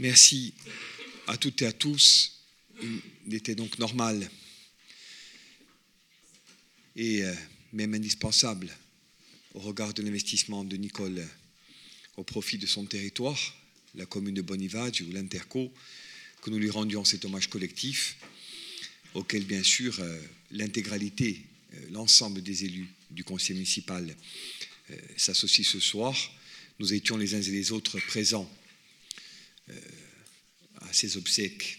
Merci à toutes et à tous. Il était donc normal et euh, même indispensable au regard de l'investissement de Nicole au profit de son territoire, la commune de Bonivage ou l'Interco, que nous lui rendions cet hommage collectif, auquel bien sûr euh, l'intégralité, euh, l'ensemble des élus du conseil municipal s'associe ce soir. Nous étions les uns et les autres présents à ces obsèques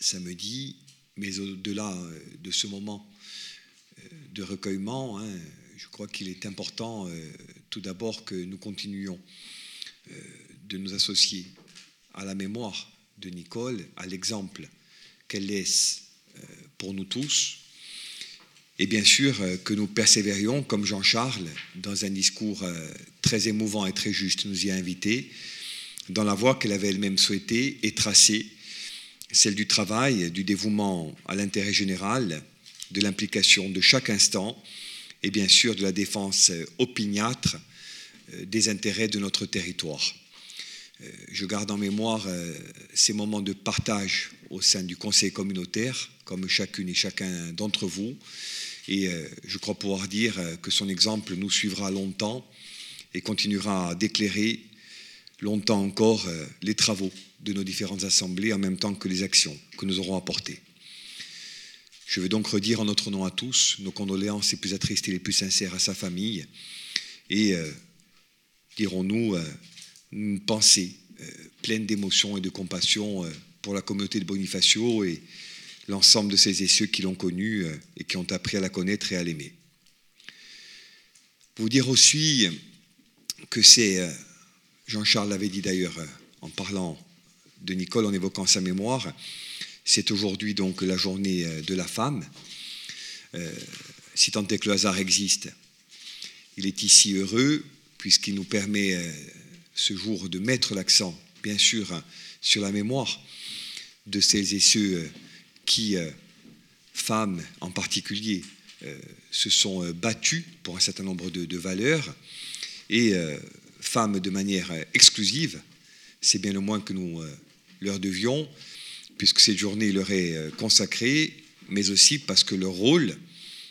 samedi, mais au-delà de ce moment de recueillement, hein, je crois qu'il est important euh, tout d'abord que nous continuions euh, de nous associer à la mémoire de Nicole, à l'exemple qu'elle laisse euh, pour nous tous, et bien sûr que nous persévérions, comme Jean-Charles, dans un discours très émouvant et très juste, nous y a invités, dans la voie qu'elle avait elle-même souhaitée et tracée, celle du travail, du dévouement à l'intérêt général, de l'implication de chaque instant et bien sûr de la défense opiniâtre euh, des intérêts de notre territoire. Euh, je garde en mémoire euh, ces moments de partage au sein du conseil communautaire, comme chacune et chacun d'entre vous, et je crois pouvoir dire que son exemple nous suivra longtemps et continuera d'éclairer longtemps encore les travaux de nos différentes assemblées en même temps que les actions que nous aurons apportées. Je veux donc redire en notre nom à tous nos condoléances les plus attristes et les plus sincères à sa famille et, euh, dirons-nous, euh, une pensée euh, pleine d'émotion et de compassion pour la communauté de Bonifacio et l'ensemble de ces et ceux qui l'ont connu et qui ont appris à la connaître et à l'aimer. Vous dire aussi que c'est, Jean-Charles l'avait dit d'ailleurs en parlant de Nicole, en évoquant sa mémoire, c'est aujourd'hui donc la journée euh, de la femme. Euh, si tant est que le hasard existe, il est ici heureux puisqu'il nous permet euh, ce jour de mettre l'accent, bien sûr, sur la mémoire de celles et ceux qui, femmes en particulier, se sont battus pour un certain nombre de, valeurs et femmes de manière exclusive. C'est bien le moins que nous leur devions puisque cette journée leur est euh, consacrée, mais aussi parce que leur rôle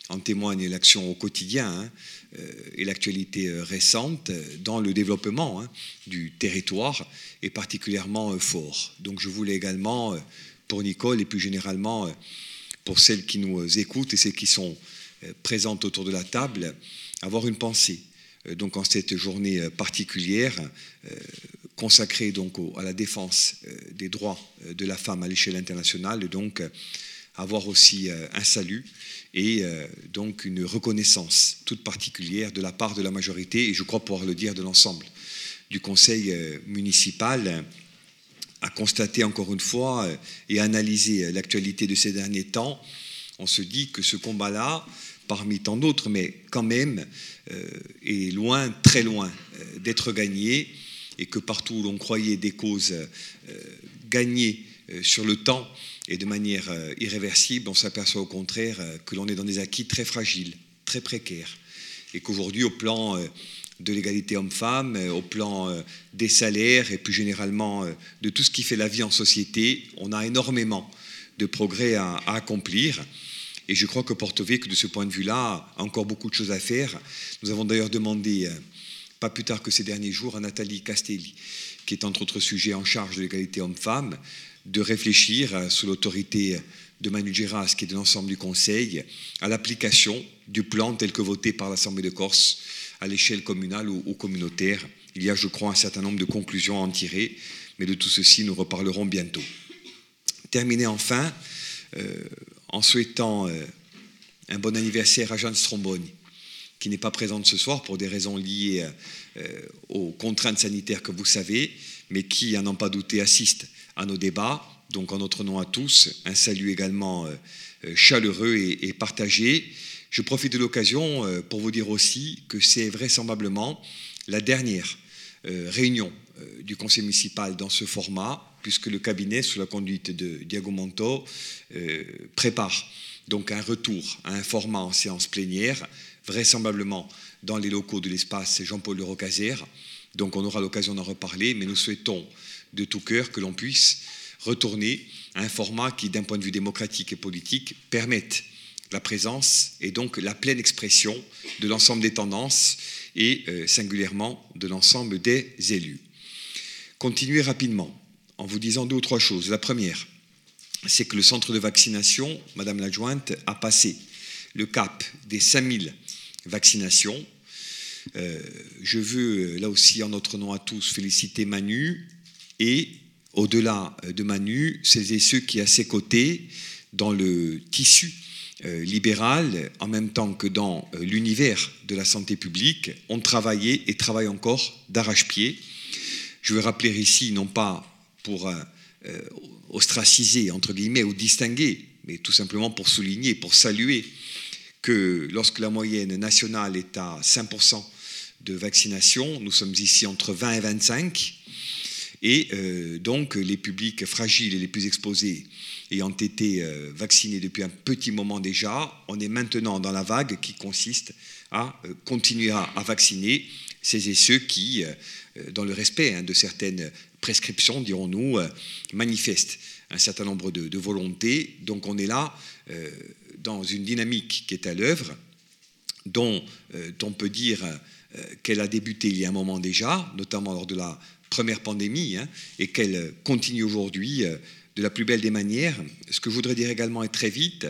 en témoigne l'action au quotidien hein, euh, et l'actualité euh, récente dans le développement hein, du territoire est particulièrement fort. Donc je voulais également, pour Nicole et plus généralement pour celles qui nous écoutent et celles qui sont présentes autour de la table, avoir une pensée. Donc en cette journée particulière, consacré donc à la défense euh, des droits euh, de la femme à l'échelle internationale, et donc euh, avoir aussi un salut et donc une reconnaissance toute particulière de la part de la majorité, et je crois pouvoir le dire de l'ensemble du conseil municipal, à constater encore une fois et analyser l'actualité de ces derniers temps, on se dit que ce combat-là, parmi tant d'autres, mais quand même, est loin, très loin d'être gagné et que partout où l'on croyait des causes euh, gagnées euh, sur le temps et de manière euh, irréversible, on s'aperçoit au contraire que l'on est dans des acquis très fragiles, très précaires, et qu'aujourd'hui, au plan de l'égalité homme-femme, au plan des salaires et plus généralement de tout ce qui fait la vie en société, on a énormément de progrès à, accomplir. Et je crois que Porto que de ce point de vue-là, a encore beaucoup de choses à faire. Nous avons d'ailleurs demandé pas plus tard que ces derniers jours, à Nathalie Castelli, qui est entre autres sujets en charge de l'égalité homme-femme, de réfléchir euh, sous l'autorité de Manu Geras, qui est de l'ensemble du Conseil, à l'application du plan tel que voté par l'Assemblée de Corse à l'échelle communale ou, communautaire. Il y a, je crois, un certain nombre de conclusions à en tirer, mais de tout ceci, nous reparlerons bientôt. Terminer enfin euh, en souhaitant euh, un bon anniversaire à Jeanne Stromboni, qui n'est pas présente ce soir pour des raisons liées euh, aux contraintes sanitaires que vous savez, mais qui, à n'en pas douter, assiste à nos débats. Donc, en notre nom à tous, un salut également euh, chaleureux et, partagé. Je profite de l'occasion pour vous dire aussi que c'est vraisemblablement la dernière réunion du conseil municipal dans ce format, puisque le cabinet, sous la conduite de Diago Monto, prépare donc un retour à un format en séance plénière vraisemblablement dans les locaux de l'espace Jean-Paul de. Donc on aura l'occasion d'en reparler, mais nous souhaitons de tout cœur que l'on puisse retourner à un format qui, d'un point de vue démocratique et politique, permette la présence et donc la pleine expression de l'ensemble des tendances et euh, singulièrement de l'ensemble des élus. Continuer rapidement en vous disant deux ou trois choses. La première, c'est que le centre de vaccination, Madame l'adjointe, a passé le cap des 5000 vaccinations. Euh, je veux là aussi en notre nom à tous féliciter Manu et au-delà de Manu, celles et ceux qui à ses côtés, dans le tissu euh, libéral, en même temps que dans euh, l'univers de la santé publique, ont travaillé et travaillent encore d'arrache-pied. Je veux rappeler ici, non pas pour ostraciser, entre guillemets, ou distinguer, mais tout simplement pour souligner, pour saluer que lorsque la moyenne nationale est à 5% de vaccination, nous sommes ici entre 20 et 25, et euh, donc les publics fragiles et les plus exposés ayant été euh, vaccinés depuis un petit moment déjà, on est maintenant dans la vague qui consiste à euh, continuer à, vacciner ces et ceux qui, dans le respect hein, de certaines prescriptions, dirons-nous, manifestent un certain nombre de, volontés. Donc on est là dans une dynamique qui est à l'œuvre, dont euh, on peut dire euh, qu'elle a débuté il y a un moment déjà, notamment lors de la première pandémie, hein, et qu'elle continue aujourd'hui euh, de la plus belle des manières. Ce que je voudrais dire également et très vite,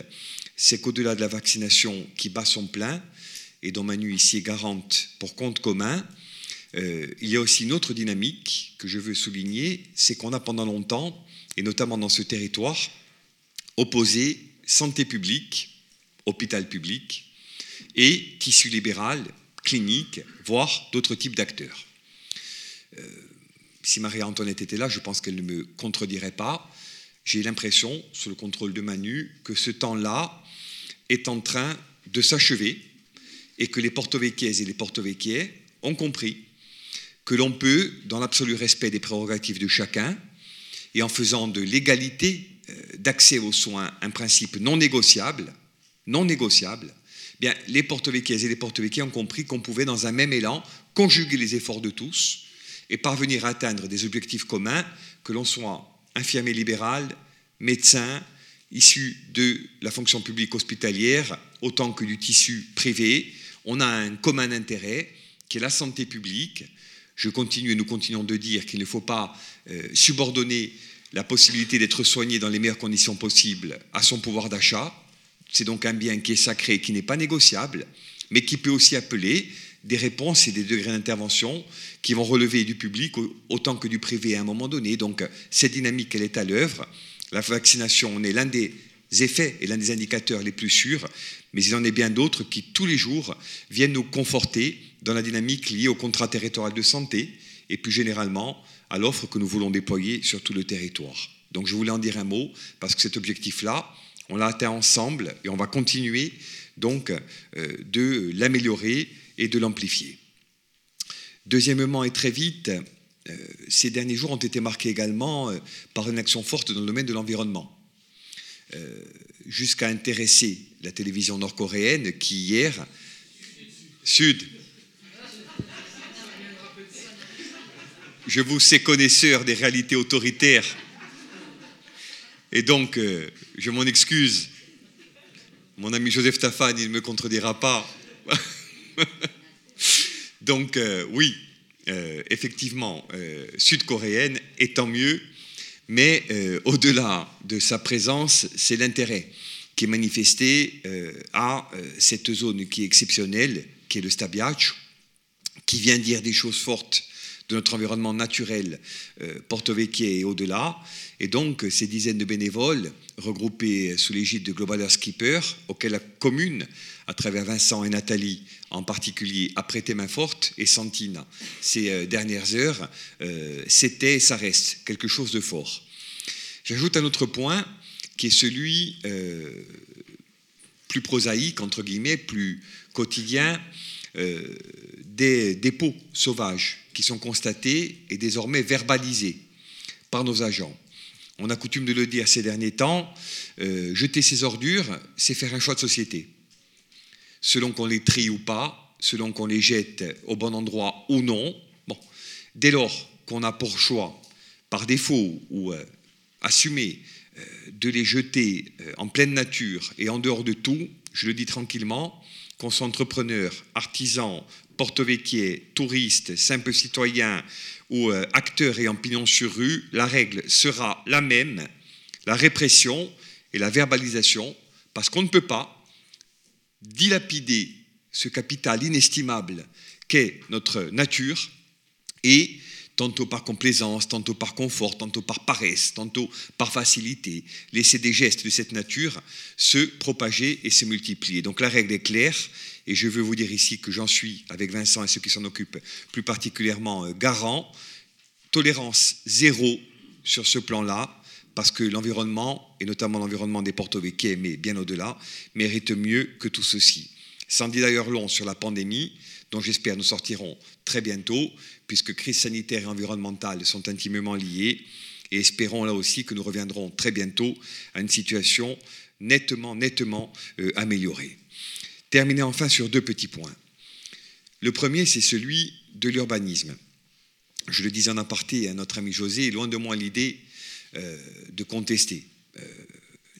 c'est qu'au-delà de la vaccination qui bat son plein, et dont Manu ici est garante pour compte commun, il y a aussi une autre dynamique que je veux souligner, c'est qu'on a pendant longtemps, et notamment dans ce territoire, opposé santé publique, hôpital public, et tissu libéral, clinique, voire d'autres types d'acteurs. Euh, si Marie-Antoinette était là, je pense qu'elle ne me contredirait pas. J'ai l'impression, sous le contrôle de Manu, que ce temps-là est en train de s'achever et que les porto-véquiaises et les porto-véquiais ont compris que l'on peut, dans l'absolu respect des prérogatives de chacun, et en faisant de l'égalité euh, d'accès aux soins un principe non négociable, non négociable, eh bien, les porte-véquiers et les porte-véquiers ont compris qu'on pouvait, dans un même élan, conjuguer les efforts de tous et parvenir à atteindre des objectifs communs, que l'on soit infirmier libéral, médecin, issu de la fonction publique hospitalière, autant que du tissu privé. On a un commun intérêt qui est la santé publique. Je continue et nous continuons de dire qu'il ne faut pas euh, subordonner la possibilité d'être soigné dans les meilleures conditions possibles à son pouvoir d'achat. C'est donc un bien qui est sacré, qui n'est pas négociable, mais qui peut aussi appeler des réponses et des degrés d'intervention qui vont relever du public autant que du privé à un moment donné. Donc cette dynamique, elle est à l'œuvre. La vaccination, on est l'un des effets et l'un des indicateurs les plus sûrs, mais il en est bien d'autres qui, tous les jours, viennent nous conforter dans la dynamique liée au contrat territorial de santé et plus généralement à l'offre que nous voulons déployer sur tout le territoire. Donc je voulais en dire un mot parce que cet objectif-là, on l'a atteint ensemble et on va continuer donc euh, de l'améliorer et de l'amplifier. Deuxièmement et très vite, euh, ces derniers jours ont été marqués également euh, par une action forte dans le domaine de l'environnement, jusqu'à intéresser la télévision nord-coréenne qui hier, Sud, je vous sais connaisseur des réalités autoritaires. Et donc, euh, je m'en excuse. Mon ami Joseph Tafan, il ne me contredira pas. donc, euh, oui, euh, effectivement, sud-coréenne, et tant mieux. Mais au-delà de sa présence, c'est l'intérêt qui est manifesté à cette zone qui est exceptionnelle, qui est le Stabiach, qui vient dire des choses fortes de notre environnement naturel, euh, Porto Vecchio et au-delà. Et donc, ces dizaines de bénévoles regroupés sous l'égide de Global Skipper, auxquels la commune, à travers Vincent et Nathalie en particulier, a prêté main forte, et Santine ces euh, dernières heures, euh, c'était et ça reste quelque chose de fort. J'ajoute un autre point qui est celui plus prosaïque, entre guillemets, plus quotidien, des dépôts sauvages qui sont constatés et désormais verbalisés par nos agents. On a coutume de le dire ces derniers temps, euh, jeter ses ordures, c'est faire un choix de société. Selon qu'on les trie ou pas, selon qu'on les jette au bon endroit ou non, bon, dès lors qu'on a pour choix par défaut ou assumer de les jeter en pleine nature et en dehors de tout, je le dis tranquillement, qu'on soit entrepreneur, artisan, porte-véquier, touriste, simple citoyen ou acteur et en pignon sur rue, la règle sera la même, la répression et la verbalisation, parce qu'on ne peut pas dilapider ce capital inestimable qu'est notre nature et tantôt par complaisance, tantôt par confort, tantôt par paresse, tantôt par facilité, laisser des gestes de cette nature se propager et se multiplier. Donc la règle est claire, et je veux vous dire ici que j'en suis, avec Vincent et ceux qui s'en occupent, plus particulièrement euh, garant, tolérance zéro sur ce plan-là, parce que l'environnement, et notamment l'environnement des Porto Vecchie, mais bien au-delà, mérite mieux que tout ceci. Sans dire d'ailleurs long sur la pandémie, dont j'espère nous sortirons très bientôt, puisque crise sanitaire et environnementale sont intimement liées, et espérons là aussi que nous reviendrons très bientôt à une situation nettement, nettement euh, améliorée. Terminer enfin sur deux petits points. Le premier, c'est celui de l'urbanisme. Je le disais en aparté à notre ami José, loin de moi l'idée euh, de contester euh,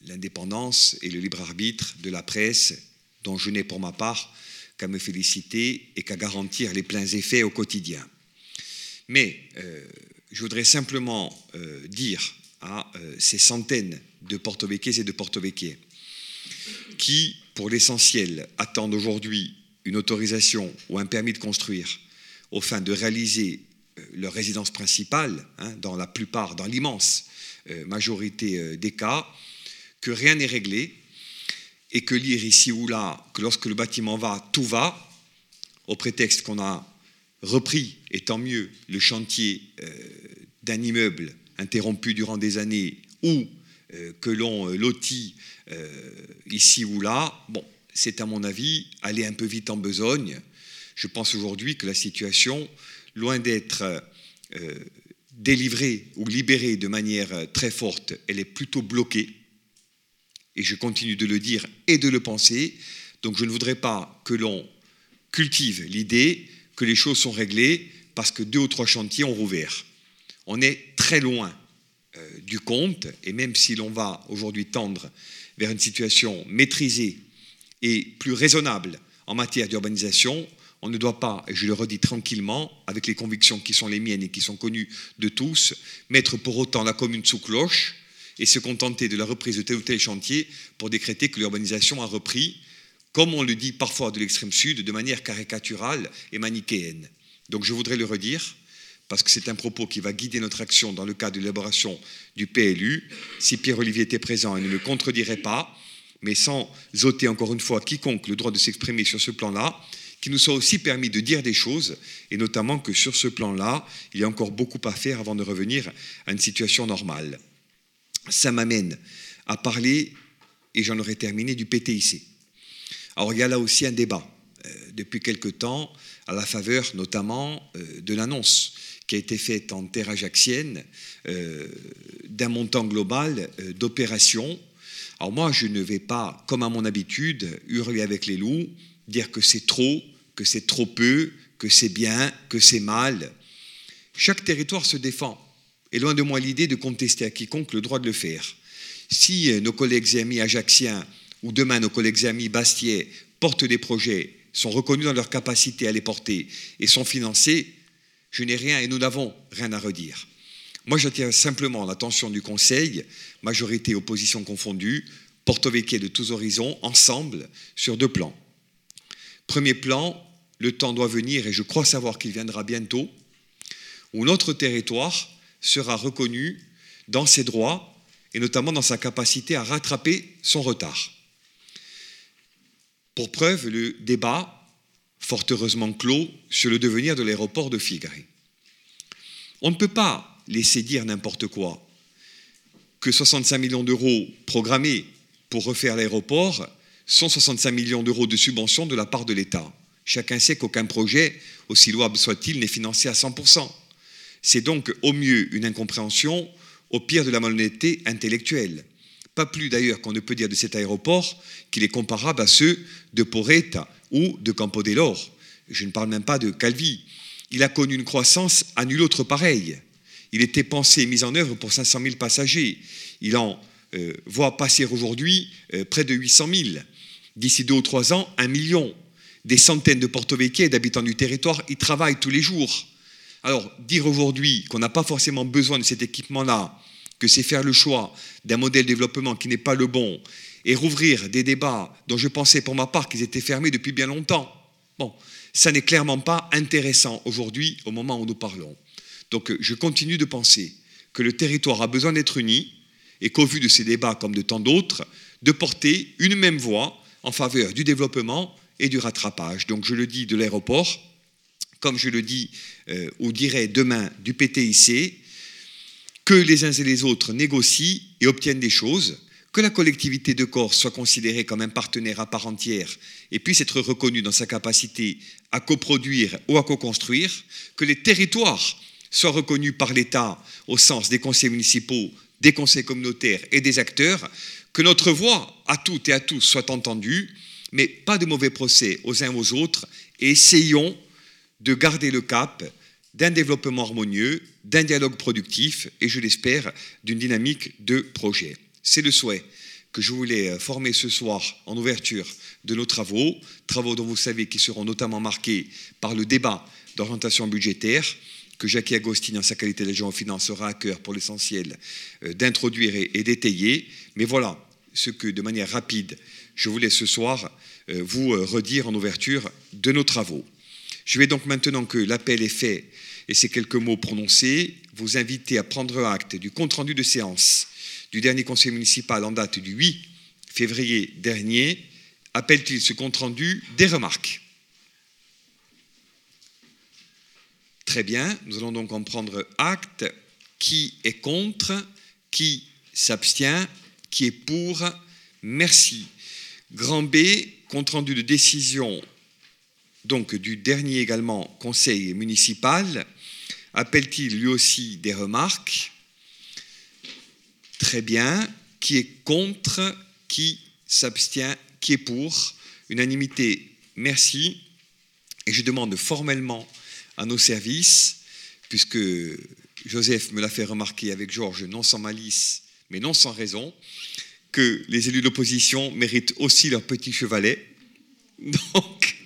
l'indépendance et le libre arbitre de la presse, dont je n'ai pour ma part qu'à me féliciter et qu'à garantir les pleins effets au quotidien. Mais euh, je voudrais simplement dire à ces centaines de porto-véquiers et de porto-véquiers qui, pour l'essentiel, attendent aujourd'hui une autorisation ou un permis de construire au fin de réaliser leur résidence principale, hein, dans la plupart, dans l'immense majorité des cas, que rien n'est réglé et que lire ici ou là que lorsque le bâtiment va, tout va, au prétexte qu'on a repris, et tant mieux, le chantier euh, d'un immeuble interrompu durant des années ou euh, que l'on euh, lotit ici ou là, bon, c'est à mon avis aller un peu vite en besogne. Je pense aujourd'hui que la situation, loin d'être délivrée ou libérée de manière très forte, elle est plutôt bloquée et je continue de le dire et de le penser. Donc je ne voudrais pas que l'on cultive l'idée que les choses sont réglées parce que deux ou trois chantiers ont rouvert. On est très loin euh, du compte, et même si l'on va aujourd'hui tendre vers une situation maîtrisée et plus raisonnable en matière d'urbanisation, on ne doit pas, et je le redis tranquillement, avec les convictions qui sont les miennes et qui sont connues de tous, mettre pour autant la commune sous cloche et se contenter de la reprise de tel ou tel chantier pour décréter que l'urbanisation a repris, comme on le dit parfois de l'extrême sud, de manière caricaturale et manichéenne. Donc je voudrais le redire, parce que c'est un propos qui va guider notre action dans le cadre de l'élaboration du PLU. Si Pierre-Olivier était présent, il ne me contredirait pas, mais sans ôter encore une fois quiconque le droit de s'exprimer sur ce plan-là, qui nous soit aussi permis de dire des choses, et notamment que sur ce plan-là, il y a encore beaucoup à faire avant de revenir à une situation normale ça m'amène à parler, et j'en aurai terminé, du PTIC. Alors il y a là aussi un débat euh, depuis quelque temps, à la faveur notamment euh, de l'annonce qui a été faite en terre ajaxienne euh, d'un montant global d'opérations. Alors moi, je ne vais pas, comme à mon habitude, hurler avec les loups, dire que c'est trop, que c'est trop peu, que c'est bien, que c'est mal. Chaque territoire se défend. Et loin de moi l'idée de contester à quiconque le droit de le faire. Si euh, nos collègues et amis ajaxiens ou demain nos collègues et amis bastiais portent des projets, sont reconnus dans leur capacité à les porter et sont financés, je n'ai rien et nous n'avons rien à redire. Moi, j'attire simplement l'attention du Conseil, majorité opposition confondue, porto de tous horizons, ensemble, sur deux plans. Premier plan, le temps doit venir, et je crois savoir qu'il viendra bientôt, où notre territoire sera reconnu dans ses droits et notamment dans sa capacité à rattraper son retard. Pour preuve, le débat, fort heureusement clos, sur le devenir de l'aéroport de Figari. On ne peut pas laisser dire n'importe quoi que 65 millions d'euros programmés pour refaire l'aéroport sont 65 millions d'euros de subventions de la part de l'État. Chacun sait qu'aucun projet, aussi louable soit-il, n'est financé à 100%. C'est donc au mieux une incompréhension, au pire de la malhonnêteté intellectuelle. Pas plus d'ailleurs qu'on ne peut dire de cet aéroport qu'il est comparable à ceux de Porretta ou de Campo dell'Or. Je ne parle même pas de Calvi. Il a connu une croissance à nul autre pareil. il était pensé et mis en œuvre pour 500 000 passagers. Il en euh, voit passer aujourd'hui euh, près de 800 000. D'ici deux ou trois ans, un million. Des centaines de porto et d'habitants du territoire y travaillent tous les jours. Alors, dire aujourd'hui qu'on n'a pas forcément besoin de cet équipement-là, que c'est faire le choix d'un modèle de développement qui n'est pas le bon, et rouvrir des débats dont je pensais pour ma part qu'ils étaient fermés depuis bien longtemps, bon, ça n'est clairement pas intéressant aujourd'hui au moment où nous parlons. Donc je continue de penser que le territoire a besoin d'être uni et qu'au vu de ces débats comme de tant d'autres, de porter une même voix en faveur du développement et du rattrapage. Donc je le dis de l'aéroport, comme je le dis euh, ou dirai demain du PTIC, que les uns et les autres négocient et obtiennent des choses, que la collectivité de Corse soit considérée comme un partenaire à part entière et puisse être reconnue dans sa capacité à coproduire ou à co-construire, que les territoires soient reconnus par l'État au sens des conseils municipaux, des conseils communautaires et des acteurs, que notre voix à toutes et à tous soit entendue, mais pas de mauvais procès aux uns aux autres, et essayons de garder le cap d'un développement harmonieux, d'un dialogue productif et, je l'espère, d'une dynamique de projet. C'est le souhait que je voulais euh, former ce soir en ouverture de nos travaux, travaux dont vous savez qui seront notamment marqués par le débat d'orientation budgétaire que Jackie Agostini, en sa qualité d'agent aux finances, aura à cœur pour l'essentiel euh, d'introduire et d'étayer. Mais voilà ce que, de manière rapide, je voulais ce soir euh, vous redire en ouverture de nos travaux. Je vais donc maintenant que l'appel est fait et ces quelques mots prononcés, vous inviter à prendre acte du compte-rendu de séance du dernier conseil municipal en date du 8 février dernier. Appelle-t-il ce compte-rendu des remarques? Très bien, nous allons donc en prendre acte. Qui est contre? Qui s'abstient? Qui est pour? Merci. Grand B, compte rendu de décision donc du dernier également conseil municipal. Appelle-t-il lui aussi des remarques? Très bien. Qui est contre? Qui s'abstient? Qui est pour? Unanimité, merci. Et je demande formellement à nos services, puisque Joseph me l'a fait remarquer avec Georges, non sans malice, mais non sans raison, que les élus d'opposition méritent aussi leur petit chevalet. Donc,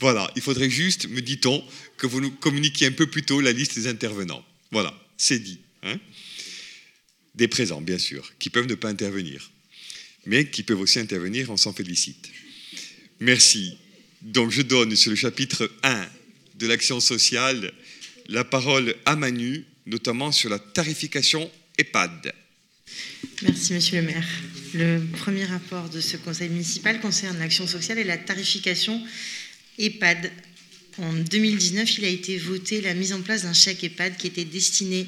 voilà, il faudrait juste, me dit-on, que vous nous communiquiez un peu plus tôt la liste des intervenants. Voilà, c'est dit. Hein. des présents, bien sûr, qui peuvent ne pas intervenir, mais qui peuvent aussi intervenir, on s'en félicite. Merci. Donc je donne sur le chapitre 1 de l'action sociale la parole à Manu, notamment sur la tarification EHPAD. Merci, Monsieur le maire. Le premier rapport de ce conseil municipal concerne l'action sociale et la tarification EHPAD en 2019, il a été voté la mise en place d'un chèque EHPAD qui était destiné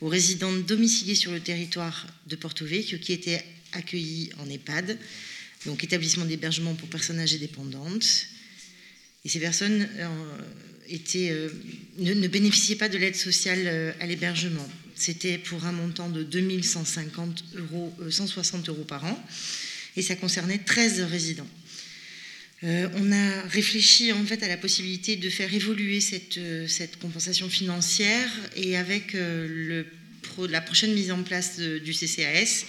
aux résidents domiciliés sur le territoire de Porto Vecchio qui étaient accueillis en EHPAD, donc établissement d'hébergement pour personnes âgées dépendantes. Et ces personnes euh, euh, ne, bénéficiaient pas de l'aide sociale euh, à l'hébergement. C'était pour un montant de 2150 euros, 160 euros par an, et ça concernait 13 résidents. Euh, on a réfléchi en fait à la possibilité de faire évoluer cette, euh, compensation financière et avec euh, la prochaine mise en place du CCAS,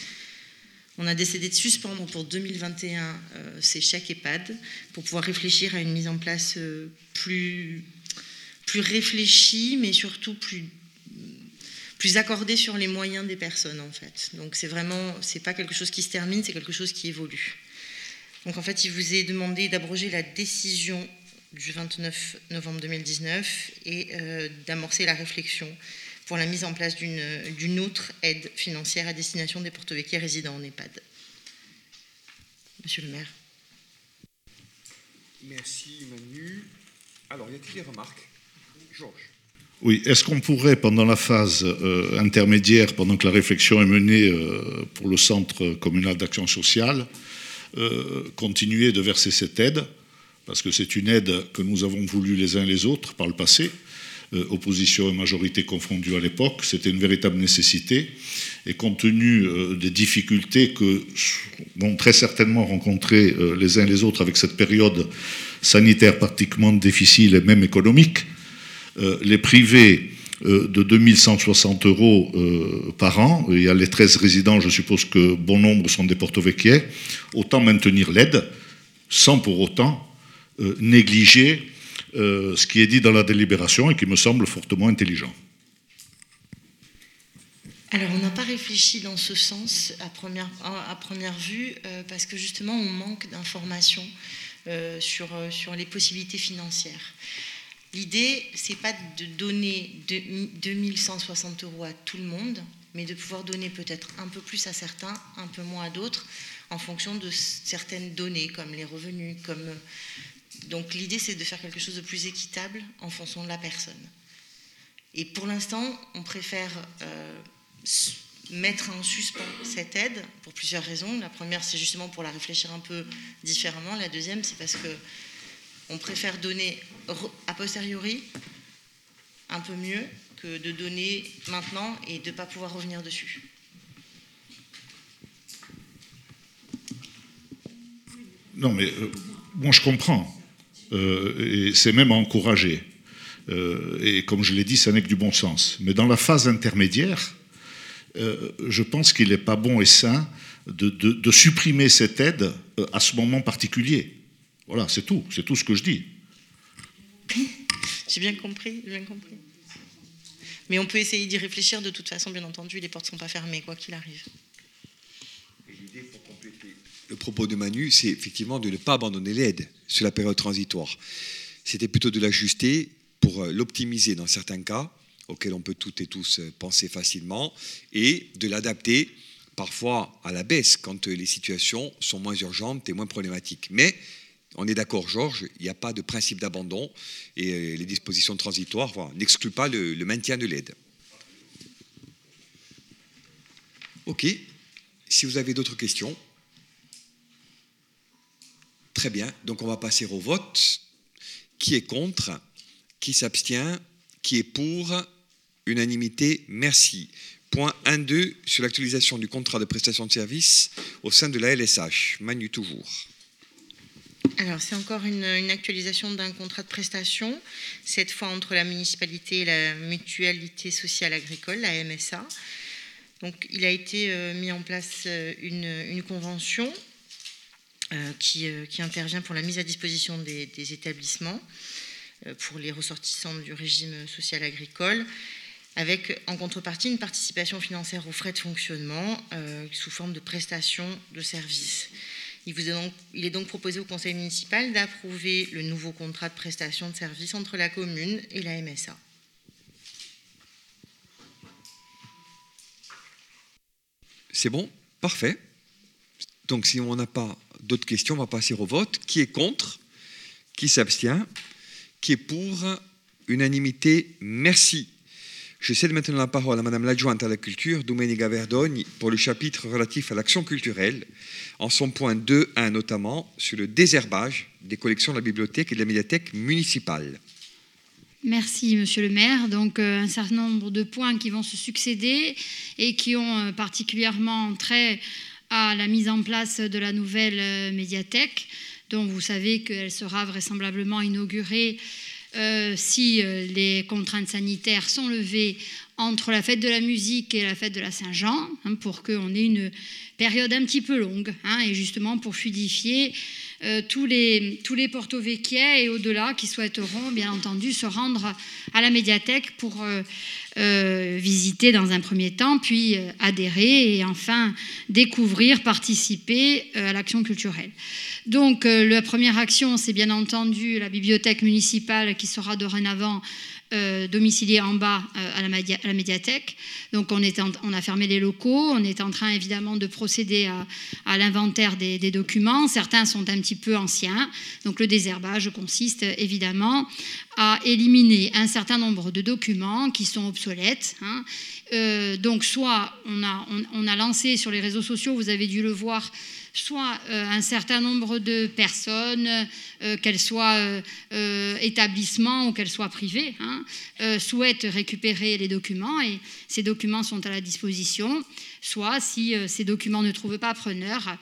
on a décidé de suspendre pour 2021 ces chèques EHPAD pour pouvoir réfléchir à une mise en place plus, réfléchie, mais surtout plus, plus accordée sur les moyens des personnes en fait. Donc c'est vraiment, c'est pas quelque chose qui se termine, c'est quelque chose qui évolue. Donc en fait, il vous est demandé d'abroger la décision du 29 novembre 2019 et euh, d'amorcer la réflexion pour la mise en place d'une autre aide financière à destination des porto résidant en EHPAD. Monsieur le maire. Merci Manu. Alors, y a-t-il des remarques Georges oui, est-ce qu'on pourrait, pendant la phase euh, intermédiaire, pendant que la réflexion est menée euh, pour le Centre communal d'action sociale, euh, continuer de verser cette aide, parce que c'est une aide que nous avons voulu les uns les autres par le passé, euh, opposition et majorité confondues à l'époque, c'était une véritable nécessité, et compte tenu euh, des difficultés que vont très certainement rencontrer les uns les autres avec cette période sanitaire pratiquement difficile et même économique, les privés de 2160 euros par an, il y a les 13 résidents, je suppose que bon nombre sont des porto-vecchiais, autant maintenir l'aide sans pour autant négliger ce qui est dit dans la délibération et qui me semble fortement intelligent. Alors, on n'a pas réfléchi dans ce sens à première, vue, euh, parce que justement, on manque d'informations euh, euh, sur les possibilités financières. L'idée, c'est pas de donner 2160 euros à tout le monde, mais de pouvoir donner peut-être un peu plus à certains, un peu moins à d'autres, en fonction de certaines données, comme les revenus. Comme... Donc, l'idée, c'est de faire quelque chose de plus équitable en fonction de la personne. Et pour l'instant, on préfère mettre en suspens cette aide pour plusieurs raisons. La première, c'est justement pour la réfléchir un peu différemment. La deuxième, c'est parce que on préfère donner a posteriori un peu mieux que de donner maintenant et de ne pas pouvoir revenir dessus. Non, mais euh, moi je comprends. Euh, et c'est même encouragé. Euh, et comme je l'ai dit, ça n'est que du bon sens. Mais dans la phase intermédiaire, je pense qu'il n'est pas bon et sain de, supprimer cette aide à ce moment particulier. Voilà, c'est tout, c'est tout ce que je dis. J'ai bien compris, bien compris. Mais on peut essayer d'y réfléchir de toute façon, bien entendu, les portes ne sont pas fermées, quoi qu'il arrive. L'idée, pour compléter le propos de Manu, c'est effectivement de ne pas abandonner l'aide sur la période transitoire. C'était plutôt de l'ajuster pour euh, l'optimiser dans certains cas auquel on peut toutes et tous euh, penser facilement, et de l'adapter parfois à la baisse quand euh, les situations sont moins urgentes et moins problématiques. Mais on est d'accord, Georges, il n'y a pas de principe d'abandon et euh, les dispositions transitoires n'excluent pas le, maintien de l'aide. OK. Si vous avez d'autres questions. Très bien. Donc on va passer au vote. Qui est contre? Qui s'abstient? Qui est pour? Unanimité, merci. Point 1.2 sur l'actualisation du contrat de prestation de services au sein de la LSH. Manu toujours. Alors, c'est encore une, actualisation d'un contrat de prestation, cette fois entre la municipalité et la mutualité sociale agricole, la MSA. Donc, il a été euh, mis en place euh, une, convention euh, qui, intervient pour la mise à disposition des établissements pour les ressortissants du régime social agricole avec en contrepartie une participation financière aux frais de fonctionnement sous forme de prestation de services. Il, est donc proposé au Conseil municipal d'approuver le nouveau contrat de prestation de services entre la commune et la MSA. C'est bon? Parfait. Donc si on n'a pas d'autres questions, on va passer au vote. Qui est contre? Qui s'abstient? Qui est pour? Unanimité Merci. Je cède maintenant la parole à Madame l'adjointe à la culture, Domenica Verdogne, pour le chapitre relatif à l'action culturelle, en son point 2.1 notamment, sur le désherbage des collections de la bibliothèque et de la médiathèque municipale. Merci, Monsieur le maire. Donc, euh, un certain nombre de points qui vont se succéder et qui ont euh, particulièrement trait à la mise en place de la nouvelle euh, médiathèque, dont vous savez qu'elle sera vraisemblablement inaugurée euh, si euh, les contraintes sanitaires sont levées entre la fête de la musique et la fête de la Saint-Jean, hein, pour qu'on ait une période un petit peu longue, hein, et justement pour fluidifier euh, tous les, tous les Porto Vecchia et au-delà qui souhaiteront bien entendu se rendre à la médiathèque pour visiter dans un premier temps, puis adhérer et enfin découvrir, participer à l'action culturelle. Donc euh, la première action, c'est bien entendu la bibliothèque municipale qui sera dorénavant euh, domiciliée en bas euh, à, la médiathèque. Donc on, a fermé les locaux, on est en train évidemment de procéder à, l'inventaire des, documents. Certains sont un petit peu anciens. Donc le désherbage consiste évidemment à éliminer un certain nombre de documents qui sont obsolètes. Hein. donc soit on a lancé sur les réseaux sociaux, vous avez dû le voir, soit euh, un certain nombre de personnes, euh, qu'elles soient euh, établissements ou qu'elles soient privées, hein, souhaitent récupérer les documents et ces documents sont à la disposition, soit si ces documents ne trouvent pas preneur,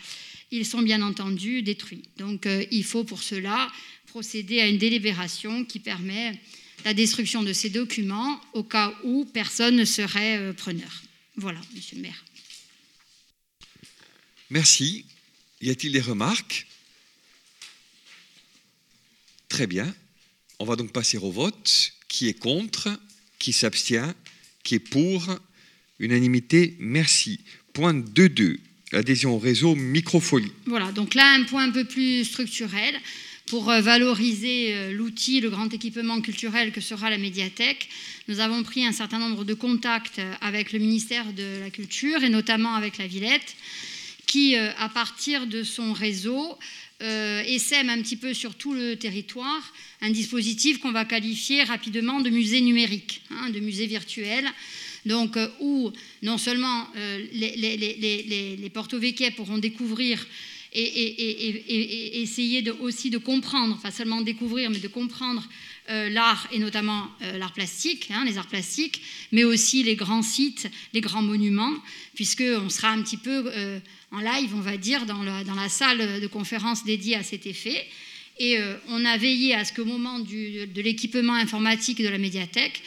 ils sont bien entendu détruits. Donc il faut pour cela procéder à une délibération qui permet la destruction de ces documents au cas où personne ne serait preneur. Voilà, monsieur le maire. Merci. Y a-t-il des remarques? Très bien. On va donc passer au vote. Qui est contre? Qui s'abstient? Qui est pour? Unanimité, merci. Point 2.2, l'adhésion au réseau Microfolie. Voilà, donc là, un point un peu plus structurel pour euh, valoriser euh, l'outil, le grand équipement culturel que sera la médiathèque. Nous avons pris un certain nombre de contacts avec le ministère de la Culture et notamment avec la Villette, qui, euh, à partir de son réseau, essaime un petit peu sur tout le territoire un dispositif qu'on va qualifier rapidement de musée numérique, hein, de musée virtuel, donc euh, où non seulement euh, les, les, les, les porto pourront découvrir et, essayer aussi de comprendre, pas seulement découvrir, mais de comprendre euh, l'art et notamment l'art plastique, hein, les arts plastiques, mais aussi les grands sites, les grands monuments, puisqu'on sera un petit peu en live, on va dire, dans, la salle de conférence dédiée à cet effet. Et on a veillé à ce qu'au moment de l'équipement informatique de la médiathèque,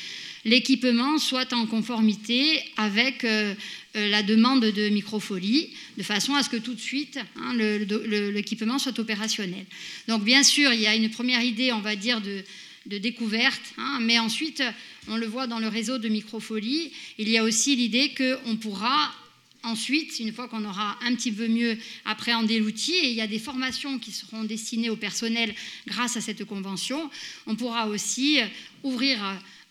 l'équipement soit en conformité avec euh, euh, la demande de microfolie, de façon à ce que tout de suite hein, l'équipement soit opérationnel. Donc bien sûr, il y a une première idée, on va dire, de, découverte, hein, mais ensuite, on le voit dans le réseau de microfolie, il y a aussi l'idée qu'on pourra Ensuite, une fois qu'on aura un petit peu mieux appréhendé l'outil, et il y a des formations qui seront destinées au personnel grâce à cette convention, on pourra aussi ouvrir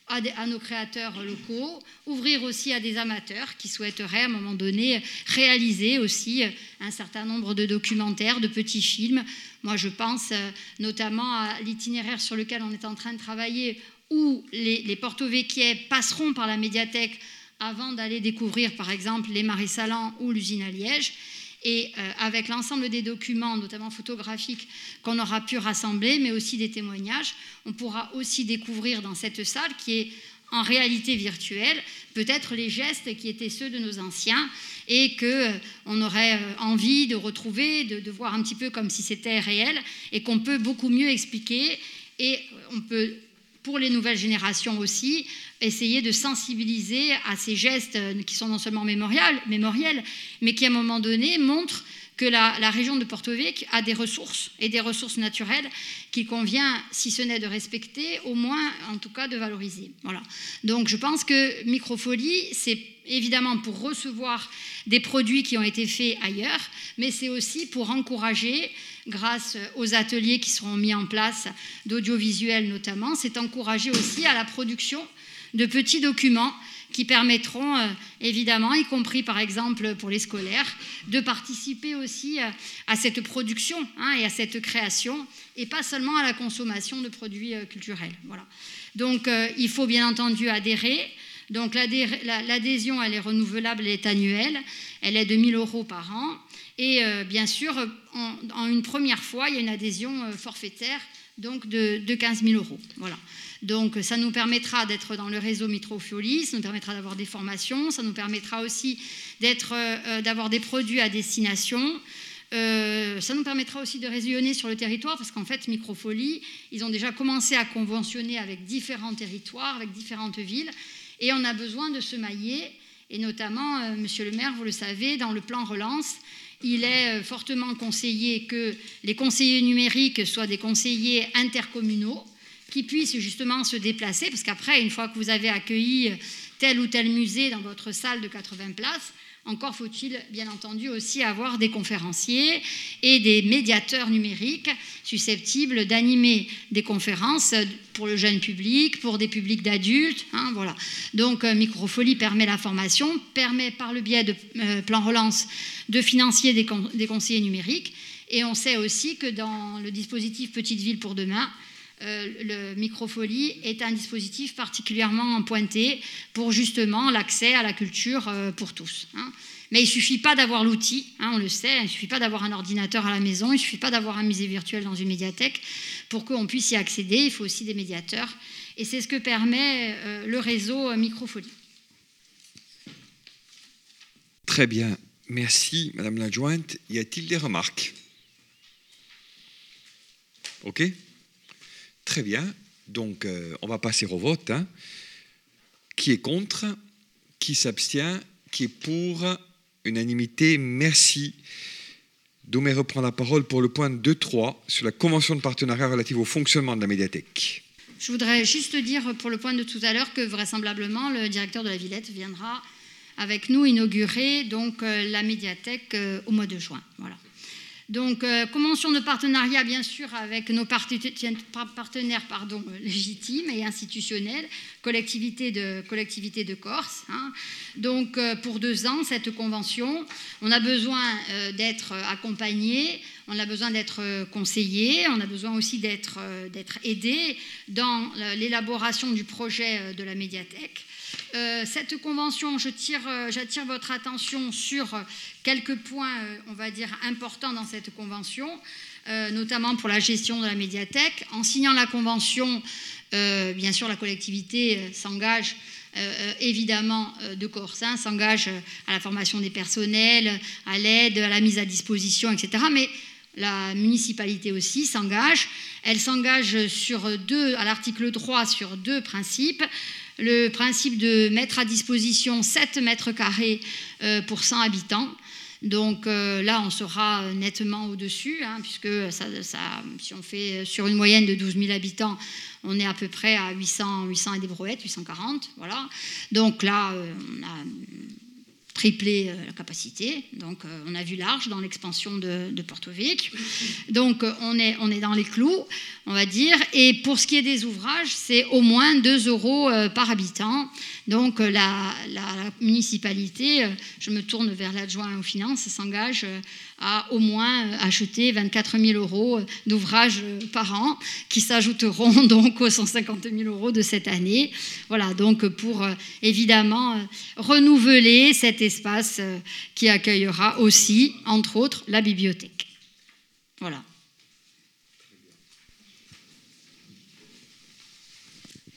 à, nos créateurs locaux, ouvrir aussi à des amateurs qui souhaiteraient à un moment donné réaliser aussi un certain nombre de documentaires, de petits films. Moi, je pense euh, notamment à l'itinéraire sur lequel on est en train de travailler, où les, les Porto passeront par la médiathèque avant d'aller découvrir, par exemple, les Marais Salants ou l'usine à Liège. Et euh, avec l'ensemble des documents, notamment photographiques, qu'on aura pu rassembler, mais aussi des témoignages, on pourra aussi découvrir dans cette salle, qui est en réalité virtuelle, peut-être les gestes qui étaient ceux de nos anciens et qu'on euh, aurait euh, envie de retrouver, de, voir un petit peu comme si c'était réel et qu'on peut beaucoup mieux expliquer et on peut pour les nouvelles générations aussi, essayer de sensibiliser à ces gestes qui sont non seulement mémoriels, mémoriels mais qui à un moment donné montrent que la, région de Porto Vecchio a des ressources et des ressources naturelles qu'il convient, si ce n'est de respecter, au moins en tout cas de valoriser. Voilà. Donc je pense que Microfolie, c'est évidemment pour recevoir des produits qui ont été faits ailleurs, mais c'est aussi pour encourager grâce aux ateliers qui seront mis en place, d'audiovisuel notamment, c'est encourager aussi à la production de petits documents qui permettront euh, évidemment, y compris par exemple pour les scolaires, de participer aussi euh, à cette production hein, et à cette création, et pas seulement à la consommation de produits euh, culturels. Voilà. Donc il faut bien entendu adhérer. Donc l'adhésion, elle est renouvelable, elle est annuelle, elle est de 1000 euros par an. Et euh, bien sûr, en, une première fois, il y a une adhésion euh, forfaitaire donc de, 15 000 euros. Voilà. Donc ça nous permettra d'être dans le réseau Mitrofioli, ça nous permettra d'avoir des formations, ça nous permettra aussi euh, d'avoir des produits à destination. ça nous permettra aussi de résillonner sur le territoire parce qu'en fait, Microfolie, ils ont déjà commencé à conventionner avec différents territoires, avec différentes villes, et on a besoin de se mailler. Et notamment, Monsieur le maire, vous le savez, dans le plan relance, il est euh, fortement conseillé que les conseillers numériques soient des conseillers intercommunaux qui puissent justement se déplacer, parce qu'après, une fois que vous avez accueilli tel ou tel musée dans votre salle de 80 places, encore faut-il bien entendu aussi avoir des conférenciers et des médiateurs numériques susceptibles d'animer des conférences pour le jeune public, pour des publics d'adultes. Hein, voilà. Donc euh, Microfolie permet la formation, permet par le biais de euh, plan relance de financer des, conseillers numériques. Et on sait aussi que dans le dispositif Petite Ville pour demain, le Microfolie est un dispositif particulièrement pointé pour justement l'accès à la culture euh, pour tous. Hein. Mais il ne suffit pas d'avoir l'outil, hein, on le sait, il ne suffit pas d'avoir un ordinateur à la maison, il ne suffit pas d'avoir un musée virtuel dans une médiathèque. Pour qu'on puisse y accéder, il faut aussi des médiateurs. Et c'est ce que permet euh, le réseau Microfolie. Très bien, merci Madame l'adjointe. Y a-t-il des remarques? OK? Très bien. Donc, euh, on va passer au vote. hein. Qui est contre Qui s'abstient Qui est pour Unanimité, merci. Doumé reprend la parole pour le point 2.3 sur la convention de partenariat relative au fonctionnement de la médiathèque. Je voudrais juste dire pour le point de tout à l'heure que vraisemblablement le directeur de la Villette viendra avec nous inaugurer donc euh, la médiathèque euh, au mois de juin. Voilà. Donc, euh, convention de partenariat, bien sûr, avec nos partenaires euh, légitimes et institutionnels, collectivité de, Corse. hein. Donc, euh, pour deux ans, cette convention, on a besoin d'être accompagné, on a besoin d'être conseillé, on a besoin aussi d'être aidé dans l'élaboration du projet de la médiathèque. Euh, cette convention, euh, j'attire votre attention sur quelques points, euh, on va dire, importants dans cette convention, notamment pour la gestion de la médiathèque. En signant la convention, bien sûr, la collectivité s'engage évidemment de Corse, hein, s'engage à la formation des personnels, à l'aide, à la mise à disposition, etc. Mais la municipalité aussi s'engage. Elle s'engage sur deux, à l'article 3 sur deux principes. Le principe de mettre à disposition 7 mètres carrés euh, pour 100 habitants. Donc euh, là, on sera nettement au-dessus, hein, puisque ça, ça- si on fait sur une moyenne de 12 000 habitants, on est à peu près à 800, 800 et des brouettes, 840. Voilà. Donc là, euh, on a triplé euh, la capacité. Donc, euh, on a vu large dans l'expansion de, de Porto Vecchio. Donc, euh, on est, on est dans les clous, on va dire. Et pour ce qui est des ouvrages, c'est au moins 2 euros par habitant. Donc, la, la municipalité, je me tourne vers l'adjoint aux finances, s'engage à au moins acheter 24 000 euros d'ouvrages par an, qui s'ajouteront donc aux 150 000 euros de cette année. Voilà, donc pour euh, évidemment euh, renouveler cet espace euh, qui accueillera aussi, entre autres, la bibliothèque. Voilà.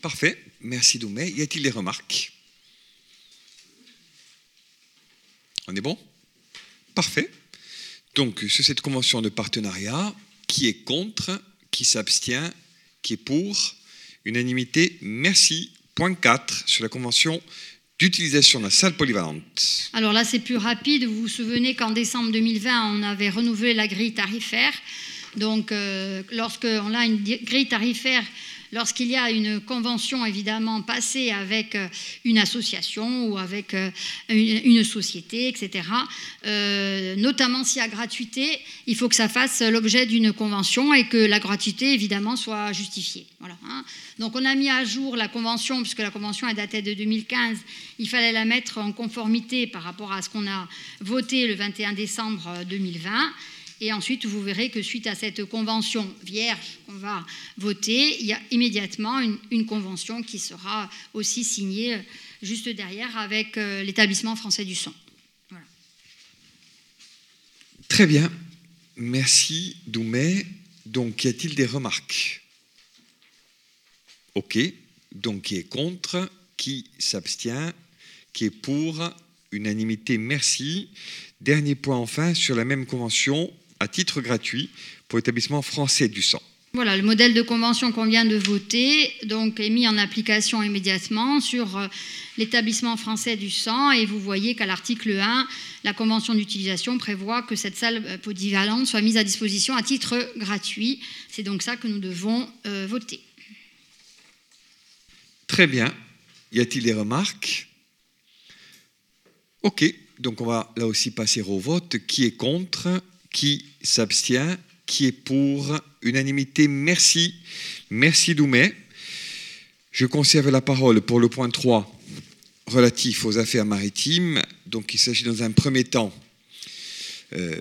Parfait, merci Doumé. Y a-t-il des remarques? On est bon? Parfait. Donc, sur cette convention de partenariat, qui est contre Qui s'abstient Qui est pour Unanimité, merci. Point 4 sur la convention d'utilisation de la salle polyvalente. Alors là, c'est plus rapide. Vous vous souvenez qu'en décembre 2020, on avait renouvelé la grille tarifaire. Donc, euh, lorsqu'on a une grille tarifaire, lorsqu'il y a une convention évidemment passée avec euh, une association ou avec euh, une, société, etc., euh, notamment s'il y a gratuité, il faut que ça fasse l'objet d'une convention et que la gratuité, évidemment, soit justifiée. Hein. Donc, on a mis à jour la convention, puisque la convention est datée de 2015. Il fallait la mettre en conformité par rapport à ce qu'on a voté le 21 décembre euh, 2020. Et ensuite, vous verrez que suite à cette convention vierge qu'on va voter, il y a immédiatement une, convention qui sera aussi signée euh, juste derrière avec euh, l'établissement français du. Voilà. Très bien. Merci Doumé. Donc, y a-t-il des remarques? Ok. Donc, qui est contre? Qui s'abstient? Qui est pour? Unanimité, merci. Dernier point enfin sur la même convention à titre gratuit pour l'établissement français du sang. Voilà, le modèle de convention qu'on vient de voter donc, est mis en application immédiatement sur euh, l'établissement français du sang et vous voyez qu'à l'article 1, la convention d'utilisation prévoit que cette salle euh, polyvalente soit mise à disposition à titre gratuit. C'est donc ça que nous devons euh, voter. Très bien. Y a-t-il des remarques? Ok. Donc, on va là aussi passer au vote. Qui est contre? Qui s'abstient Qui est pour Unanimité, merci. Merci Doumé. Je conserve la parole pour le point 3 relatif aux affaires maritimes. Donc, il s'agit dans un premier temps euh,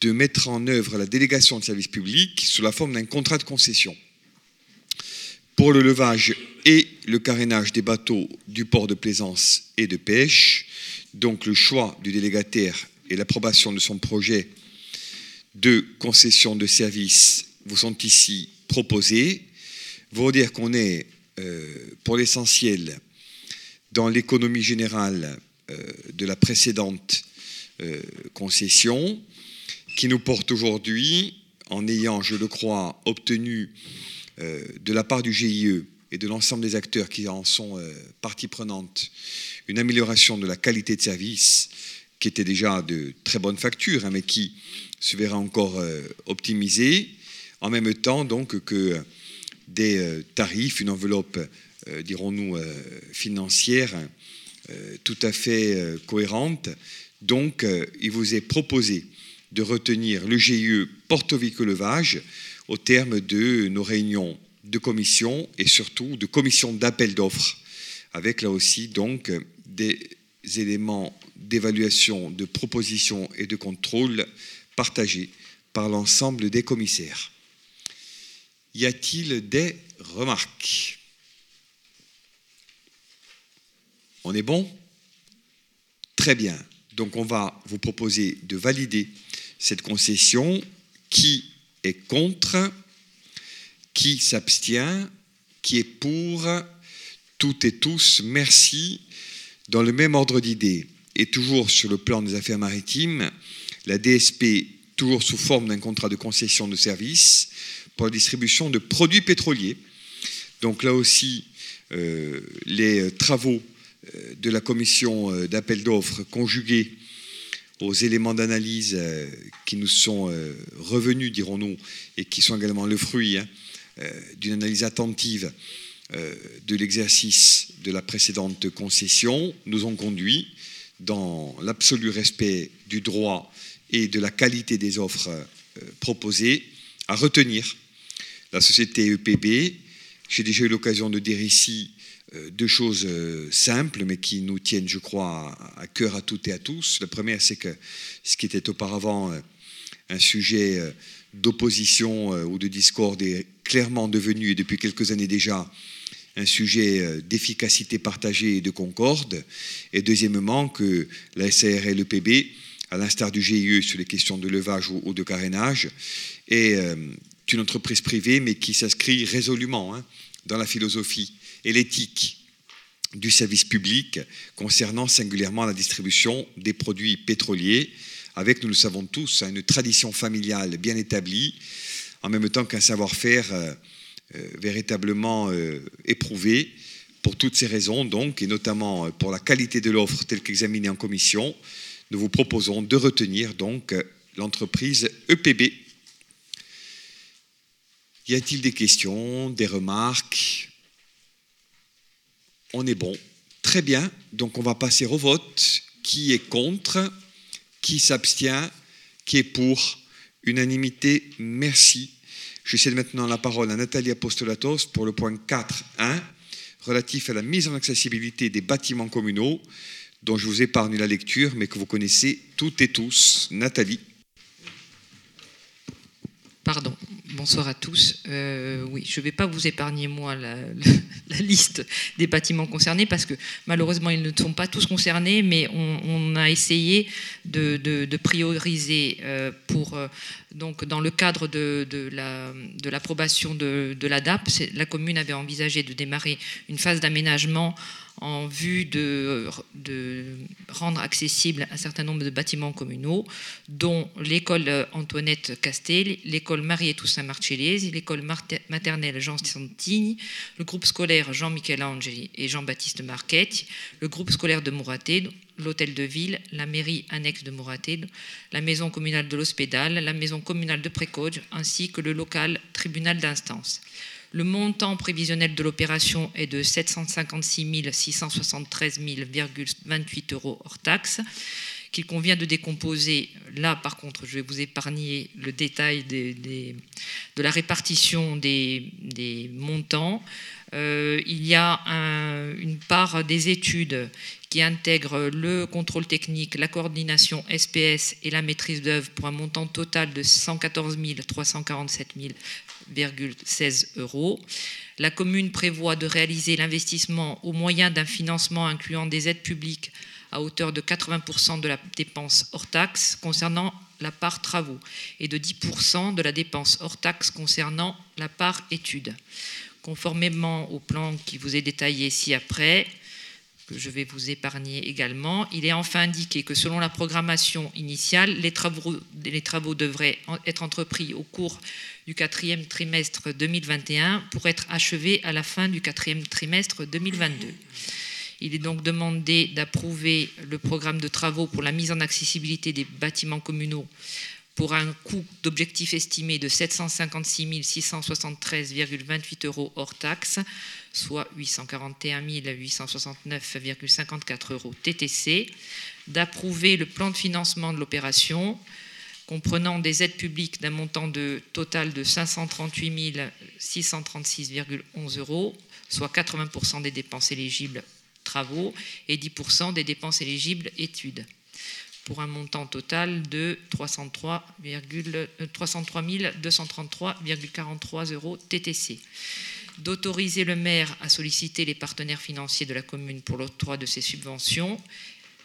de mettre en œuvre la délégation de service public sous la forme d'un contrat de concession pour le levage et le carénage des bateaux du port de plaisance et de pêche. Donc le choix du délégataire et l'approbation de son projet de concession de services vous sont ici proposés. Vous dire qu'on est, euh, pour l'essentiel, dans l'économie générale euh, de la précédente euh, concession, qui nous porte aujourd'hui, en ayant, je le crois, obtenu de la part du GIE et de l'ensemble des acteurs qui en sont partie prenante une amélioration de la qualité de service qui était déjà de très bonne facture, hein, mais qui se verra encore optimisée, en même temps donc que des tarifs, une enveloppe, dirons-nous, financière tout à fait cohérente. Donc, il vous est proposé de retenir le GIE Porto-Vico-Levage au terme de nos réunions de commission et surtout de commission d'appel d'offres, avec là aussi donc des éléments d'évaluation, de proposition et de contrôle partagés par l'ensemble des commissaires. Y a-t-il des remarques? On est bon? Très bien. Donc on va vous proposer de valider cette concession. Qui est contre? Qui s'abstient? Qui est pour? Toutes et tous, merci. Dans le même ordre d'idées, et toujours sur le plan des affaires maritimes, la DSP, toujours sous forme d'un contrat de concession de service pour la distribution de produits pétroliers. Donc là aussi, euh, les travaux euh, de la commission euh, d'appel d'offres conjugués aux éléments d'analyse qui nous sont revenus, dirons-nous, et qui sont également le fruit hein, d'une analyse attentive de l'exercice de la précédente concession, nous ont conduit, dans l'absolu respect du droit et de la qualité des offres proposées, à retenir la société EPB. J'ai déjà eu l'occasion de dire ici euh, deux choses euh, simples, mais qui nous tiennent, je crois, à cœur à toutes et à tous. La première, c'est que ce qui était auparavant euh, un sujet d'opposition ou de discorde est clairement devenu, et depuis quelques années déjà, un sujet d'efficacité partagée et de concorde. Et deuxièmement, que la SAR et l'EPB, à l'instar du GIE sur les questions de levage ou de carénage, est une entreprise privée, mais qui s'inscrit résolument hein, dans la philosophie et l'éthique du service public concernant singulièrement la distribution des produits pétroliers, avec, nous le savons tous, une tradition familiale bien établie, en même temps qu'un savoir-faire euh, euh, véritablement euh, éprouvé. Pour toutes ces raisons, donc, et notamment pour la qualité de l'offre telle qu'examinée en commission, nous vous proposons de retenir donc l'entreprise EPB. Y a-t-il des questions, des remarques? On est bon. Très bien. Donc on va passer au vote. Qui est contre? Qui s'abstient? Qui est pour? Unanimité, merci. Je cède maintenant la parole à Nathalie Apostolatos pour le point 4.1 relatif à la mise en accessibilité des bâtiments communaux, dont je vous épargne la lecture, mais que vous connaissez toutes et tous. Nathalie. Pardon, bonsoir à tous. Euh, oui, je ne vais pas vous épargner, moi, la, liste des bâtiments concernés, parce que malheureusement, ils ne sont pas tous concernés, mais on, a essayé de, prioriser euh, pour, euh, donc, dans le cadre de, l'approbation de, de la DAP, la commune avait envisagé de démarrer une phase d'aménagement en vue de, rendre accessible un certain nombre de bâtiments communaux, dont l'école Antoinette Castel, l'école Marie et Toussaint Marcellesi, l'école maternelle Jean Santini, le groupe scolaire Jean-Michel Angeli et Jean-Baptiste Marquette, le groupe scolaire de Mouraté, l'hôtel de ville, la mairie annexe de Mouraté, la maison communale de l'Hospédal, la maison communale de Précoge, ainsi que le local tribunal d'instance. Le montant prévisionnel de l'opération est de 756 673,28 euros hors taxe qu'il convient de décomposer. Là, par contre, je vais vous épargner le détail de la répartition des, montants. Euh, il y a une part des études qui intègre le contrôle technique, la coordination SPS et la maîtrise d'œuvre pour un montant total de 114 347 16 euros. La commune prévoit de réaliser l'investissement au moyen d'un financement incluant des aides publiques à hauteur de 80% de la dépense hors taxe concernant la part travaux et de 10% de la dépense hors taxe concernant la part études. Conformément au plan qui vous est détaillé ci-après, que je vais vous épargner également. Il est enfin indiqué que selon la programmation initiale, les travaux, les travaux devraient être entrepris au cours du quatrième trimestre 2021 pour être achevés à la fin du quatrième trimestre 2022. Il est donc demandé d'approuver le programme de travaux pour la mise en accessibilité des bâtiments communaux pour un coût d'objectif estimé de 756 673,28 euros hors taxes, soit 841 869,54 euros TTC, d'approuver le plan de financement de l'opération comprenant des aides publiques d'un montant total de 538 636,11 euros, soit 80% des dépenses éligibles travaux et 10% des dépenses éligibles études pour un montant total de 303, 303 233,43 euros TTC. D'autoriser le maire à solliciter les partenaires financiers de la commune pour l'octroi de ces subventions.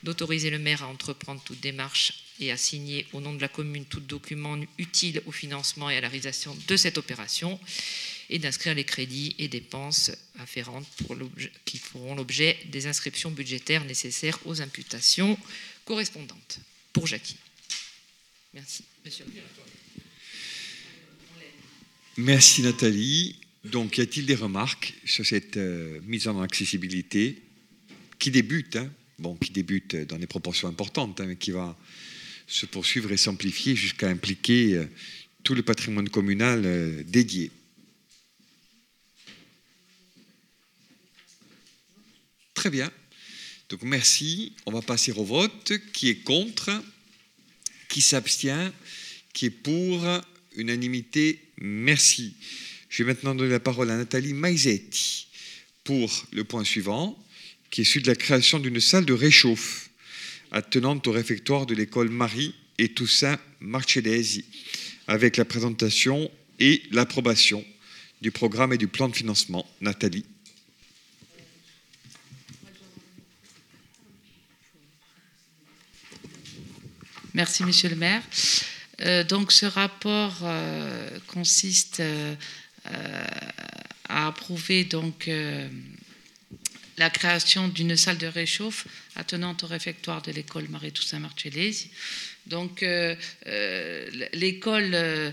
D'autoriser le maire à entreprendre toute démarche et à signer au nom de la commune tout document utile au financement et à la réalisation de cette opération et d'inscrire les crédits et dépenses afférentes qui feront l'objet des inscriptions budgétaires nécessaires aux imputations correspondante pour Jackie. Merci, monsieur Merci Nathalie. Donc, y a-t-il des remarques sur cette euh, mise en accessibilité qui débute, hein, bon, qui débute dans des proportions importantes, hein, mais qui va se poursuivre et s'amplifier jusqu'à impliquer euh, tout le patrimoine communal euh, dédié Très bien. Donc merci. On va passer au vote. Qui est contre? Qui s'abstient? Qui est pour? Unanimité Merci. Je vais maintenant donner la parole à Nathalie Maisetti pour le point suivant, qui est celui de la création d'une salle de réchauffe attenante au réfectoire de l'école Marie et Toussaint Marcellesi, avec la présentation et l'approbation du programme et du plan de financement. Nathalie. Merci, Monsieur le maire. Euh, donc, ce rapport euh, consiste euh, à approuver donc la création d'une salle de réchauffe attenante au réfectoire de l'école Marie-Toussaint Marcellesi donc euh, euh, l'école euh,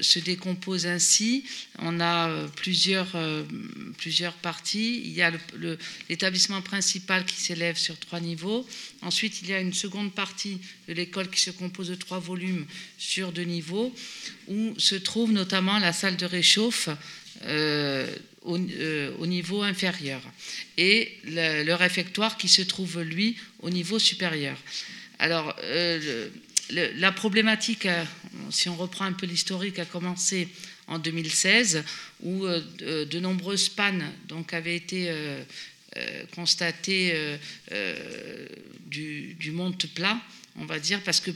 se décompose ainsi. On a plusieurs, plusieurs parties. Il y a l'établissement principal qui s'élève sur trois niveaux. Ensuite, il y a une seconde partie de l'école qui se compose de trois volumes sur deux niveaux, où se trouve notamment la salle de réchauffe. au, niveau inférieur et le, réfectoire qui se trouve lui au niveau supérieur. Alors, euh, la problématique, euh, si on reprend un peu l'historique, a commencé en 2016, où euh, de, nombreuses pannes donc, avaient été constatées du, monte plat, on va dire, parce que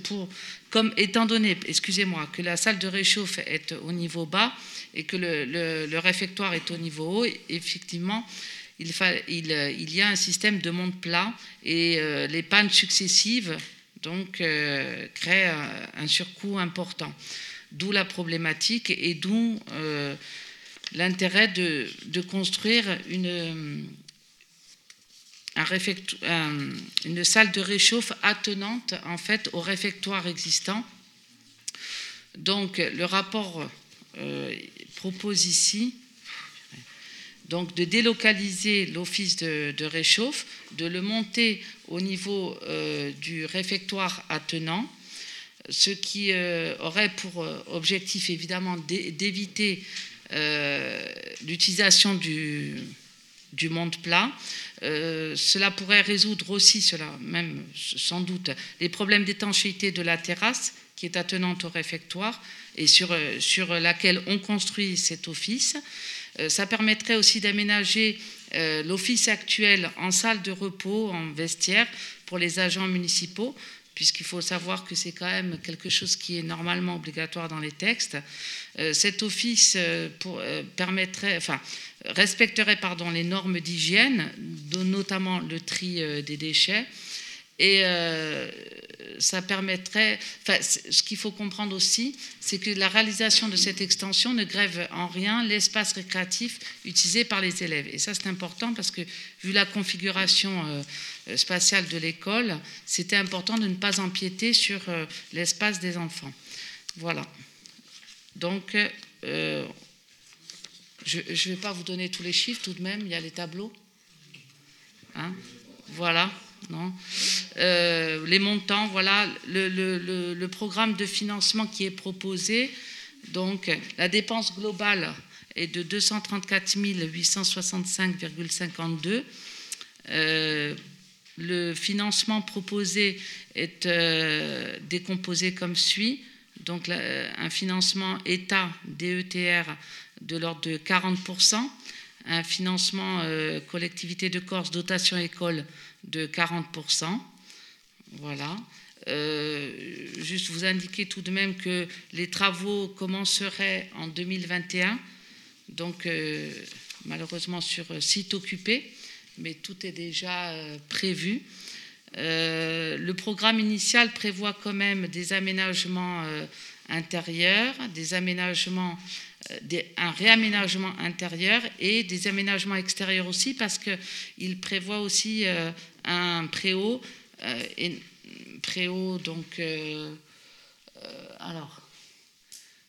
comme étant donné, excusez-moi, que la salle de réchauffe est au niveau bas et que le, réfectoire est au niveau haut, effectivement, il, il, y a un système de monte plat et les pannes successives donc euh, crée un, surcoût important. D'où la problématique et d'où euh, l'intérêt de, construire une, une salle de réchauffe attenante en fait au réfectoire existant. Donc le rapport euh, propose ici donc de délocaliser l'office de, réchauffe, de le monter au niveau euh, du réfectoire attenant, ce qui euh, aurait pour euh, objectif évidemment d'éviter l'utilisation du, du monde plat. cela pourrait résoudre aussi, cela même sans doute, les problèmes d'étanchéité de la terrasse qui est attenante au réfectoire et sur, sur laquelle on construit cet office. Euh, ça permettrait aussi d'aménager euh, l'office actuel en salle de repos, en vestiaire pour les agents municipaux, puisqu'il faut savoir que c'est quand même quelque chose qui est normalement obligatoire dans les textes. Euh, cet office permettrait, enfin, respecterait pardon, les normes d'hygiène, notamment le tri des déchets, et ça permettrait. Enfin, ce qu'il faut comprendre aussi, c'est que la réalisation de cette extension ne grève en rien l'espace récréatif utilisé par les élèves. Et ça, c'est important parce que, vu la configuration euh, spatiale de l'école, c'était important de ne pas empiéter sur euh, l'espace des enfants. Voilà. Donc, euh, je ne vais pas vous donner tous les chiffres tout de même, il y a les tableaux. Hein? Voilà. Euh, les montants, voilà, le, programme de financement qui est proposé. Donc, la dépense globale est de 234 865,52. Euh, le financement proposé est euh, décomposé comme suit. Donc, un financement État DETR de l'ordre de 40%, un financement collectivité de Corse, dotation école de 40%. Voilà. Euh, juste vous indiquer tout de même que les travaux commenceraient en 2021, donc euh, malheureusement sur site occupé, mais tout est déjà euh, prévu. le programme initial prévoit quand même des aménagements intérieurs, des aménagements un réaménagement intérieur et des aménagements extérieurs aussi parce qu'il prévoit aussi un préau, et, préau donc euh, euh, alors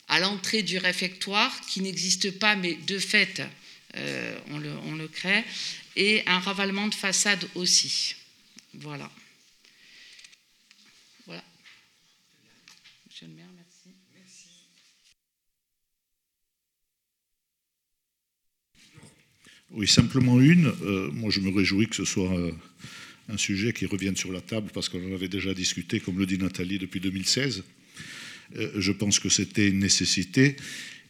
à l'entrée du réfectoire qui n'existe pas mais de fait euh, on, le, on, le, crée et un ravalement de façade aussi. Voilà. Voilà. Monsieur le maire, merci. merci. Oui, simplement une. moi, je me réjouis que ce soit un sujet qui revienne sur la table parce qu'on en avait déjà discuté, comme le dit Nathalie, depuis 2016. Euh, je pense que c'était une nécessité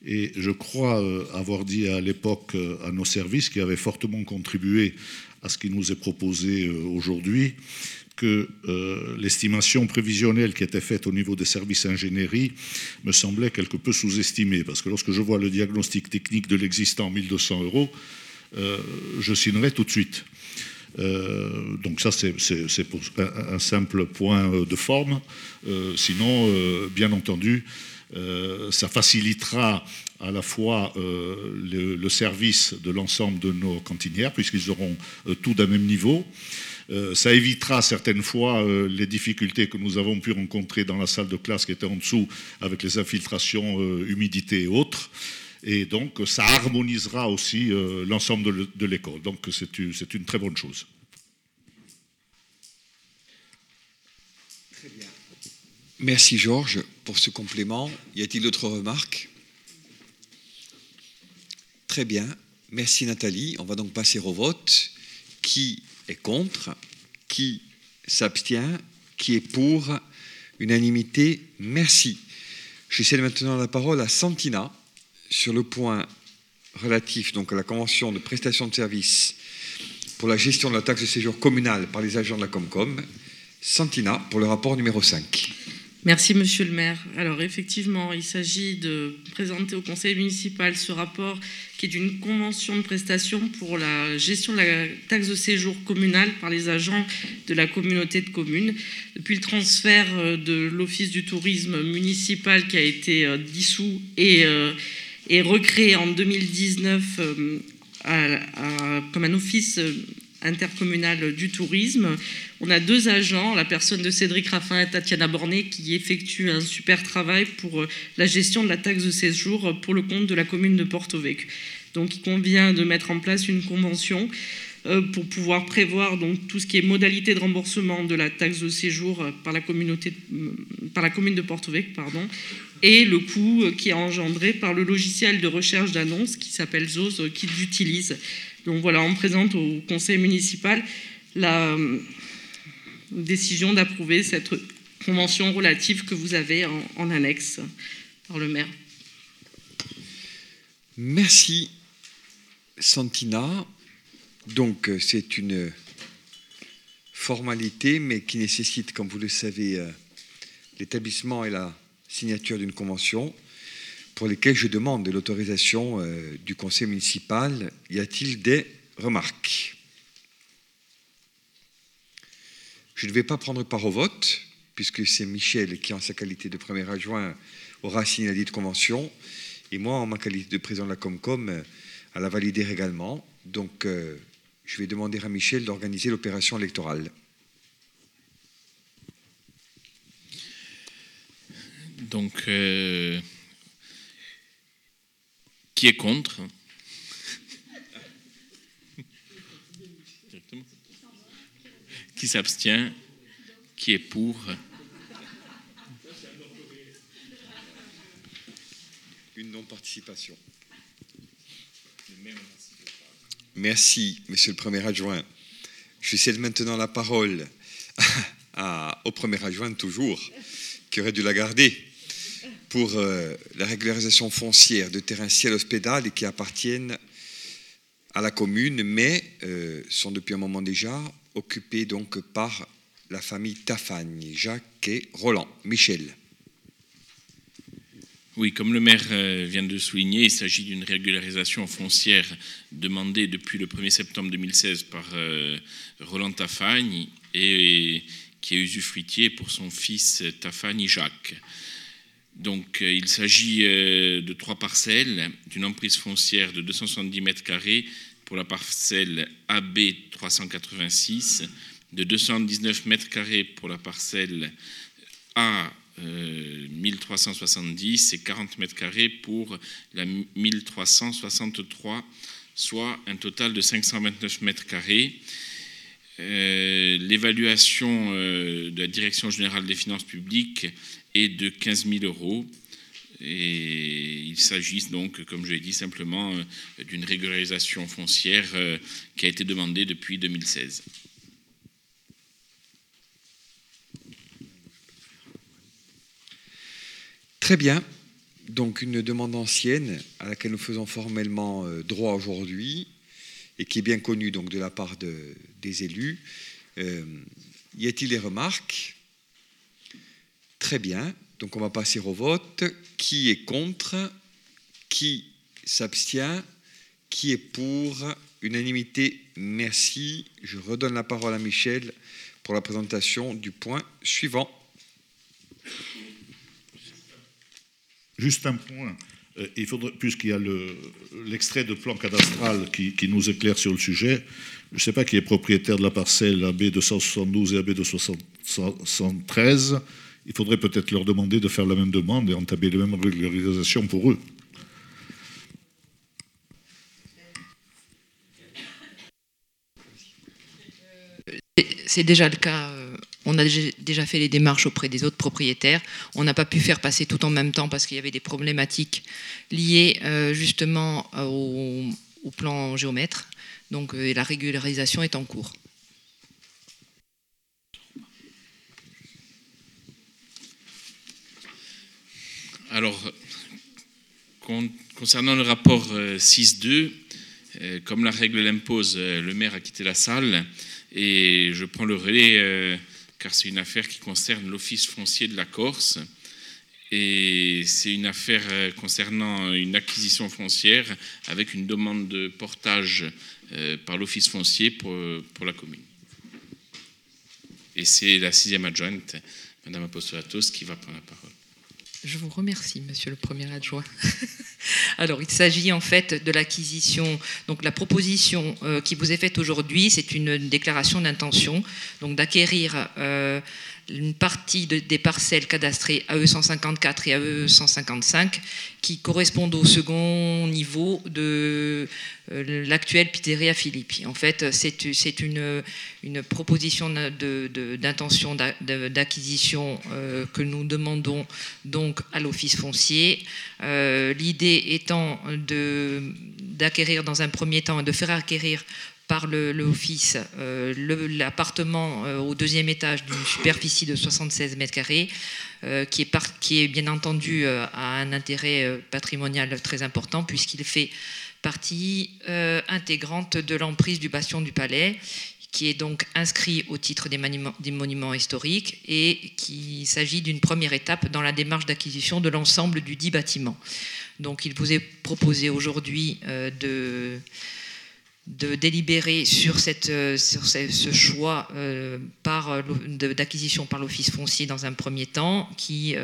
et je crois euh, avoir dit à l'époque euh, à nos services qui avaient fortement contribué à ce qui nous est proposé aujourd'hui que l'estimation prévisionnelle qui était faite au niveau des services ingénierie me semblait quelque peu sous-estimée. Parce que lorsque je vois le diagnostic technique de l'existant 1200 euros, je signerai tout de suite. Euh, donc ça, c'est un, simple point euh, de forme. Euh, sinon, bien entendu, ça facilitera à la fois le, service de l'ensemble de nos cantinières, puisqu'ils auront tout d'un même niveau. ça évitera certaines fois les difficultés que nous avons pu rencontrer dans la salle de classe qui était en dessous avec les infiltrations, humidité et autres et donc ça harmonisera aussi euh, l'ensemble de l'école. Donc c'est une très bonne chose. Très bien. Merci Georges pour ce complément. Y a-t-il d'autres remarques? Très bien. Merci Nathalie. On va donc passer au vote. Qui est contre? Qui s'abstient? Qui est pour? Unanimité Merci. Je cède maintenant la parole à Santina sur le point relatif donc, à la convention de prestation de services pour la gestion de la taxe de séjour communale par les agents de la Comcom. Santina pour le rapport numéro 5. Merci Monsieur le maire. Alors effectivement, il s'agit de présenter au conseil municipal ce rapport qui est une convention de prestation pour la gestion de la taxe de séjour communale par les agents de la communauté de communes. Depuis le transfert euh, de l'Office du tourisme municipal qui a été euh, dissous et euh, et recréé en 2019 euh, comme un office euh, intercommunal du tourisme. On a deux agents, la personne de Cédric Raffin et Tatiana Bornet, qui effectuent un super travail pour euh, la gestion de la taxe de séjour pour le compte de la commune de Porto. Donc il convient de mettre en place une convention pour pouvoir prévoir donc tout ce qui est modalité de remboursement de la taxe de séjour par la, commune de Porto pardon, et le coût qui est engendré par le logiciel de recherche d'annonces qui s'appelle ZOS, qu'ils utilisent. Donc voilà, on présente au conseil municipal la euh, décision d'approuver cette convention relative que vous avez en, en annexe par le maire. Merci Santina. Donc c'est une formalité, mais qui nécessite, comme vous le savez, euh, l'établissement et la signature d'une convention pour lesquelles je demande l'autorisation euh, du conseil municipal. Y a-t-il des remarques? Je ne vais pas prendre part au vote. puisque c'est Michel qui, en sa qualité de premier adjoint, aura signé la dite convention, et moi, en ma qualité de président de la Comcom, à la valider également. Donc, euh, je vais demander à Michel d'organiser l'opération électorale. Donc, euh, qui est contre? Qui s'abstient? Qui est pour? Une non-participation. Merci, Monsieur le Premier adjoint. Je cède maintenant la parole au Premier adjoint, toujours, qui aurait dû la garder, pour euh, la régularisation foncière de terrains ciel hospédal et qui appartiennent à la commune, mais euh, sont depuis un moment déjà occupés donc par la famille Tafagne, Jacques et Roland. Michel. Oui, comme le maire euh, vient de souligner, il s'agit d'une régularisation foncière demandée depuis le 1er septembre 2016 par Roland Tafagne et qui est usufruitier pour son fils Tafagne Jacques. Donc, euh, il s'agit de trois parcelles d'une emprise foncière de 270 mètres carrés pour la parcelle AB 386, de 219 mètres carrés pour la parcelle A 1370 euh, et 40 mètres carrés pour la 1363, soit un total de 529 mètres carrés. Euh, l'évaluation euh, de la Direction générale des finances publiques est de 15 000 euros. Et il s'agit donc, comme je l'ai dit, simplement d'une régularisation foncière qui a été demandée depuis 2016. Très bien. Donc une demande ancienne à laquelle nous faisons formellement euh, droit aujourd'hui et qui est bien connue donc de la part des élus. Euh, y a-t-il des remarques? Très bien. Donc on va passer au vote. Qui est contre? Qui s'abstient? Qui est pour? Unanimité, merci. Je redonne la parole à Michel pour la présentation du point suivant. Juste un point. Euh, il faudrait, puisqu'il y a l'extrait de plan cadastral qui, nous éclaire sur le sujet, je ne sais pas qui est propriétaire de la parcelle AB 272 et AB 273, il faudrait peut-être leur demander de faire la même demande et entamer les mêmes régularisations pour eux. C'est déjà le cas euh, on a déjà fait les démarches auprès des autres propriétaires. On n'a pas pu faire passer tout en même temps parce qu'il y avait des problématiques liées euh, justement euh, au, plan géomètre. Donc euh, la régularisation est en cours. Alors, concernant le rapport 6.2, comme la règle l'impose, le maire a quitté la salle et je prends le relais car c'est une affaire qui concerne l'Office foncier de la Corse. Et c'est une affaire euh, concernant une acquisition foncière avec une demande de portage euh, par l'Office foncier pour, pour la commune. Et c'est la sixième adjointe, Madame Apostolatos, qui va prendre la parole. Je vous remercie, Monsieur le Premier adjoint. Alors, il s'agit en fait de l'acquisition. Donc, la proposition euh, qui vous est faite aujourd'hui, c'est une déclaration d'intention, donc d'acquérir euh, une partie des parcelles cadastrées AE 154 et AE 155 qui correspondent au second niveau de euh, l'actuel Pizzeria Philippi. En fait, c'est une, une, proposition d'intention d'acquisition euh, que nous demandons donc à l'Office foncier. Euh, l'idée étant d'acquérir dans un premier temps et de faire acquérir par l'office euh, l'appartement euh, au deuxième étage d'une superficie de 76 mètres carrés, euh, qui, est qui est bien entendu à un intérêt patrimonial très important puisqu'il fait partie intégrante de l'emprise du bastion du palais qui est donc inscrit au titre des monuments, des monuments historiques et qui s'agit d'une première étape dans la démarche d'acquisition de l'ensemble du dit bâtiment. Donc il vous est proposé aujourd'hui de de délibérer sur, sur ce, choix d'acquisition par l'Office foncier dans un premier temps, qui,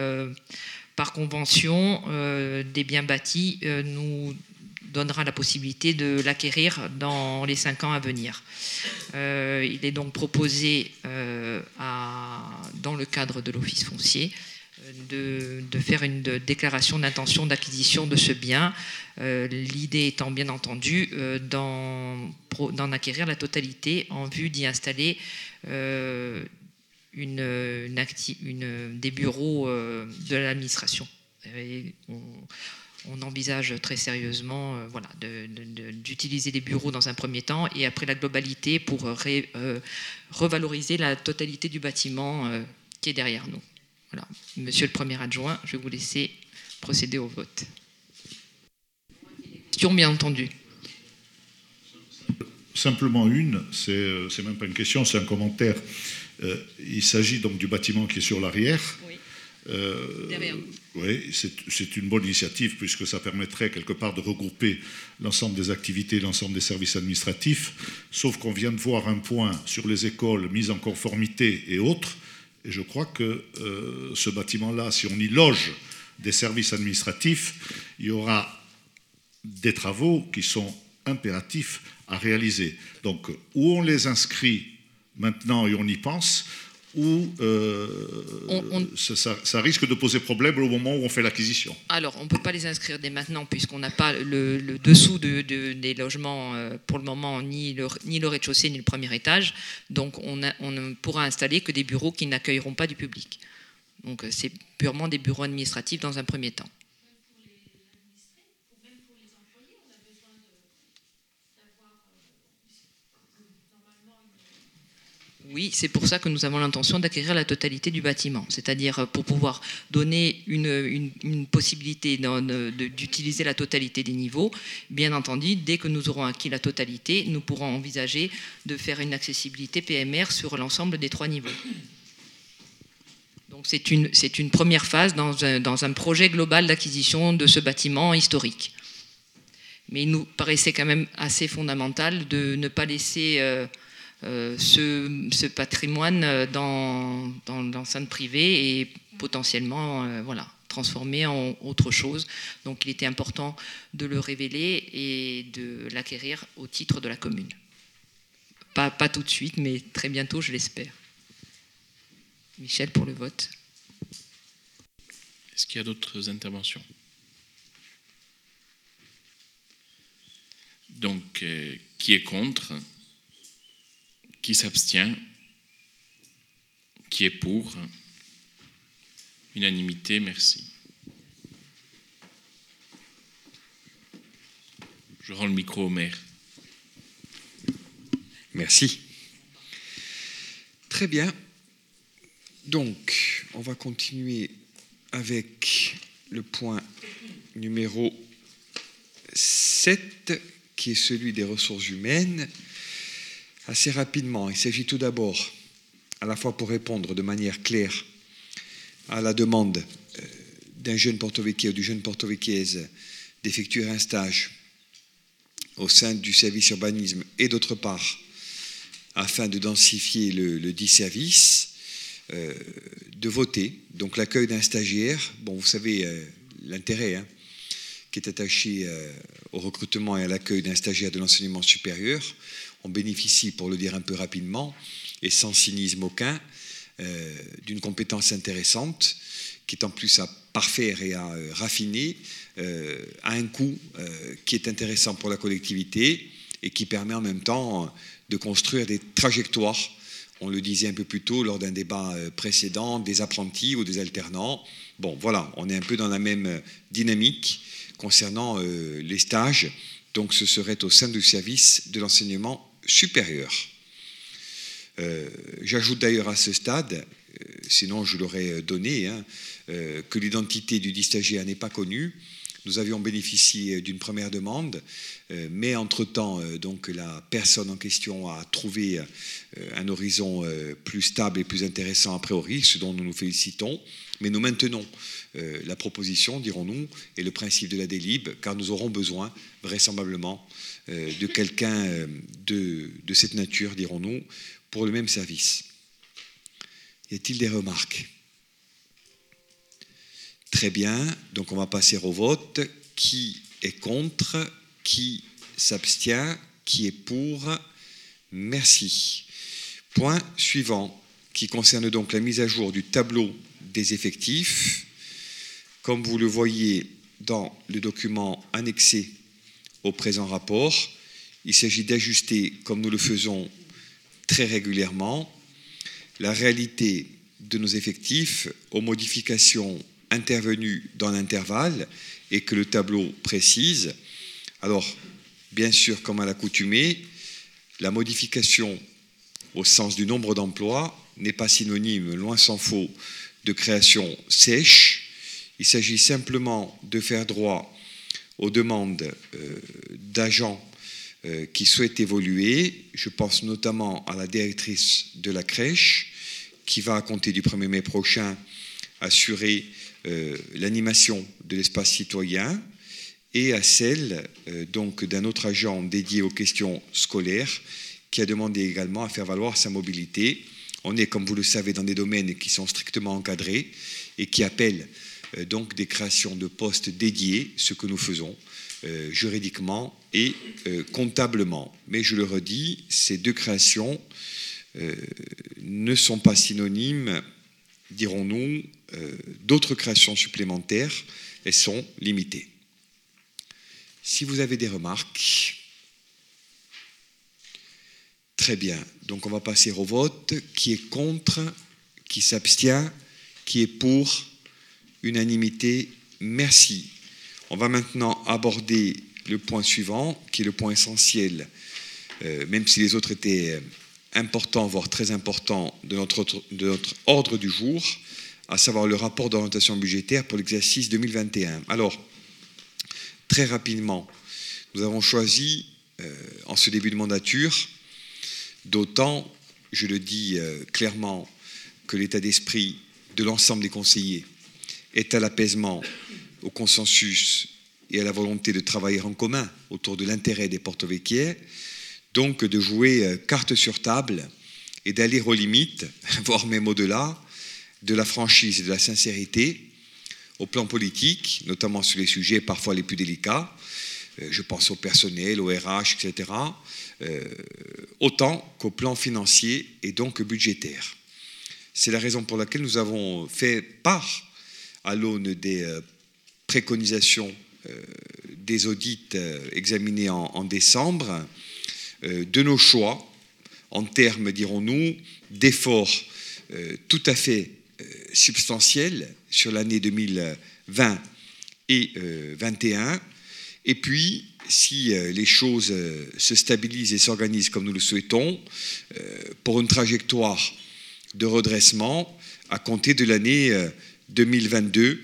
par convention des biens bâtis, nous donnera la possibilité de l'acquérir dans les cinq ans à venir. Euh, il est donc proposé, euh, dans le cadre de l'Office foncier, euh, de, faire une déclaration d'intention d'acquisition de ce bien, l'idée étant bien entendu d'en acquérir la totalité en vue d'y installer une, des bureaux de l'administration on envisage très sérieusement euh, voilà, d'utiliser les bureaux dans un premier temps et après la globalité pour euh, revaloriser la totalité du bâtiment euh, qui est derrière nous. Voilà. Monsieur le premier adjoint, je vais vous laisser procéder au vote. Question, bien entendu. Simplement une, c'est même pas une question, c'est un commentaire. il s'agit donc du bâtiment qui est sur l'arrière. Derrière. Oui, c'est une bonne initiative puisque ça permettrait quelque part de regrouper l'ensemble des activités, l'ensemble des services administratifs, sauf qu'on vient de voir un point sur les écoles mises en conformité et autres, et je crois que euh, ce bâtiment-là, si on y loge des services administratifs, il y aura des travaux qui sont impératifs à réaliser. Donc, où on les inscrit maintenant et on y pense, ou euh, ça, risque de poser problème au moment où on fait l'acquisition Alors, on ne peut pas les inscrire dès maintenant, puisqu'on n'a pas le, dessous de, des logements euh, pour le moment, ni le, ni le rez-de-chaussée, ni le premier étage. Donc, on, on, ne pourra installer que des bureaux qui n'accueilleront pas du public. Donc, euh, c'est purement des bureaux administratifs dans un premier temps. Oui, c'est pour ça que nous avons l'intention d'acquérir la totalité du bâtiment, c'est-à-dire euh, pour pouvoir donner une, possibilité d'utiliser la totalité des niveaux. Bien entendu, dès que nous aurons acquis la totalité, nous pourrons envisager de faire une accessibilité PMR sur l'ensemble des trois niveaux. Donc c'est une, première phase dans un, dans un projet global d'acquisition de ce bâtiment historique. Mais il nous paraissait quand même assez fondamental de ne pas laisser... Euh, euh, ce, patrimoine euh, dans, dans l'enceinte privée et potentiellement euh, voilà, transformé en autre chose. Donc il était important de le révéler et de l'acquérir au titre de la commune. Pas, pas tout de suite, mais très bientôt, je l'espère. Michel, pour le vote. Est-ce qu'il y a d'autres interventions? Donc, qui est contre? Qui s'abstient Qui est pour Unanimité, merci. Je rends le micro au maire. Merci. Très bien. Donc, on va continuer avec le point numéro 7, qui est celui des ressources humaines assez rapidement. Il s'agit tout d'abord, à la fois pour répondre de manière claire à la demande euh, d'un jeune porto-vecchio ou du jeune porto-vecchiaise d'effectuer un stage au sein du service urbanisme et d'autre part, afin de densifier le, dit service, euh, de voter. Donc l'accueil d'un stagiaire, bon, vous savez euh, l'intérêt hein, qui est attaché au recrutement et à l'accueil d'un stagiaire de l'enseignement supérieur on bénéficie, pour le dire un peu rapidement, et sans cynisme aucun, euh, d'une compétence intéressante qui est en plus à parfaire et à euh, raffiner euh, à un coût qui est intéressant pour la collectivité et qui permet en même temps de construire des trajectoires. On le disait un peu plus tôt lors d'un débat précédent, des apprentis ou des alternants. Bon, voilà, on est un peu dans la même dynamique concernant les stages. Donc ce serait au sein du service de l'enseignement supérieur. Euh, j'ajoute d'ailleurs à ce stade, euh, sinon je l'aurais donné, hein, euh, que l'identité du dit n'est pas connue. Nous avions bénéficié d'une première demande, mais entre-temps, donc la personne en question a trouvé un horizon plus stable et plus intéressant a priori, ce dont nous nous félicitons. Mais nous maintenons la proposition, dirons-nous, et le principe de la délib, car nous aurons besoin, vraisemblablement, de quelqu'un de, de cette nature, dirons-nous, pour le même service. Y a-t-il des remarques? Très bien, donc on va passer au vote. Qui est contre? Qui s'abstient? Qui est pour? Merci. Point suivant, qui concerne donc la mise à jour du tableau des effectifs. Comme vous le voyez dans le document annexé au présent rapport, il s'agit d'ajuster, comme nous le faisons très régulièrement, la réalité de nos effectifs aux modifications intervenues dans l'intervalle et que le tableau précise. Alors, bien sûr, comme à l'accoutumée, la modification au sens du nombre d'emplois n'est pas synonyme, loin s'en faut, de création sèche. Il s'agit simplement de faire droit aux demandes euh, d'agents euh, qui souhaitent évoluer. Je pense notamment à la directrice de la crèche qui va, à compter du 1er mai prochain, assurer euh, l'animation de l'espace citoyen et à celle d'un autre agent dédié aux questions scolaires qui a demandé également à faire valoir sa mobilité. On est, comme vous le savez, dans des domaines qui sont strictement encadrés et qui appellent donc des créations de postes dédiés, ce que nous faisons. Euh, juridiquement et euh, comptablement. Mais je le redis, ces deux créations euh, ne sont pas synonymes, dirons-nous, d'autres créations supplémentaires. Elles sont limitées. Si vous avez des remarques, très bien. Donc on va passer au vote. Qui est contre? Qui s'abstient? Qui est pour? Unanimité Merci. On va maintenant aborder le point suivant, qui est le point essentiel, euh, même si les autres étaient euh, importants, voire très importants, de notre, ordre du jour, à savoir le rapport d'orientation budgétaire pour l'exercice 2021. Alors, très rapidement, nous avons choisi, euh, en ce début de mandature, d'autant, je le dis clairement, que l'état d'esprit de l'ensemble des conseillers est à l'apaisement au consensus et à la volonté de travailler en commun autour de l'intérêt des porto-vecchiais, donc de jouer euh, carte sur table et d'aller aux limites, voire même au-delà, de la franchise et de la sincérité au plan politique, notamment sur les sujets parfois les plus délicats, euh, je pense au personnel, au RH, etc., euh, autant qu'au plan financier et donc budgétaire. C'est la raison pour laquelle nous avons fait part, à l'aune des préconisations euh, des audits euh, examinés en, décembre, euh, de nos choix en termes, dirons-nous, d'efforts tout à fait substantiels sur l'année 2020 et 2021. Et puis, si les choses se stabilisent et s'organisent comme nous le souhaitons, pour une trajectoire de redressement à compter de l'année 2022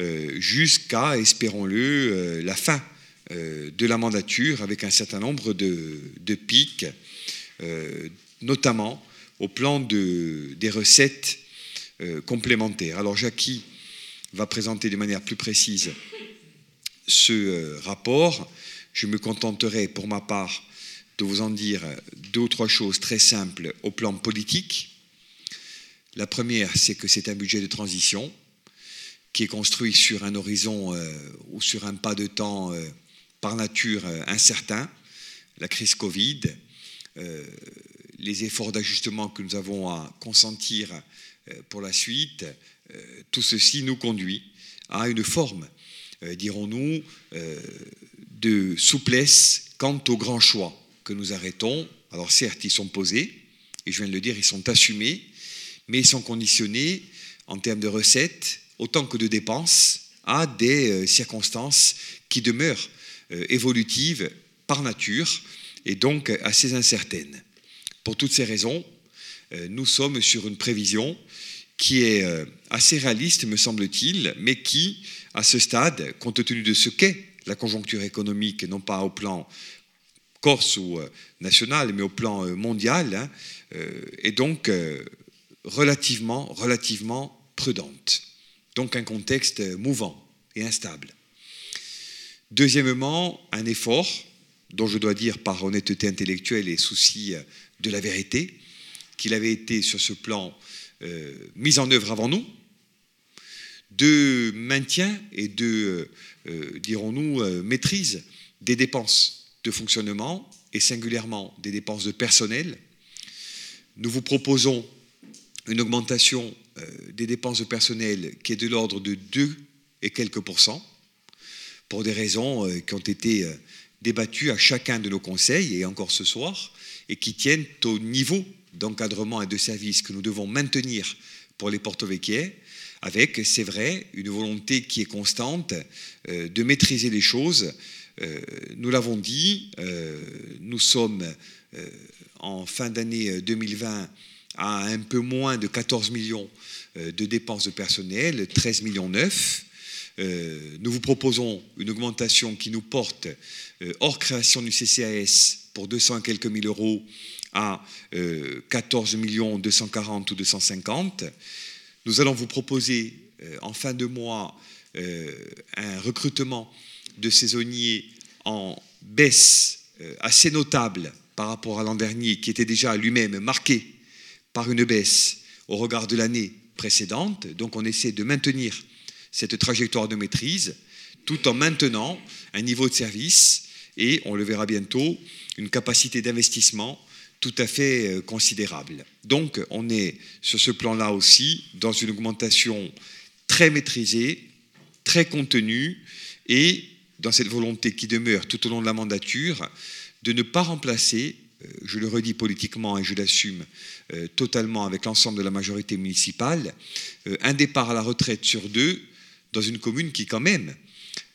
euh, jusqu'à, espérons-le, euh, la fin euh, de la mandature avec un certain nombre de, pics, notamment au plan des recettes complémentaires. Alors Jackie va présenter de manière plus précise ce rapport. Je me contenterai pour ma part de vous en dire deux ou trois choses très simples au plan politique. La première, c'est que c'est un budget de transition qui est construit sur un horizon euh, ou sur un pas de temps euh, par nature euh, incertain, la crise Covid, les efforts d'ajustement que nous avons à consentir pour la suite, tout ceci nous conduit à une forme, dirons-nous, de souplesse quant aux grands choix que nous arrêtons. Alors certes, ils sont posés, et je viens de le dire, ils sont assumés, mais ils sont conditionnés en termes de recettes autant que de dépenses à des euh, circonstances qui demeurent euh, évolutives par nature et donc assez incertaines. Pour toutes ces raisons, euh, nous sommes sur une prévision qui est assez réaliste, me semble-t-il, mais qui, à ce stade, compte tenu de ce qu'est la conjoncture économique, non pas au plan corse ou national, mais au plan mondial, hein, est donc relativement, relativement prudente. Donc un contexte mouvant et instable. Deuxièmement, un effort dont je dois dire par honnêteté intellectuelle et souci de la vérité, qu'il avait été sur ce plan euh, mis en œuvre avant nous, de maintien et de, euh, dirons-nous, euh, maîtrise des dépenses de fonctionnement et singulièrement des dépenses de personnel. Nous vous proposons une augmentation des dépenses de personnel qui est de l'ordre de 2 et quelques pourcents, pour des raisons qui ont été débattues à chacun de nos conseils, et encore ce soir, et qui tiennent au niveau d'encadrement et de service que nous devons maintenir pour les porto-vecchiais, avec, c'est vrai, une volonté qui est constante euh, de maîtriser les choses. Euh, nous l'avons dit, euh, nous sommes en fin d'année 2020 à un peu moins de 14 millions de dépenses de personnel, 13 millions 9. nous vous proposons une augmentation qui nous porte, hors création du CCAS, pour 200 et quelques mille euros, à 14 millions 240 ou 250. Nous allons vous proposer euh, en fin de mois euh, un recrutement de saisonniers en baisse euh, assez notable par rapport à l'an dernier, qui était déjà lui-même marqué par une baisse au regard de l'année précédente. Donc on essaie de maintenir cette trajectoire de maîtrise tout en maintenant un niveau de service et, on le verra bientôt, une capacité d'investissement tout à fait euh, considérable. Donc on est sur ce plan-là aussi dans une augmentation très maîtrisée, très contenue et dans cette volonté qui demeure tout au long de la mandature de ne pas remplacer, euh, je le redis politiquement et je l'assume euh, totalement avec l'ensemble de la majorité municipale, un départ à la retraite sur deux dans une commune qui quand même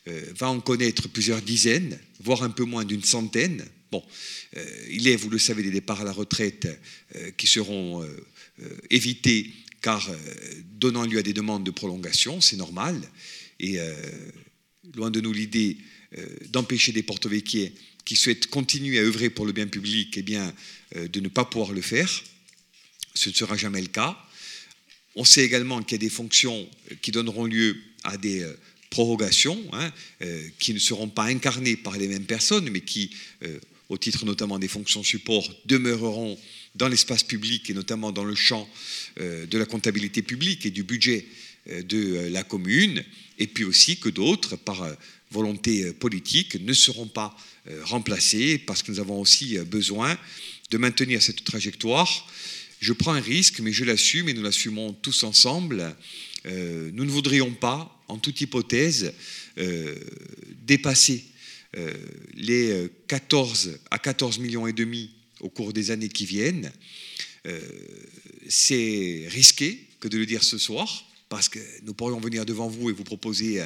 va en connaître plusieurs dizaines, voire un peu moins d'une centaine, Bon, euh, il est, vous le savez, des départs à la retraite euh, qui seront euh, évités car donnant lieu à des demandes de prolongation, c'est normal. Et loin de nous l'idée d'empêcher des porto qui souhaitent continuer à œuvrer pour le bien public eh bien, de ne pas pouvoir le faire. Ce ne sera jamais le cas. On sait également qu'il y a des fonctions qui donneront lieu à des prorogations, hein, qui ne seront pas incarnées par les mêmes personnes, mais qui au titre notamment des fonctions support, demeureront dans l'espace public et notamment dans le champ euh, de la comptabilité publique et du budget euh, de euh, la commune, et puis aussi que d'autres, par volonté politique, ne seront pas remplacés parce que nous avons aussi besoin de maintenir cette trajectoire. Je prends un risque, mais je l'assume et nous l'assumons tous ensemble. nous ne voudrions pas, en toute hypothèse, dépasser euh, les 14 euh, à 14 millions et demi au cours des années qui viennent. Euh, c'est risqué que de le dire ce soir, parce que nous pourrions venir devant vous et vous proposer,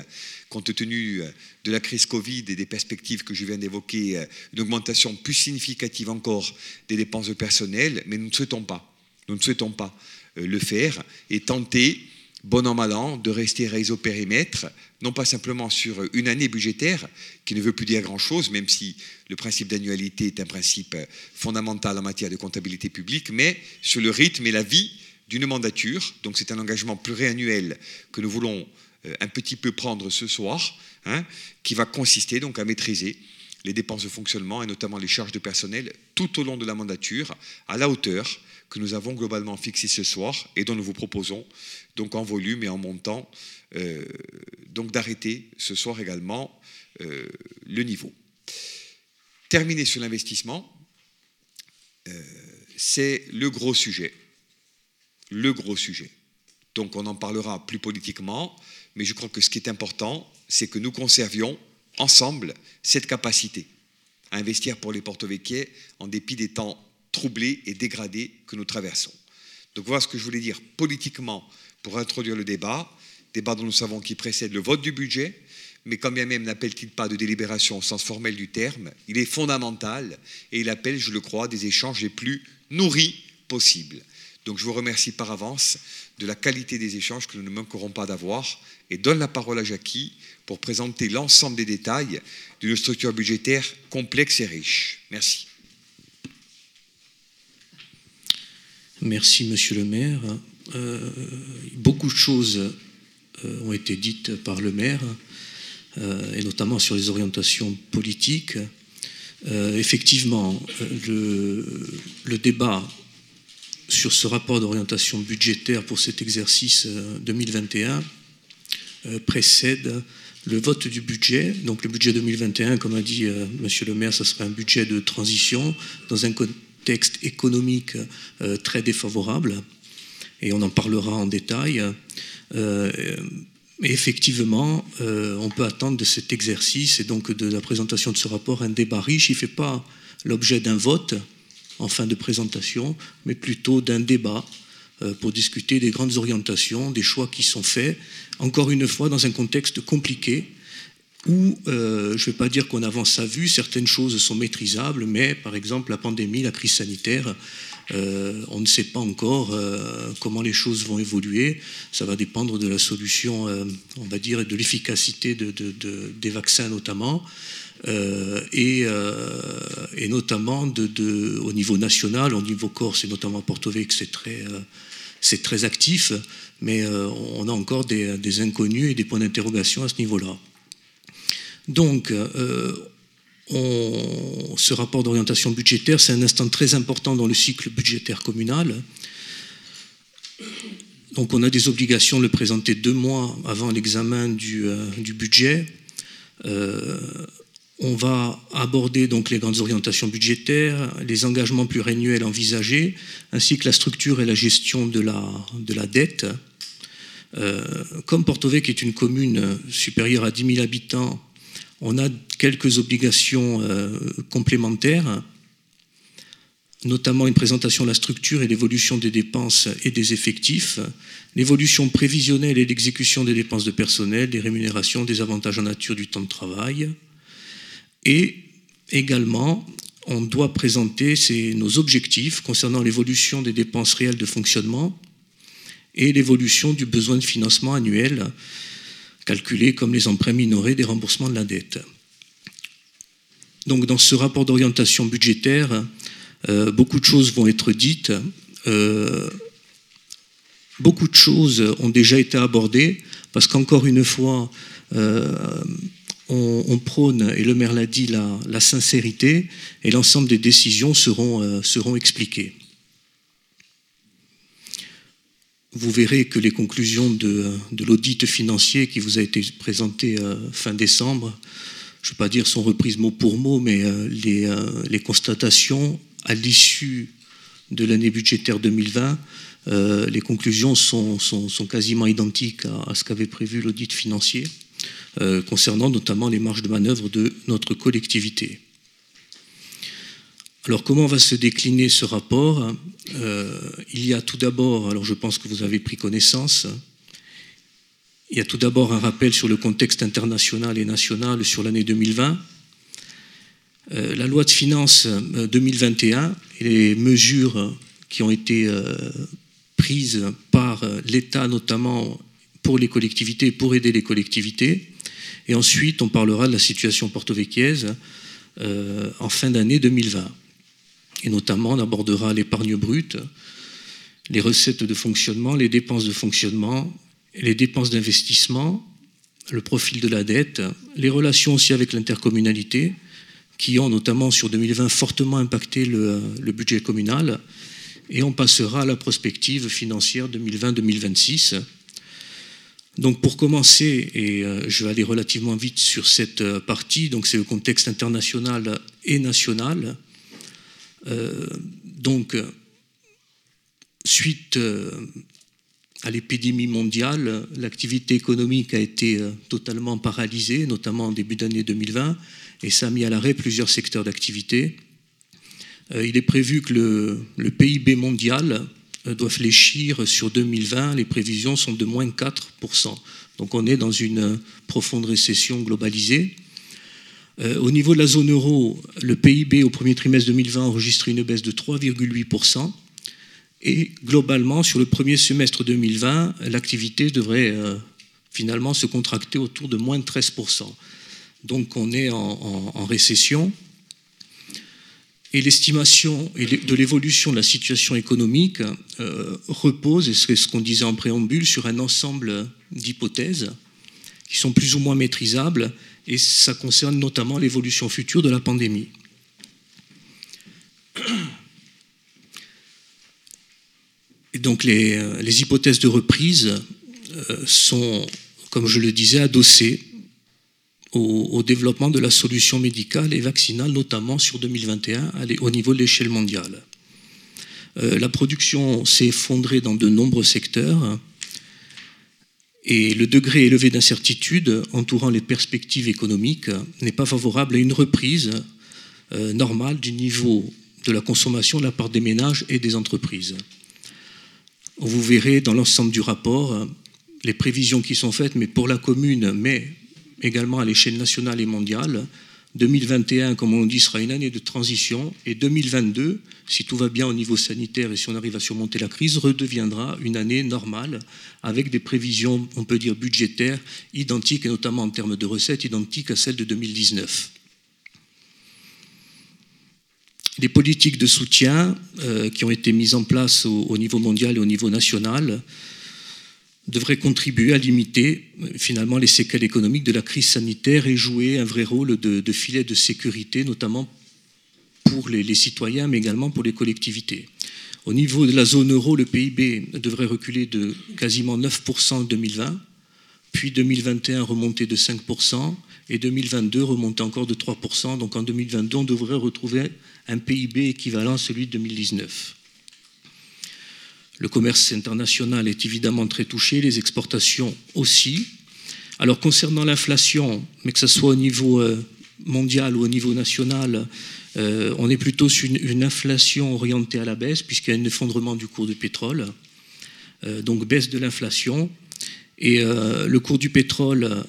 compte tenu de la crise Covid et des perspectives que je viens d'évoquer, une augmentation plus significative encore des dépenses de personnel, mais nous ne souhaitons pas, nous ne souhaitons pas le faire et tenter bon an, mal an, de rester réseau périmètre, non pas simplement sur une année budgétaire, qui ne veut plus dire grand-chose, même si le principe d'annualité est un principe fondamental en matière de comptabilité publique, mais sur le rythme et la vie d'une mandature. Donc c'est un engagement pluriannuel que nous voulons euh, un petit peu prendre ce soir, hein, qui va consister donc à maîtriser les dépenses de fonctionnement et notamment les charges de personnel tout au long de la mandature à la hauteur que nous avons globalement fixée ce soir et dont nous vous proposons donc en volume et en montant euh, donc d'arrêter ce soir également euh, le niveau. Terminer sur l'investissement, euh, c'est le gros sujet. Le gros sujet. Donc on en parlera plus politiquement, mais je crois que ce qui est important, c'est que nous conservions ensemble cette capacité à investir pour les porto en dépit des temps troublés et dégradés que nous traversons. Donc voilà ce que je voulais dire politiquement pour introduire le débat, débat dont nous savons qu'il précède le vote du budget, mais quand bien même n'appelle-t-il pas de délibération au sens formel du terme, il est fondamental et il appelle, je le crois, des échanges les plus nourris possibles. Donc je vous remercie par avance de la qualité des échanges que nous ne manquerons pas d'avoir et donne la parole à Jackie pour présenter l'ensemble des détails d'une structure budgétaire complexe et riche. Merci. Merci, Monsieur le maire. Euh, beaucoup de choses euh, ont été dites par le maire, euh, et notamment sur les orientations politiques. effectivement, le, débat sur ce rapport d'orientation budgétaire pour cet exercice 2021 précède le vote du budget. Donc le budget 2021, comme a dit Monsieur le maire, ce serait un budget de transition dans un contexte économique très défavorable et on en parlera en détail. Euh, effectivement, euh, on peut attendre de cet exercice et donc de la présentation de ce rapport un débat riche. Il ne fait pas l'objet d'un vote en fin de présentation, mais plutôt d'un débat euh, pour discuter des grandes orientations, des choix qui sont faits, encore une fois dans un contexte compliqué où, je ne vais pas dire qu'on avance à vue, certaines choses sont maîtrisables, mais par exemple la pandémie, la crise sanitaire, euh, on ne sait pas encore euh, comment les choses vont évoluer. Ça va dépendre de la solution, euh, on va dire, et de l'efficacité des vaccins notamment. Et, notamment au niveau national, au niveau Corse et notamment à Porto Vecchio, c'est très, c'est très actif, mais on a encore des, des, inconnus et des points d'interrogation à ce niveau-là. Donc, ce rapport d'orientation budgétaire, c'est un instant très important dans le cycle budgétaire communal. Donc on a des obligations de le présenter deux mois avant l'examen du, euh, budget. Euh, on va aborder donc les grandes orientations budgétaires, les engagements pluriannuels envisagés, ainsi que la structure et la gestion de la, de la dette. Euh, comme Porto qui est une commune supérieure à 10 000 habitants, on a quelques obligations euh, complémentaires, notamment une présentation de la structure et l'évolution des dépenses et des effectifs, l'évolution prévisionnelle et l'exécution des dépenses de personnel, des rémunérations, des avantages en nature du temps de travail. Et également, on doit présenter nos objectifs concernant l'évolution des dépenses réelles de fonctionnement et l'évolution du besoin de financement annuel calculés comme les emprunts minorés des remboursements de la dette. Donc dans ce rapport d'orientation budgétaire, euh, beaucoup de choses vont être dites. Euh, beaucoup de choses ont déjà été abordées parce qu'encore une fois, euh, on, prône, et le maire l'a dit, la, sincérité et l'ensemble des décisions seront expliquées vous verrez que les conclusions de, l'audit financier qui vous a été présenté euh, fin décembre, je ne vais pas dire sont reprises mot pour mot, mais euh, euh, les, constatations à l'issue de l'année budgétaire 2020, les conclusions sont, quasiment identiques à, ce qu'avait prévu l'audit financier, concernant notamment les marges de manœuvre de notre collectivité. Alors comment va se décliner ce rapport? Euh, Il y a tout d'abord, alors je pense que vous avez pris connaissance, il y a tout d'abord un rappel sur le contexte international et national sur l'année 2020. Euh, la loi de finances 2021 euh, et les mesures qui ont été prises par l'État notamment pour les collectivités, pour aider les collectivités. Et ensuite, on parlera de la situation porto-véquiaise en fin d'année 2020 et notamment on abordera l'épargne brute, les recettes de fonctionnement, les dépenses de fonctionnement, les dépenses d'investissement, le profil de la dette, les relations aussi avec l'intercommunalité, qui ont notamment sur 2020 fortement impacté le, budget communal, et on passera à la prospective financière 2020-2026. Donc pour commencer, et euh, je vais aller relativement vite sur cette euh, partie, donc c'est le contexte international et national. Euh, donc, suite euh, à l'épidémie mondiale, l'activité économique a été euh, totalement paralysée, notamment en début d'année 2020, et ça a mis à l'arrêt plusieurs secteurs d'activité. Il est prévu que le, PIB mondial doit fléchir sur 2020. Les prévisions sont de moins 4%. Donc on est dans une profonde récession globalisée. Euh, au niveau de la zone euro, le PIB au premier trimestre 2020 a enregistré une baisse de 3,8%. Et globalement, sur le premier semestre 2020, l'activité devrait euh, finalement se contracter autour de moins de 13%. Donc on est en, récession. Et l'estimation de l'évolution de la situation économique euh, repose, et c'est ce qu'on disait en préambule, sur un ensemble d'hypothèses qui sont plus ou moins maîtrisables, et ça concerne notamment l'évolution future de la pandémie. Et donc les, les, hypothèses de reprise euh, sont, comme je le disais, adossées au, développement de la solution médicale et vaccinale, notamment sur 2021 au niveau de l'échelle mondiale. Euh, la production s'est effondrée dans de nombreux secteurs et le degré élevé d'incertitude entourant les perspectives économiques n'est pas favorable à une reprise euh, normale du niveau de la consommation de la part des ménages et des entreprises. Vous verrez dans l'ensemble du rapport les prévisions qui sont faites, mais pour la commune, mais également à l'échelle nationale et mondiale. 2021, comme on dit, sera une année de transition et 2022, si tout va bien au niveau sanitaire et si on arrive à surmonter la crise, redeviendra une année normale avec des prévisions, on peut dire, budgétaires identiques et notamment en termes de recettes identiques à celles de 2019. Les politiques de soutien euh, qui ont été mises en place au, niveau mondial et au niveau national devrait contribuer à limiter euh, finalement les séquelles économiques de la crise sanitaire et jouer un vrai rôle de, filet de sécurité, notamment pour les, citoyens, mais également pour les collectivités. Au niveau de la zone euro, le PIB devrait reculer de quasiment 9% en 2020, puis 2021 remonter de 5%, et 2022 remonter encore de 3%. Donc en 2022, on devrait retrouver un PIB équivalent à celui de 2019. Le commerce international est évidemment très touché, les exportations aussi. Alors concernant l'inflation, mais que ce soit au niveau euh, mondial ou au niveau national, euh, on est plutôt sur une, inflation orientée à la baisse puisqu'il y a un effondrement du cours du pétrole, euh, donc baisse de l'inflation. Et le cours du pétrole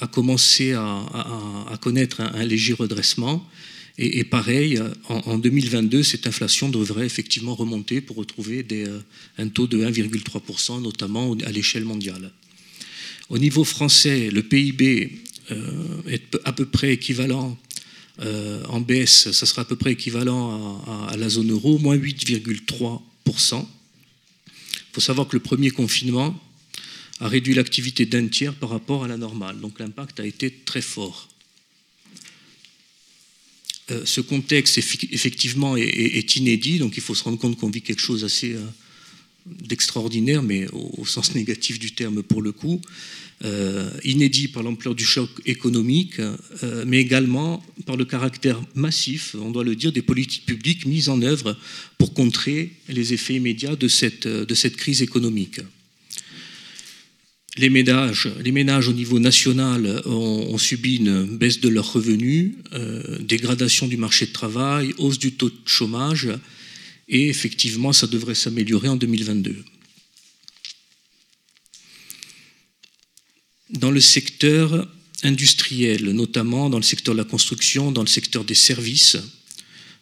a commencé à, connaître un, léger redressement. Et, pareil, en, 2022, cette inflation devrait effectivement remonter pour retrouver euh, un taux de 1,3%, notamment à l'échelle mondiale. Au niveau français, le PIB euh, est à peu près équivalent euh, en baisse, ça sera à peu près équivalent à, la zone euro, moins 8,3%. Il faut savoir que le premier confinement a réduit l'activité d'un tiers par rapport à la normale, donc l'impact a été très fort. Euh, ce contexte, effectivement, est, inédit, donc il faut se rendre compte qu'on vit quelque chose assez euh, d'extraordinaire, mais au, sens négatif du terme pour le coup, euh, inédit par l'ampleur du choc économique, mais également par le caractère massif, on doit le dire, des politiques publiques mises en œuvre pour contrer les effets immédiats de cette, de cette crise économique les ménages, au niveau national ont, subi une baisse de leurs revenus, euh, dégradation du marché de travail, hausse du taux de chômage, et effectivement, ça devrait s'améliorer en 2022. Dans le secteur industriel, notamment dans le secteur de la construction, dans le secteur des services,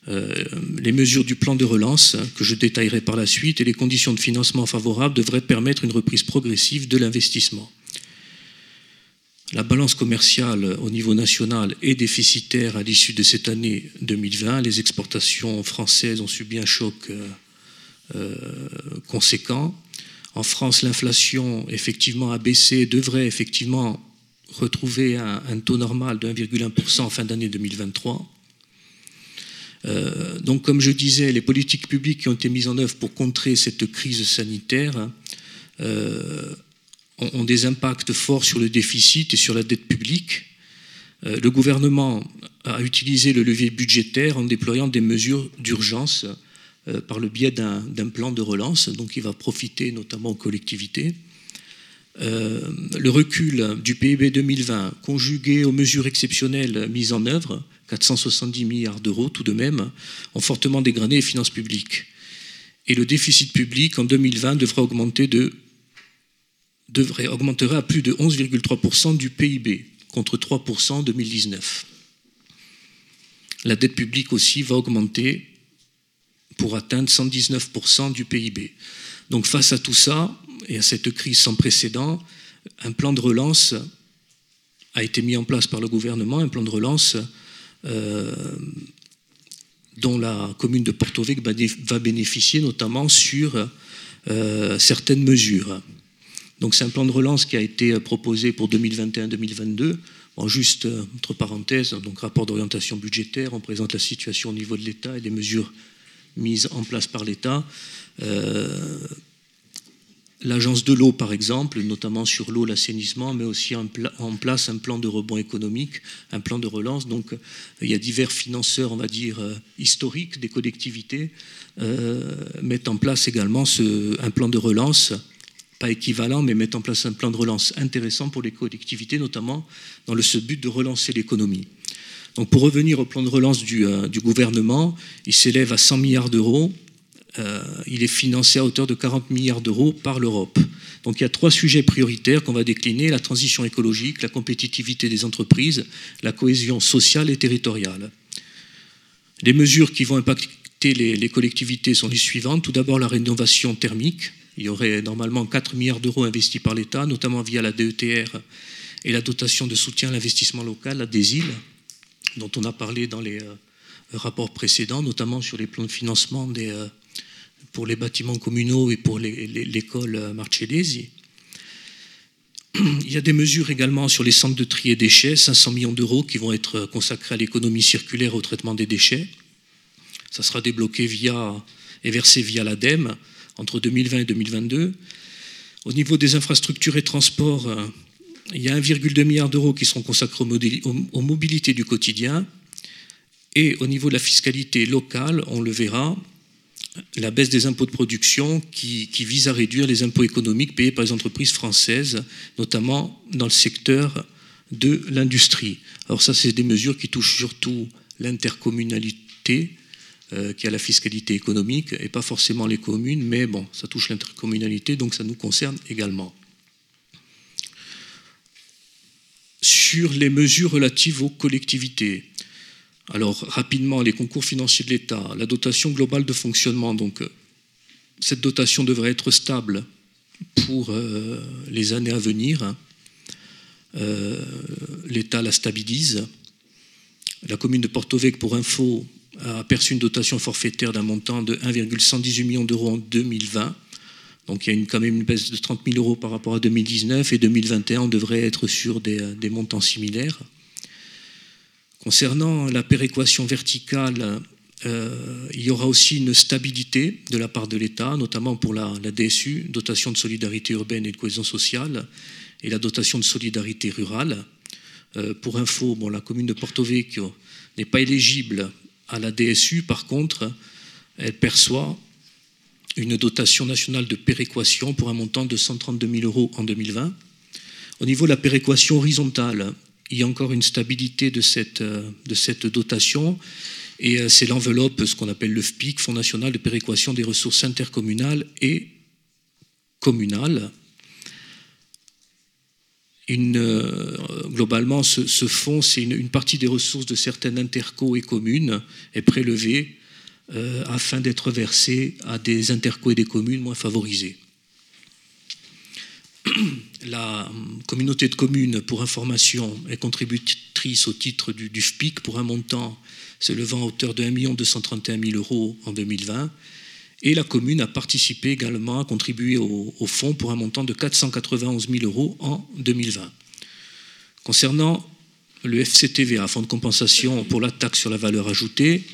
les mesures du plan de relance, que je détaillerai par la suite, et les conditions de financement favorables devraient permettre une reprise progressive de l'investissement. La balance commerciale au niveau national est déficitaire à l'issue de cette année 2020. Les exportations françaises ont subi un choc euh, euh, conséquent. En France, l'inflation effectivement a baissé, devrait effectivement retrouver un taux normal de 1,1% en fin d'année 2023. Euh, donc, comme je disais, les politiques publiques qui ont été mises en œuvre pour contrer cette crise sanitaire euh, ont, des impacts forts sur le déficit et sur la dette publique. Euh, le gouvernement a utilisé le levier budgétaire en déployant des mesures d'urgence par le biais d'un plan de relance, donc il va profiter notamment aux collectivités. le recul du PIB 2020, conjugué aux mesures exceptionnelles mises en œuvre, 470 milliards d'euros tout de même, ont fortement dégradé les finances publiques. Et le déficit public en 2020 devrait augmenter de à plus de 11,3% du PIB contre 3% en 2019. La dette publique aussi va augmenter pour atteindre 119% du PIB. Donc face à tout ça, et à cette crise sans précédent, un plan de relance a été mis en place par le gouvernement, un plan de relance dont la commune de Porto va bénéficier notamment sur euh, certaines mesures. Donc c'est un plan de relance qui a été proposé pour 2021-2022. juste euh, entre parenthèses, donc rapport d'orientation budgétaire, on présente la situation au niveau de l'État et des mesures mises en place par l'État. L'agence de l'eau, par exemple, notamment sur l'eau, l'assainissement, met aussi en, place un plan de rebond économique, un plan de relance. Donc, il y a divers financeurs, on va dire, euh, historiques des collectivités, euh, mettent en place également un plan de relance, pas équivalent, mais mettent en place un plan de relance intéressant pour les collectivités, notamment dans le but de relancer l'économie. Donc, pour revenir au plan de relance du, euh, du gouvernement, il s'élève à 100 milliards d'euros euh, il est financé à hauteur de 40 milliards d'euros par l'Europe. Donc il y a trois sujets prioritaires qu'on va décliner, la transition écologique, la compétitivité des entreprises, la cohésion sociale et territoriale. Les mesures qui vont impacter les, collectivités sont les suivantes. Tout d'abord la rénovation thermique. Il y aurait normalement 4 milliards d'euros investis par l'État, notamment via la DETR et la dotation de soutien à l'investissement local, la DESIL, dont on a parlé dans les euh, rapports précédents, notamment sur les plans de financement des, euh, pour les bâtiments communaux et pour l'école Marcellesi. Il y a des mesures également sur les centres de tri et déchets, 500 millions d'euros qui vont être consacrés à l'économie circulaire au traitement des déchets. Ça sera débloqué via et versé via l'ADEME entre 2020 et 2022. Au niveau des infrastructures et transports, il y a 1,2 milliard d'euros qui seront consacrés aux mobilités du quotidien. Et au niveau de la fiscalité locale, on le verra, la baisse des impôts de production qui, vise à réduire les impôts économiques payés par les entreprises françaises, notamment dans le secteur de l'industrie. Alors ça, c'est des mesures qui touchent surtout l'intercommunalité, euh, qui a la fiscalité économique, et pas forcément les communes, mais bon, ça touche l'intercommunalité, donc ça nous concerne également. Sur les mesures relatives aux collectivités, alors, rapidement, les concours financiers de l'État, la dotation globale de fonctionnement. Donc, euh, cette dotation devrait être stable pour euh, les années à venir. Hein. Euh, L'État la stabilise. La commune de Porto Vecchio, pour info, a perçu une dotation forfaitaire d'un montant de 1,118 millions d'euros en 2020. Donc il y a quand même une baisse de 30 000 euros par rapport à 2019 et 2021 on devrait être sur des montants similaires. Concernant la péréquation verticale, euh, il y aura aussi une stabilité de la part de l'État, notamment pour la, DSU, dotation de solidarité urbaine et de cohésion sociale, et la dotation de solidarité rurale. Euh, pour info, la commune de Porto Vecchio n'est pas éligible à la DSU, par contre, elle perçoit une dotation nationale de péréquation pour un montant de 132 000 euros en 2020. Au niveau de la péréquation horizontale, il y a encore une stabilité de cette, euh, dotation. Et euh, c'est l'enveloppe, ce qu'on appelle le FPIC, Fonds national de péréquation des ressources intercommunales et communales. Euh, globalement, ce, fonds, c'est une, partie des ressources de certaines interco et communes est prélevée afin d'être versée à des interco et des communes moins favorisées la hum, communauté de communes, pour information, est contributrice au titre du, FPIC pour un montant s'élevant à hauteur de 1 231 000 euros en 2020. Et la commune a participé également à contribuer au, au fonds pour un montant de 491 000 euros en 2020. Concernant le FCTVA, Fonds de compensation pour la taxe sur la valeur ajoutée,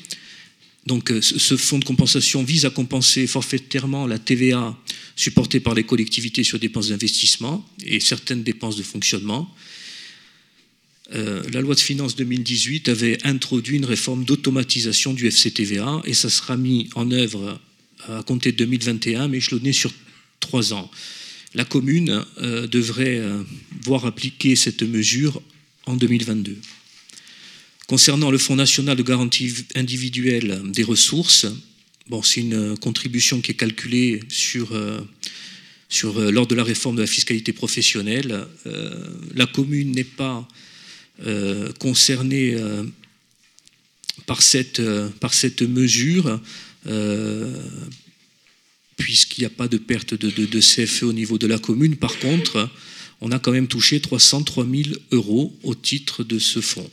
donc euh, ce fonds de compensation vise à compenser forfaitairement la TVA supportée par les collectivités sur dépenses d'investissement et certaines dépenses de fonctionnement. Euh, la loi de finances 2018 avait introduit une réforme d'automatisation du FCTVA et ça sera mis en œuvre à compter de 2021, mais échelonné sur trois ans. La commune euh, devrait voir appliquer cette mesure en 2022. Concernant le Fonds national de garantie individuelle des ressources, c'est une contribution qui est calculée euh, euh, lors de la réforme de la fiscalité professionnelle. Euh, la commune n'est pas concernée par, cette, mesure. puisqu'il n'y a pas de perte de, de, CFE au niveau de la commune. Par contre, on a quand même touché 303 000 euros au titre de ce fonds.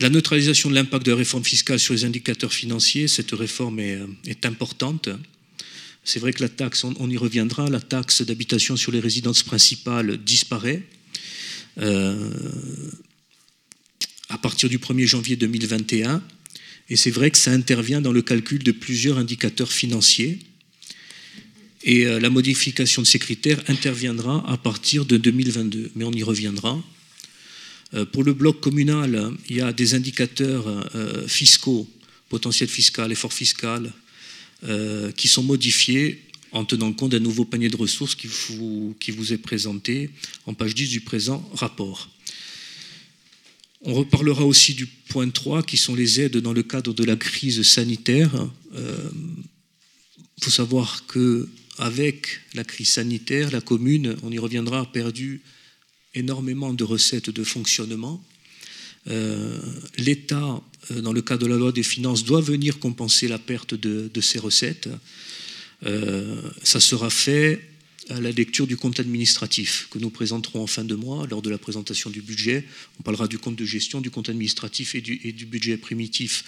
La neutralisation de l'impact de la réforme fiscale sur les indicateurs financiers, cette réforme est, est importante. C'est vrai que la taxe, on, y reviendra, la taxe d'habitation sur les résidences principales disparaît. Euh, à partir du 1er janvier 2021, et c'est vrai que ça intervient dans le calcul de plusieurs indicateurs financiers. Et euh, la modification de ces critères interviendra à partir de 2022, mais on y reviendra. Euh, pour le bloc communal, il y a des indicateurs euh, fiscaux, potentiel fiscal, effort fiscal, qui sont modifiés en tenant compte d'un nouveau panier de ressources qui vous, est présenté en page 10 du présent rapport. On reparlera aussi du point 3, qui sont les aides dans le cadre de la crise sanitaire. Il euh, faut savoir que avec la crise sanitaire, la commune, on y reviendra, a perdu énormément de recettes de fonctionnement. Euh, L'État, euh, dans le cadre de la loi des finances, doit venir compenser la perte de, ces recettes. ça sera fait à la lecture du compte administratif que nous présenterons en fin de mois lors de la présentation du budget. On parlera du compte de gestion, du compte administratif et du budget primitif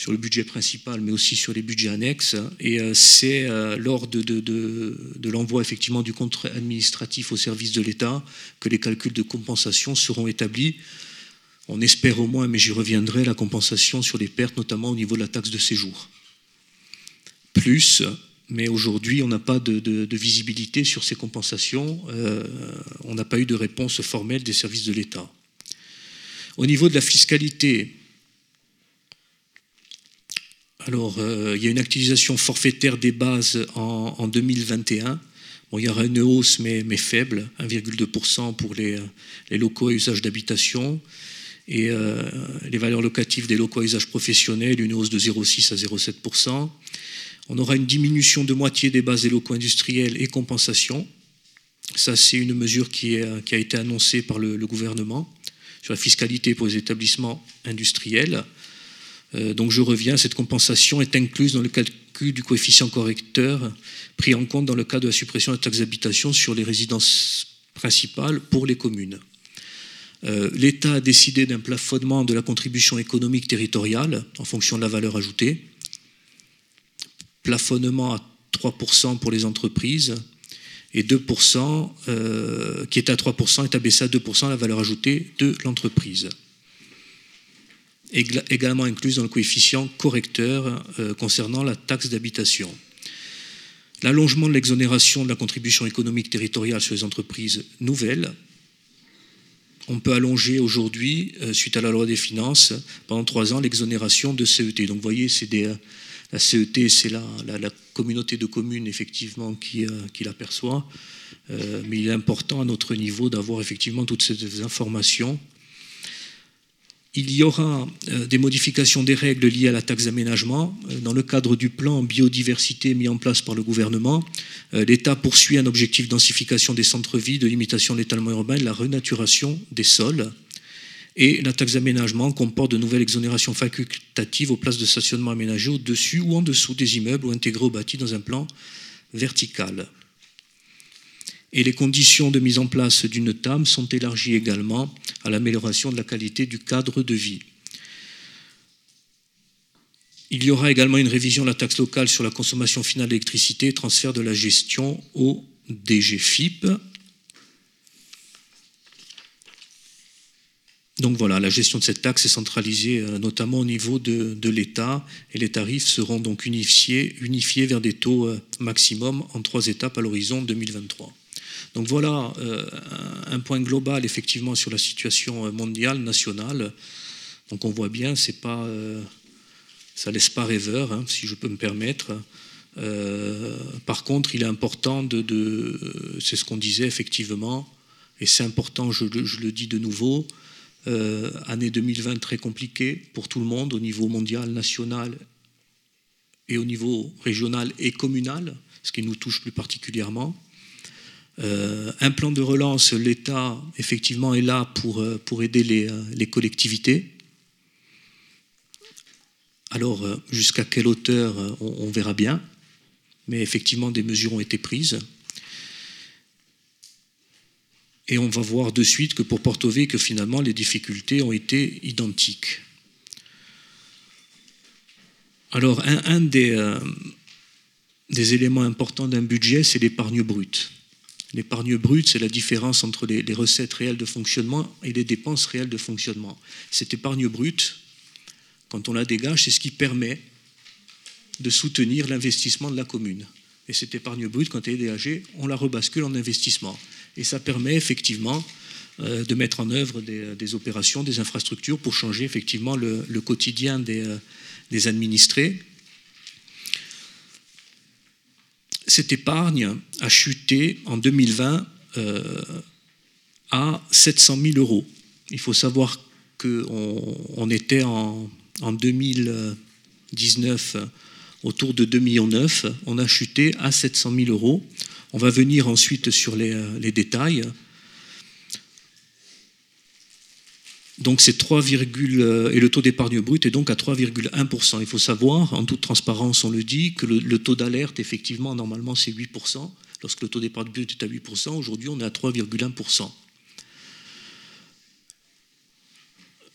sur le budget principal, mais aussi sur les budgets annexes. Et euh, c'est euh, lors de, l'envoi effectivement du compte administratif au service de l'État que les calculs de compensation seront établis. On espère au moins, mais j'y reviendrai, la compensation sur les pertes, notamment au niveau de la taxe de séjour. Plus mais aujourd'hui, on n'a pas de, visibilité sur ces compensations. Euh, on n'a pas eu de réponse formelle des services de l'État. Au niveau de la fiscalité, alors, euh, il y a une actualisation forfaitaire des bases en, 2021. Bon, il y aura une hausse, mais, faible, 1,2% pour les, locaux à usage d'habitation. Et euh, les valeurs locatives des locaux à usage professionnel, une hausse de 0,6 à 0,7%. On aura une diminution de moitié des bases des locaux industriels et compensation. Ça, c'est une mesure qui, a été annoncée par le, gouvernement sur la fiscalité pour les établissements industriels. Euh, donc je reviens, cette compensation est incluse dans le calcul du coefficient correcteur pris en compte dans le cas de la suppression de la taxe d'habitation sur les résidences principales pour les communes. Euh, L'État a décidé d'un plafonnement de la contribution économique territoriale en fonction de la valeur ajoutée plafonnement à 3% pour les entreprises et 2%, euh, qui est à 3%, est abaissé à 2% la valeur ajoutée de l'entreprise. Également incluse dans le coefficient correcteur euh, concernant la taxe d'habitation. L'allongement de l'exonération de la contribution économique territoriale sur les entreprises nouvelles. On peut allonger aujourd'hui, euh, suite à la loi des finances, pendant trois ans, l'exonération de CET. Donc vous voyez, c'est des la CET, c'est la, communauté de communes effectivement qui, euh, l'aperçoit. Euh, mais il est important à notre niveau d'avoir effectivement toutes ces informations. Il y aura euh, des modifications des règles liées à la taxe d'aménagement. Dans le cadre du plan biodiversité mis en place par le gouvernement, l'État poursuit un objectif de densification des centres-villes, de limitation de l'étalement urbain et de la renaturation des sols. Et la taxe d'aménagement comporte de nouvelles exonérations facultatives aux places de stationnement aménagées au-dessus ou en dessous des immeubles ou intégrés au bâti dans un plan vertical. Et les conditions de mise en place d'une TAM sont élargies également à l'amélioration de la qualité du cadre de vie. Il y aura également une révision de la taxe locale sur la consommation finale d'électricité, transfert de la gestion au DGFIP Donc voilà, la gestion de cette taxe est centralisée euh, notamment au niveau de, l'État et les tarifs seront donc unifiés, unifiés vers des taux euh, maximum en trois étapes à l'horizon 2023. Donc voilà euh, un point global effectivement sur la situation mondiale, nationale. Donc on voit bien, c'est pas, ça laisse pas rêveur, hein, si je peux me permettre. par contre, il est important de, c'est ce qu'on disait effectivement, et c'est important, je, le dis de nouveau, euh, année 2020 très compliquée pour tout le monde au niveau mondial, national et au niveau régional et communal, ce qui nous touche plus particulièrement. Euh, un plan de relance, l'État effectivement est là pour, euh, aider les, les collectivités. Alors, jusqu'à quelle hauteur, on, verra bien. Mais effectivement, des mesures ont été prises. Et on va voir de suite que pour Porto que finalement, les difficultés ont été identiques. Alors, un, des, des éléments importants d'un budget, c'est l'épargne brute. L'épargne brute, c'est la différence entre les, recettes réelles de fonctionnement et les dépenses réelles de fonctionnement. Cette épargne brute, quand on la dégage, c'est ce qui permet de soutenir l'investissement de la commune. Et cette épargne brute, quand elle est dégagée, on la rebascule en investissement. Et ça permet effectivement euh, de mettre en œuvre des, opérations, des infrastructures pour changer effectivement le, quotidien des, euh, des administrés cette épargne a chuté en 2020 euh, à 700 000 euros. Il faut savoir qu'on était en, 2019 autour de 2,9 millions. On a chuté à 700 000 euros. On va venir ensuite sur les détails. Donc c'est 3, euh, et le taux d'épargne brute est donc à 3,1%. Il faut savoir, en toute transparence, on le dit, que le, taux d'alerte, effectivement, normalement, c'est 8%. Lorsque le taux d'épargne brute est à 8%, aujourd'hui, on est à 3,1%.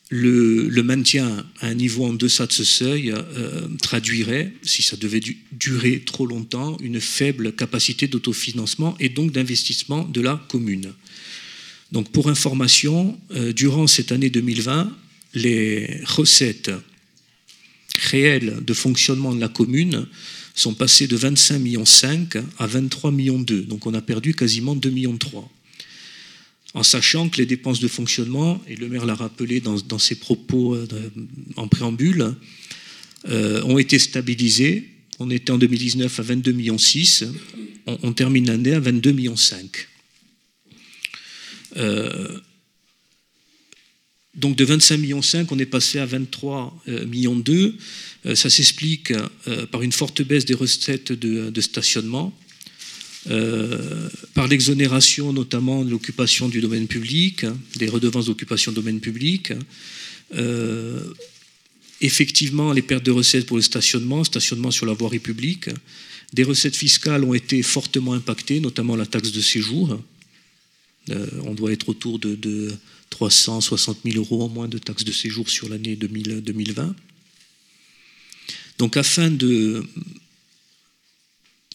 Le, maintien à un niveau en deçà de ce seuil euh, traduirait, si ça devait durer trop longtemps, une faible capacité d'autofinancement et donc d'investissement de la commune. Donc pour information, euh, durant cette année 2020, les recettes réelles de fonctionnement de la commune sont passées de 25,5 millions à 23,2 millions. Donc on a perdu quasiment 2,3 millions. En sachant que les dépenses de fonctionnement, et le maire l'a rappelé dans, ses propos euh, en préambule, euh, ont été stabilisées. On était en 2019 à 22,6 millions, on, on termine l'année à 22,5 millions. Euh, donc de 25 millions 5, on est passé à 23 euh, millions 2. Euh, ça s'explique par une forte baisse des recettes de, stationnement, par l'exonération notamment de l'occupation du domaine public, des redevances d'occupation du domaine public. effectivement, les pertes de recettes pour le stationnement, stationnement sur la voirie publique. Des recettes fiscales ont été fortement impactées, notamment la taxe de séjour. Euh, on doit être autour de, 360 000 euros en moins de taxes de séjour sur l'année 2020. Donc afin de,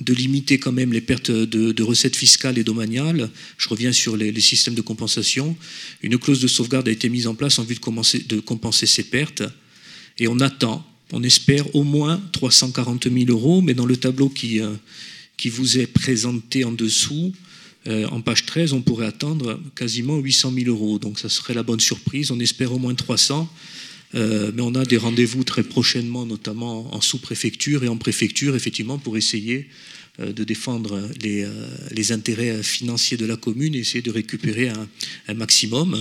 limiter quand même les pertes de, recettes fiscales et domaniales, je reviens sur les, systèmes de compensation, une clause de sauvegarde a été mise en place en vue de, compenser ces pertes, et on attend, on espère au moins 340 000 euros, mais dans le tableau qui, euh, qui vous est présenté en dessous, euh, en page 13, on pourrait attendre quasiment 800 000 euros. Donc ça serait la bonne surprise. On espère au moins 300. Euh, mais on a des rendez-vous très prochainement, notamment en sous-préfecture et en préfecture, effectivement, pour essayer euh, de défendre les, intérêts financiers de la commune et essayer de récupérer un, maximum.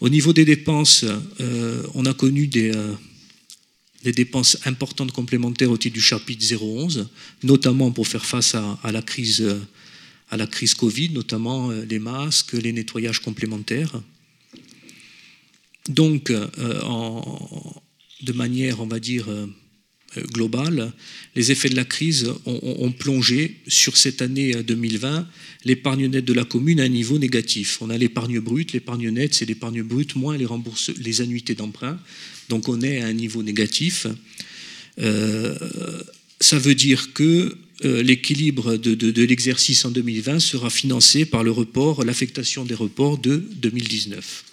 Au niveau des dépenses, on a connu des, dépenses importantes complémentaires au titre du chapitre 011, notamment pour faire face à, à la crise à la crise Covid, notamment euh, les masques, les nettoyages complémentaires. Donc, euh, de manière, on va dire, euh, globale, les effets de la crise ont, plongé sur cette année 2020 l'épargne nette de la commune à un niveau négatif. On a l'épargne brute, l'épargne nette, c'est l'épargne brute moins les, les annuités d'emprunt. Donc on est à un niveau négatif. ça veut dire que euh, l'équilibre de, l'exercice en 2020 sera financé par le report, l'affectation des reports de 2019.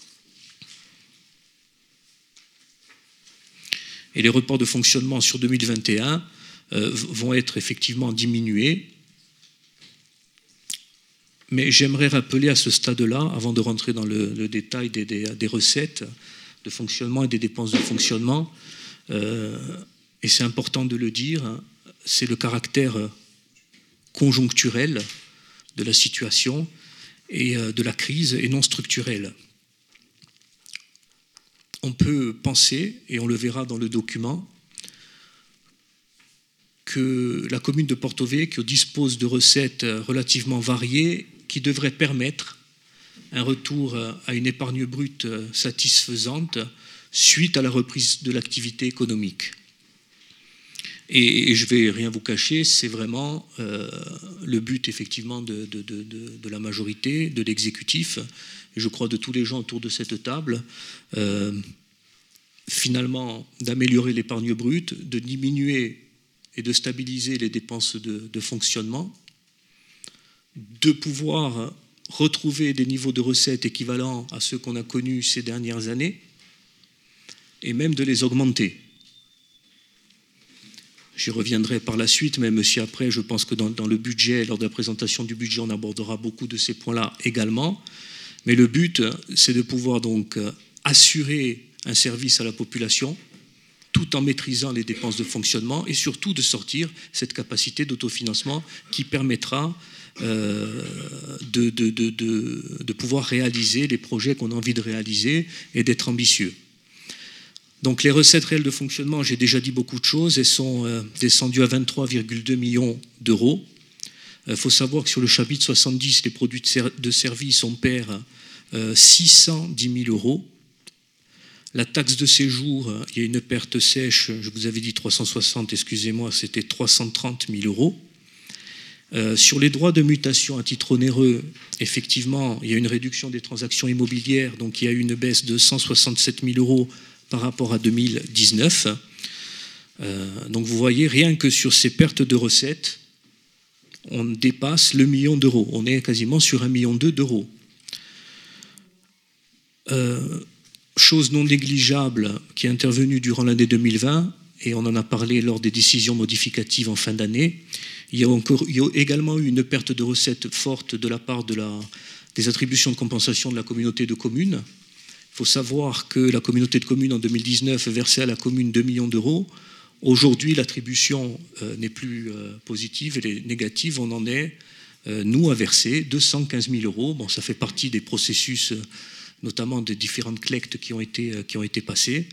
Et les reports de fonctionnement sur 2021 euh, vont être effectivement diminués. Mais j'aimerais rappeler à ce stade-là, avant de rentrer dans le, détail des, recettes de fonctionnement et des dépenses de fonctionnement, euh, et c'est important de le dire, hein, c'est le caractère conjoncturel de la situation et euh, de la crise et non structurel. On peut penser, et on le verra dans le document, que la commune de Porto Vecchio dispose de recettes relativement variées qui devraient permettre un retour à une épargne brute satisfaisante suite à la reprise de l'activité économique. Et, je ne vais rien vous cacher, c'est vraiment le but effectivement de, la majorité, de l'exécutif, et je crois de tous les gens autour de cette table, finalement d'améliorer l'épargne brute, de diminuer et de stabiliser les dépenses de, fonctionnement, de pouvoir retrouver des niveaux de recettes équivalents à ceux qu'on a connus ces dernières années, et même de les augmenter. J'y reviendrai par la suite, même si après, je pense que dans, le budget, lors de la présentation du budget, on abordera beaucoup de ces points-là également. Mais le but, c'est de pouvoir donc assurer un service à la population, tout en maîtrisant les dépenses de fonctionnement et surtout de sortir cette capacité d'autofinancement qui permettra euh, de, pouvoir réaliser les projets qu'on a envie de réaliser et d'être ambitieux. Donc les recettes réelles de fonctionnement, j'ai déjà dit beaucoup de choses, elles sont euh, descendues à 23,2 millions d'euros. Il faut savoir que sur le chapitre 70, les produits de, service, on perd 610 000 euros la taxe de séjour, il y a une perte sèche, je vous avais dit 360, excusez-moi, c'était 330 000 euros. Euh, sur les droits de mutation à titre onéreux, effectivement, il y a une réduction des transactions immobilières, donc il y a eu une baisse de 167 000 euros par rapport à 2019. Euh, donc vous voyez, rien que sur ces pertes de recettes, on dépasse le million d'euros. On est quasiment sur un million d'euros. Euh, chose non négligeable qui est intervenue durant l'année 2020, et on en a parlé lors des décisions modificatives en fin d'année, il, y a également eu une perte de recettes forte de la part des attributions de compensation de la communauté de communes. Il faut savoir que la communauté de communes en 2019 versait à la commune 2 millions d'euros. Aujourd'hui, l'attribution euh, n'est plus euh, positive, elle est négative. On en est, euh, nous, à verser 215 000 euros. Bon, ça fait partie des processus notamment des différentes collectes qui ont été, qui ont été passées.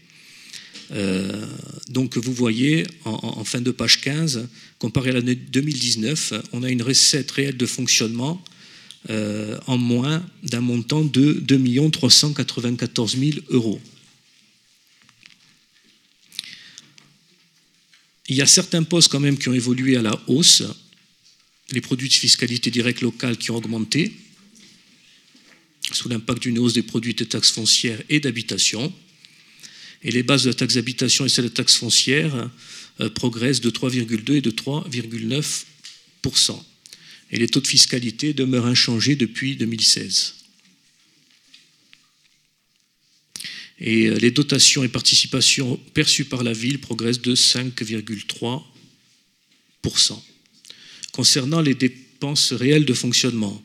Donc vous voyez, en, fin de page 15, comparé à l'année 2019, on a une recette réelle de fonctionnement euh, en moins d'un montant de 2 394 000 euros. Il y a certains postes quand même qui ont évolué à la hausse, les produits de fiscalité directe locale qui ont augmenté, sous l'impact d'une hausse des produits de taxes foncières et d'habitation. Et les bases de la taxe d'habitation et celle de la taxe foncière euh, progressent de 3,2 et de 3,9 Et les taux de fiscalité demeurent inchangés depuis 2016. Et euh, les dotations et participations perçues par la ville progressent de 5,3% Concernant les dépenses réelles de fonctionnement,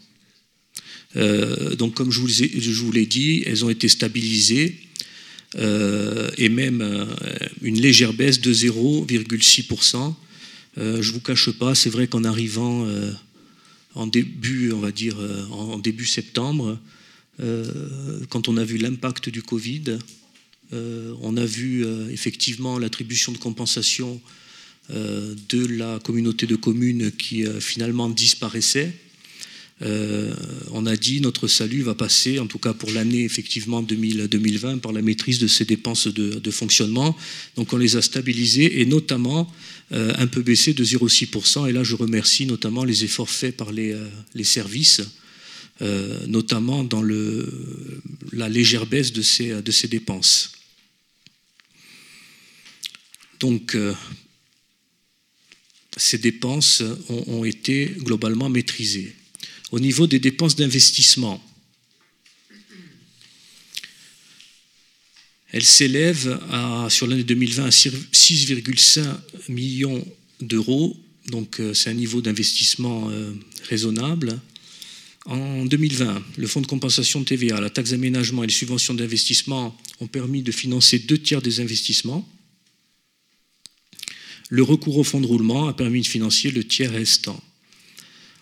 euh, donc, comme je vous, l'ai dit, elles ont été stabilisées euh, et même une légère baisse de 0,6%. je ne vous cache pas, c'est vrai qu'en arrivant en début, on va dire, en début septembre, quand on a vu l'impact du Covid, on a vu effectivement l'attribution de compensation de la communauté de communes qui finalement disparaissait. Euh, on a dit notre salut va passer, en tout cas pour l'année effectivement 2020, par la maîtrise de ces dépenses de, fonctionnement. Donc on les a stabilisées et notamment euh, un peu baissées de 0,6%. Et là, je remercie notamment les efforts faits par les, euh, services, notamment dans la légère baisse de ces dépenses. Donc, ces dépenses ont été globalement maîtrisées. Au niveau des dépenses d'investissement, elles s'élèvent sur l'année 2020 à 6,5 millions d'euros, donc euh, c'est un niveau d'investissement euh, raisonnable. En 2020, le fonds de compensation de TVA, la taxe d'aménagement et les subventions d'investissement ont permis de financer deux tiers des investissements. Le recours au fonds de roulement a permis de financer le tiers restant.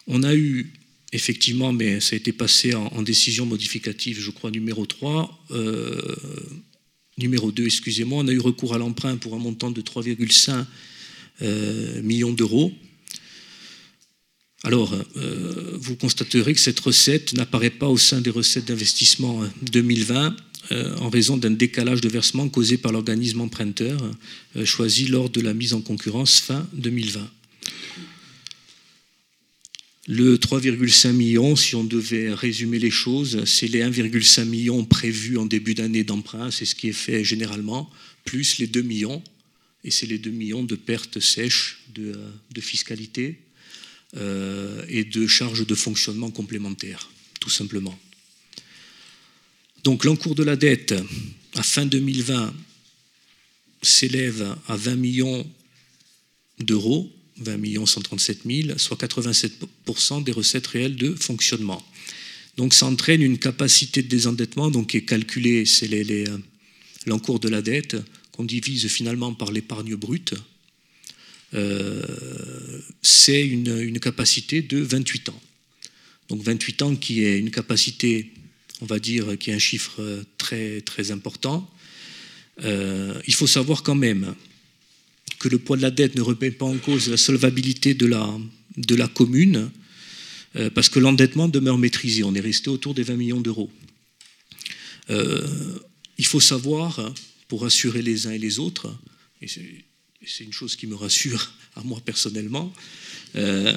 On a eu effectivement, mais ça a été passé en, décision modificative, je crois, numéro 3. Euh, numéro 2, excusez-moi, on a eu recours à l'emprunt pour un montant de 3,5 euh, millions d'euros. Alors, euh, vous constaterez que cette recette n'apparaît pas au sein des recettes d'investissement 2020. en raison d'un décalage de versement causé par l'organisme emprunteur choisi lors de la mise en concurrence fin 2020. Le 3,5 millions, si on devait résumer les choses, c'est les 1,5 millions prévus en début d'année d'emprunt, c'est ce qui est fait généralement, plus les 2 millions, et c'est les 2 millions de pertes sèches de, fiscalité euh, et de charges de fonctionnement complémentaires, tout simplement. Donc l'encours de la dette à fin 2020 s'élève à 20 millions d'euros 20 137 000, soit 87% des recettes réelles de fonctionnement. Donc ça entraîne une capacité de désendettement donc, qui est calculée, c'est euh, l'encours de la dette, qu'on divise finalement par l'épargne brute. Euh, c'est une, capacité de 28 ans. Donc 28 ans qui est une capacité, on va dire, qui est un chiffre très, très important. Euh, il faut savoir quand même que le poids de la dette ne remet pas en cause la solvabilité de la, commune, euh, parce que l'endettement demeure maîtrisé. On est resté autour des 20 millions d'euros. Euh, il faut savoir, pour rassurer les uns et les autres, et c'est une chose qui me rassure à moi personnellement, euh,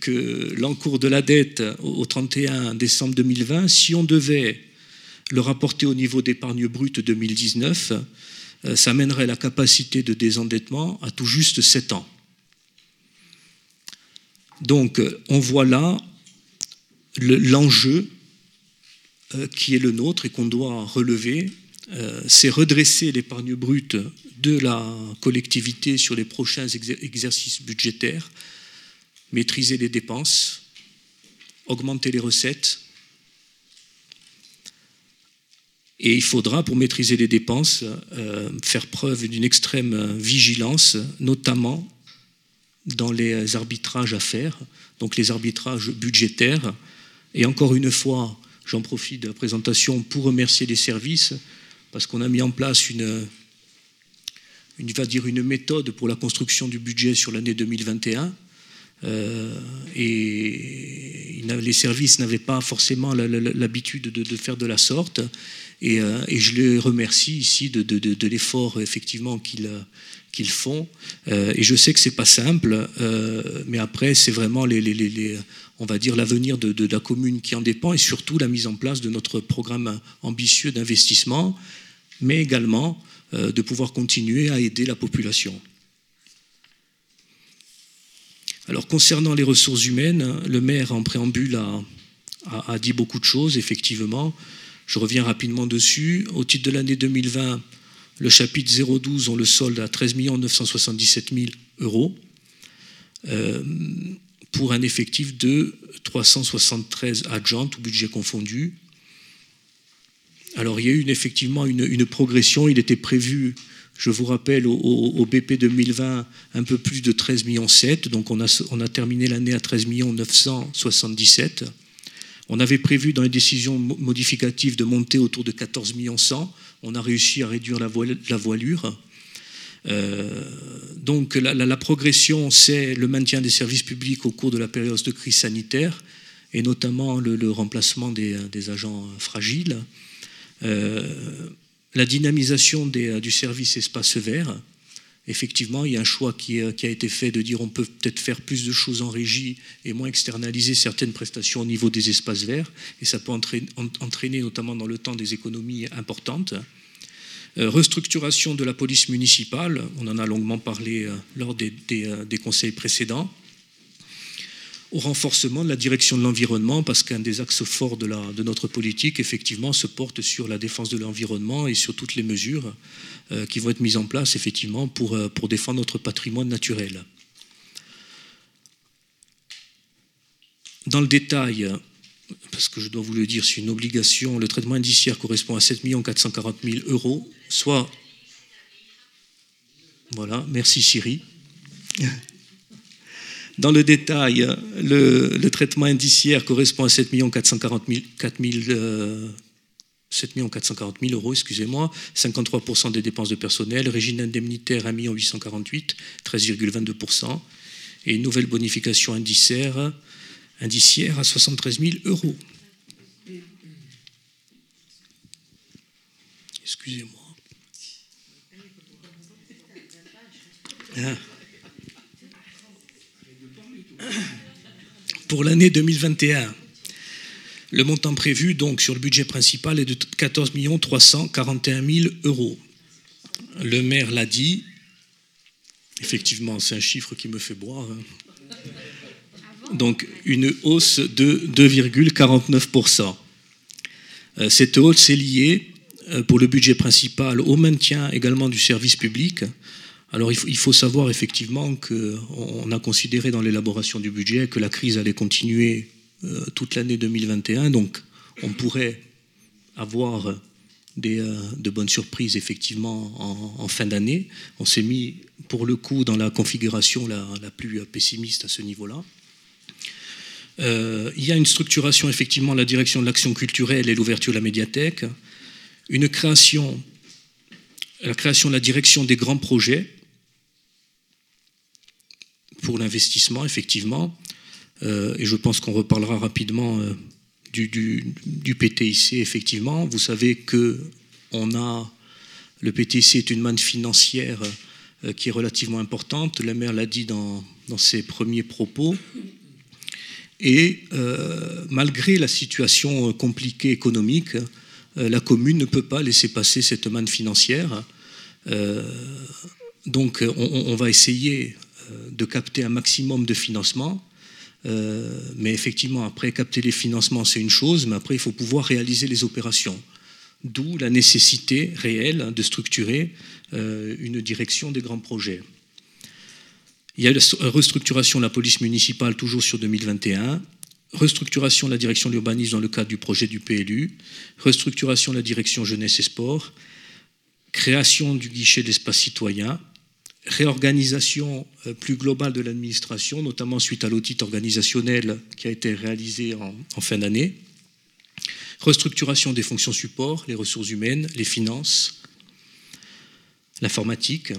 que l'encours de la dette au 31 décembre 2020, si on devait le rapporter au niveau d'épargne brute 2019, euh, ça mènerait la capacité de désendettement à tout juste 7 ans. Donc on voit là l'enjeu euh, qui est le nôtre et qu'on doit relever, euh, c'est redresser l'épargne brute de la collectivité sur les prochains exercices budgétaires, maîtriser les dépenses, augmenter les recettes Et il faudra, pour maîtriser les dépenses, euh, faire preuve d'une extrême vigilance, notamment dans les arbitrages à faire, donc les arbitrages budgétaires. Et encore une fois, j'en profite de la présentation pour remercier les services, parce qu'on a mis en place une, va dire une méthode pour la construction du budget sur l'année 2021. Euh, et les services n'avaient pas forcément l'habitude de, faire de la sorte. Euh, et, je les remercie ici de, l'effort effectivement qu'ils qu'ils font. Euh, et je sais que c'est pas simple, euh, mais après c'est vraiment on va dire l'avenir de, la commune qui en dépend et surtout la mise en place de notre programme ambitieux d'investissement, mais également de pouvoir continuer à aider la population. Alors concernant les ressources humaines, le maire en préambule a dit beaucoup de choses effectivement. Je reviens rapidement dessus. Au titre de l'année 2020, le chapitre 012, on le solde à 13 977 000 euros euh, pour un effectif de 373 adjoints, tout budget confondu. Alors il y a eu effectivement une, progression. Il était prévu, je vous rappelle, au, BP 2020, un peu plus de 13 millions 7. Donc on a, on a terminé l'année à 13 977 on avait prévu dans les décisions modificatives de monter autour de 14 millions 100. On a réussi à réduire la, voilure. Euh, donc la, progression, c'est le maintien des services publics au cours de la période de crise sanitaire et notamment le, remplacement des, agents fragiles. Euh, la dynamisation du service espace vert, effectivement, il y a un choix qui, a été fait de dire on peut peut-être faire plus de choses en régie et moins externaliser certaines prestations au niveau des espaces verts, et ça peut entraîner, notamment dans le temps des économies importantes. Euh, restructuration de la police municipale, on en a longuement parlé euh, lors euh, des conseils précédents au renforcement de la direction de l'environnement, parce qu'un des axes forts de, notre politique, effectivement, se porte sur la défense de l'environnement et sur toutes les mesures euh, qui vont être mises en place, effectivement, pour, euh, pour défendre notre patrimoine naturel. Dans le détail, parce que je dois vous le dire, c'est une obligation, le traitement indiciaire correspond à 7 440 000 euros, soit... Voilà, merci Siri. Dans le détail, le, traitement indiciaire correspond à 7 440 000, 000 euros, excusez-moi, 53% des dépenses de personnel, régime indemnitaire 1 848, 13,22%, et une nouvelle bonification indiciaire, indiciaire à 73 000 euros. excusez-moi. Ah. Pour l'année 2021, le montant prévu donc sur le budget principal est de 14 341 000 euros. Le maire l'a dit. Effectivement, c'est un chiffre qui me fait boire. Hein. Donc une hausse de 2,49%. Euh, cette hausse est liée euh, pour le budget principal au maintien également du service public. Alors il faut, savoir effectivement qu'on a considéré dans l'élaboration du budget que la crise allait continuer euh, toute l'année 2021, donc on pourrait avoir de bonnes surprises effectivement en, fin d'année. On s'est mis pour le coup dans la configuration la, plus pessimiste à ce niveau-là. Euh, il y a une structuration, effectivement, la direction de l'action culturelle et l'ouverture de la médiathèque, une création, la création de la direction des grands projets pour l'investissement, effectivement, euh, et je pense qu'on reparlera rapidement euh, du, PTIC, effectivement. Vous savez que on a, le PTIC est une manne financière qui est relativement importante. La maire l'a dit dans, ses premiers propos. Et euh, malgré la situation euh, compliquée économique, euh, la commune ne peut pas laisser passer cette manne financière. donc on, va essayer de capter un maximum de financement. mais effectivement, après capter les financements, c'est une chose, mais après, il faut pouvoir réaliser les opérations. D'où la nécessité réelle de structurer une direction des grands projets. Il y a la restructuration de la police municipale toujours sur 2021, restructuration de la direction de l'urbanisme dans le cadre du projet du PLU, restructuration de la direction jeunesse et sport, création du guichet d'espace citoyen, réorganisation euh, plus globale de l'administration, notamment suite à l'audit organisationnel qui a été réalisé en, fin d'année, restructuration des fonctions support, les ressources humaines, les finances, l'informatique,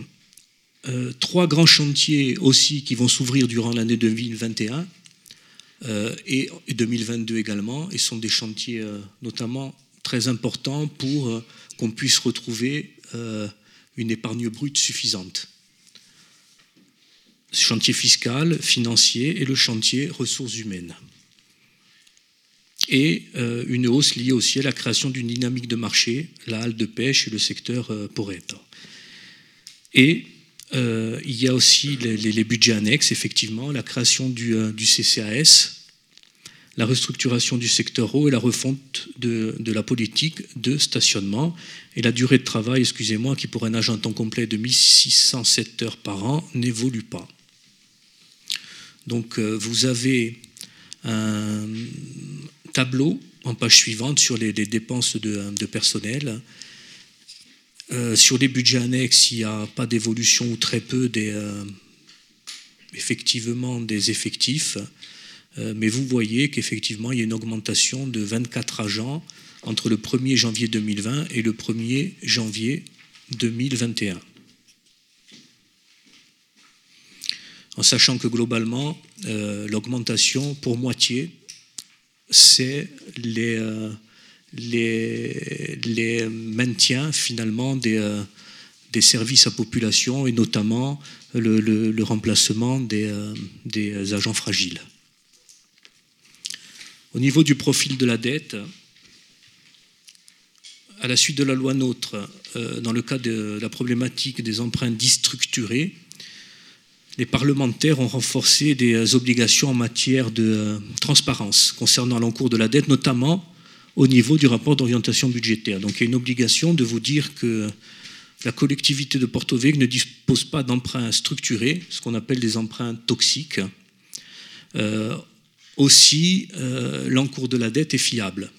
euh, trois grands chantiers aussi qui vont s'ouvrir durant l'année 2021 euh, et, 2022 également, et sont des chantiers euh, notamment très importants pour qu'on puisse retrouver une épargne brute suffisante. Chantier fiscal, financier et le chantier ressources humaines. Et une hausse liée aussi à la création d'une dynamique de marché, la halle de pêche et le secteur porette. Et euh, il y a aussi les, budgets annexes, effectivement, la création du, euh, CCAS, la restructuration du secteur eau et la refonte de, la politique de stationnement. Et la durée de travail, excusez-moi, qui pour un agent temps complet de 1607 heures par an n'évolue pas. Donc euh, vous avez un tableau en page suivante sur les, dépenses de personnel euh, sur les budgets annexes, il n'y a pas d'évolution ou très peu des, euh, effectivement des effectifs. Mais vous voyez qu'effectivement, il y a une augmentation de 24 agents entre le 1er janvier 2020 et le 1er janvier 2021. En sachant que globalement, l'augmentation pour moitié, c'est les les maintiens finalement des, euh, des, services à population et notamment le, remplacement des, euh, agents fragiles. Au niveau du profil de la dette, à la suite de la loi NOTRe, euh, dans le cas de la problématique des emprunts déstructurés, les parlementaires ont renforcé des obligations en matière de transparence concernant l'encours de la dette, notamment au niveau du rapport d'orientation budgétaire. Donc il y a une obligation de vous dire que la collectivité de Porto Vecchio ne dispose pas d'emprunts structurés, ce qu'on appelle des emprunts toxiques. Euh, aussi, euh, l'encours de la dette est fiable.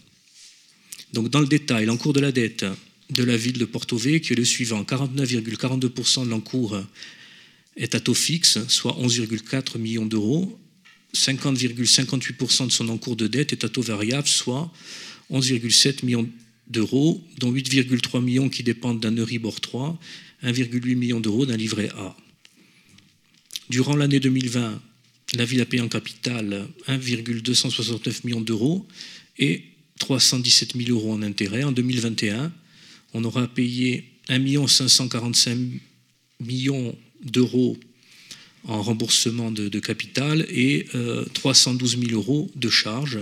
Donc dans le détail, l'encours de la dette de la ville de Porto Vecchio est le suivant 49,42% de l'encours est à taux fixe, soit 11,4 millions d'euros. 50,58% de son encours de dette est à taux variable, soit 11,7 millions d'euros, dont 8,3 millions qui dépendent d'un Euribor 3, 1,8 million d'euros d'un livret A. Durant l'année 2020, la ville a payé en capital 1,269 millions d'euros et 317 000 euros en intérêt. En 2021, on aura payé 1 545 millions d'euros en remboursement de, capital et 312 000 euros de charges.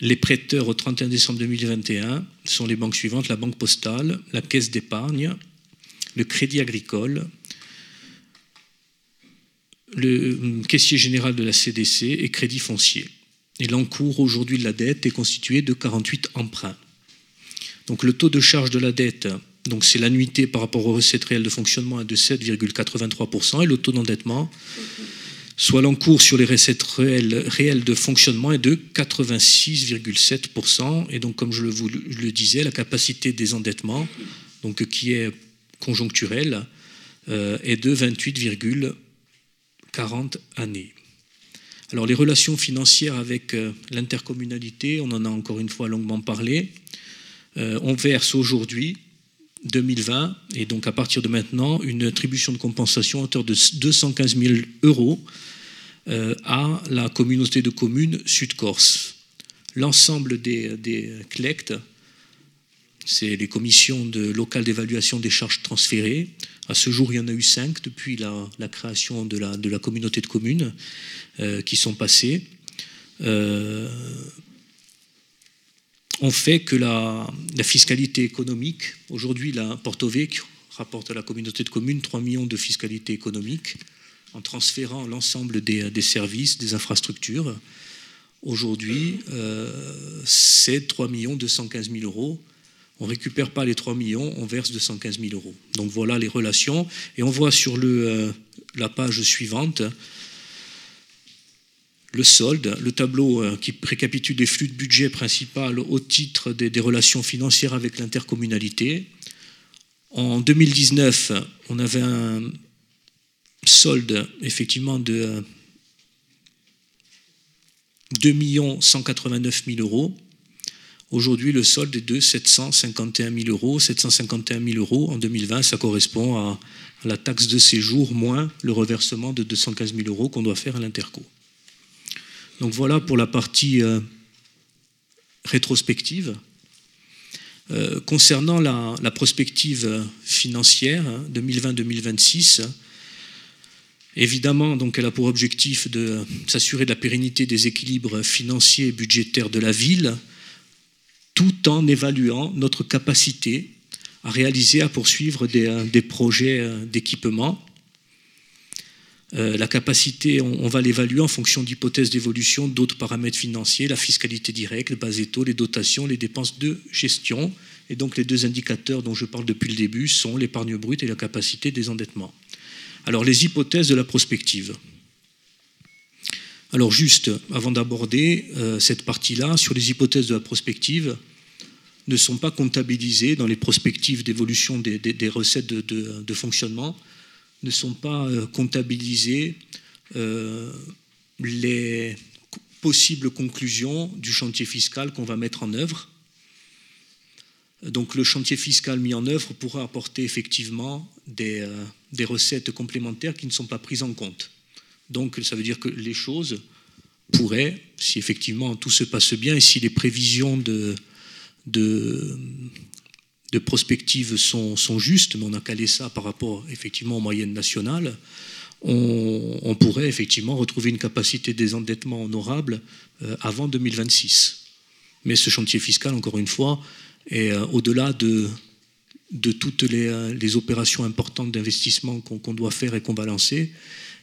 Les prêteurs au 31 décembre 2021 sont les banques suivantes, la Banque postale, la Caisse d'épargne, le Crédit agricole, le hum, caissier général de la CDC et Crédit foncier. Et l'encours aujourd'hui de la dette est constitué de 48 emprunts. Donc le taux de charge de la dette, donc c'est l'annuité par rapport aux recettes réelles de fonctionnement, est de 7,83% et le taux d'endettement, soit l'encours sur les recettes réelles, de fonctionnement, est de 86,7%. Et donc, comme je le, le, disais, la capacité des endettements, donc qui est conjoncturelle, euh, est de 28,40 années. Alors les relations financières avec euh, l'intercommunalité, on en a encore une fois longuement parlé. Euh, on verse aujourd'hui, 2020, et donc à partir de maintenant, une attribution de compensation à hauteur de 215 000 euros euh, à la communauté de communes Sud-Corse. L'ensemble des, CLECT, c'est les commissions de, locales d'évaluation des charges transférées. À ce jour, il y en a eu cinq depuis la, création de la, communauté de communes euh, qui sont passées on fait que la, fiscalité économique, aujourd'hui la Porto Vecchio rapporte à la communauté de communes 3 millions de fiscalité économique en transférant l'ensemble des, services, des infrastructures. Aujourd'hui, euh, c'est 3 215 000 euros. On ne récupère pas les 3 millions, on verse 215 000 euros. Donc voilà les relations. Et on voit sur euh, la page suivante le solde, le tableau euh, qui récapitule les flux de budget principal au titre des, relations financières avec l'intercommunalité. En 2019, on avait un solde effectivement de 2 189 000 euros. Aujourd'hui, le solde est de 751 000 euros. 751 000 euros en 2020, ça correspond à la taxe de séjour moins le reversement de 215 000 euros qu'on doit faire à l'interco. Donc voilà pour la partie euh, rétrospective. Euh, concernant la, prospective financière 2020-2026, hein, évidemment, donc, elle a pour objectif de s'assurer de la pérennité des équilibres financiers et budgétaires de la ville, tout en évaluant notre capacité à réaliser, à poursuivre des projets euh, d'équipement euh, la capacité, on, va l'évaluer en fonction d'hypothèses d'évolution d'autres paramètres financiers, la fiscalité directe, le bas taux, les dotations, les dépenses de gestion. Et donc les deux indicateurs dont je parle depuis le début sont l'épargne brute et la capacité des endettements. Alors les hypothèses de la prospective. Alors juste avant d'aborder euh, cette partie-là, sur les hypothèses de la prospective, ne sont pas comptabilisées dans les prospectives d'évolution des, recettes de fonctionnement ne sont pas euh, comptabilisées euh, les possibles conclusions du chantier fiscal qu'on va mettre en œuvre. Donc le chantier fiscal mis en œuvre pourra apporter effectivement des, euh, des, recettes complémentaires qui ne sont pas prises en compte. Donc ça veut dire que les choses pourraient, si effectivement tout se passe bien et si les prévisions de, de prospectives sont, justes, mais on a calé ça par rapport effectivement aux moyennes nationales, on, pourrait effectivement retrouver une capacité des endettements honorable euh, avant 2026. Mais ce chantier fiscal, encore une fois, est euh, au-delà de, toutes les, euh, opérations importantes d'investissement qu'on doit faire et qu'on va lancer.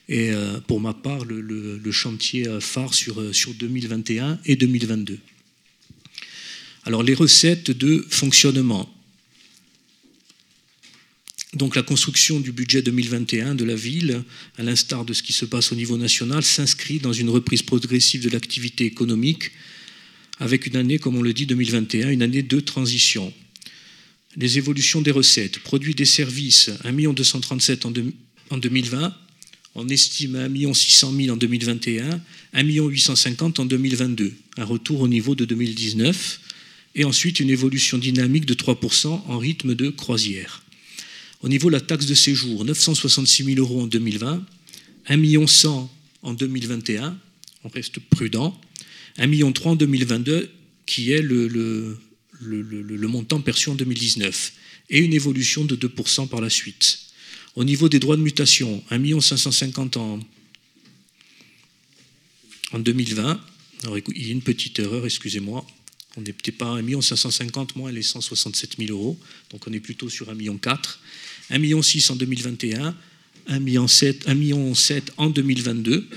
Et pour ma part, le, chantier phare sur 2021 et 2022. Alors les recettes de fonctionnement. Donc la construction du budget 2021 de la ville, à l'instar de ce qui se passe au niveau national, s'inscrit dans une reprise progressive de l'activité économique, avec une année, comme on le dit, 2021, une année de transition. Les évolutions des recettes, produits des services, 1 237 en, en 2020, on estime à 1 600 000 en 2021, 1 850 en 2022, un retour au niveau de 2019, et ensuite une évolution dynamique de 3% en rythme de croisière. Au niveau de la taxe de séjour, 966 000 euros en 2020, 1 million en 2021, on reste prudent, 1 million en 2022, qui est le, montant perçu en 2019 et une évolution de 2% par la suite. Au niveau des droits de mutation, 1 550 en, en 2020. Alors, il y a une petite erreur, excusez-moi. On n'est peut-être pas 1 550 moins les 167 000 euros, donc on est plutôt sur 1 million 1 million en 2021, 1 million 7, 1 million 7 en 2022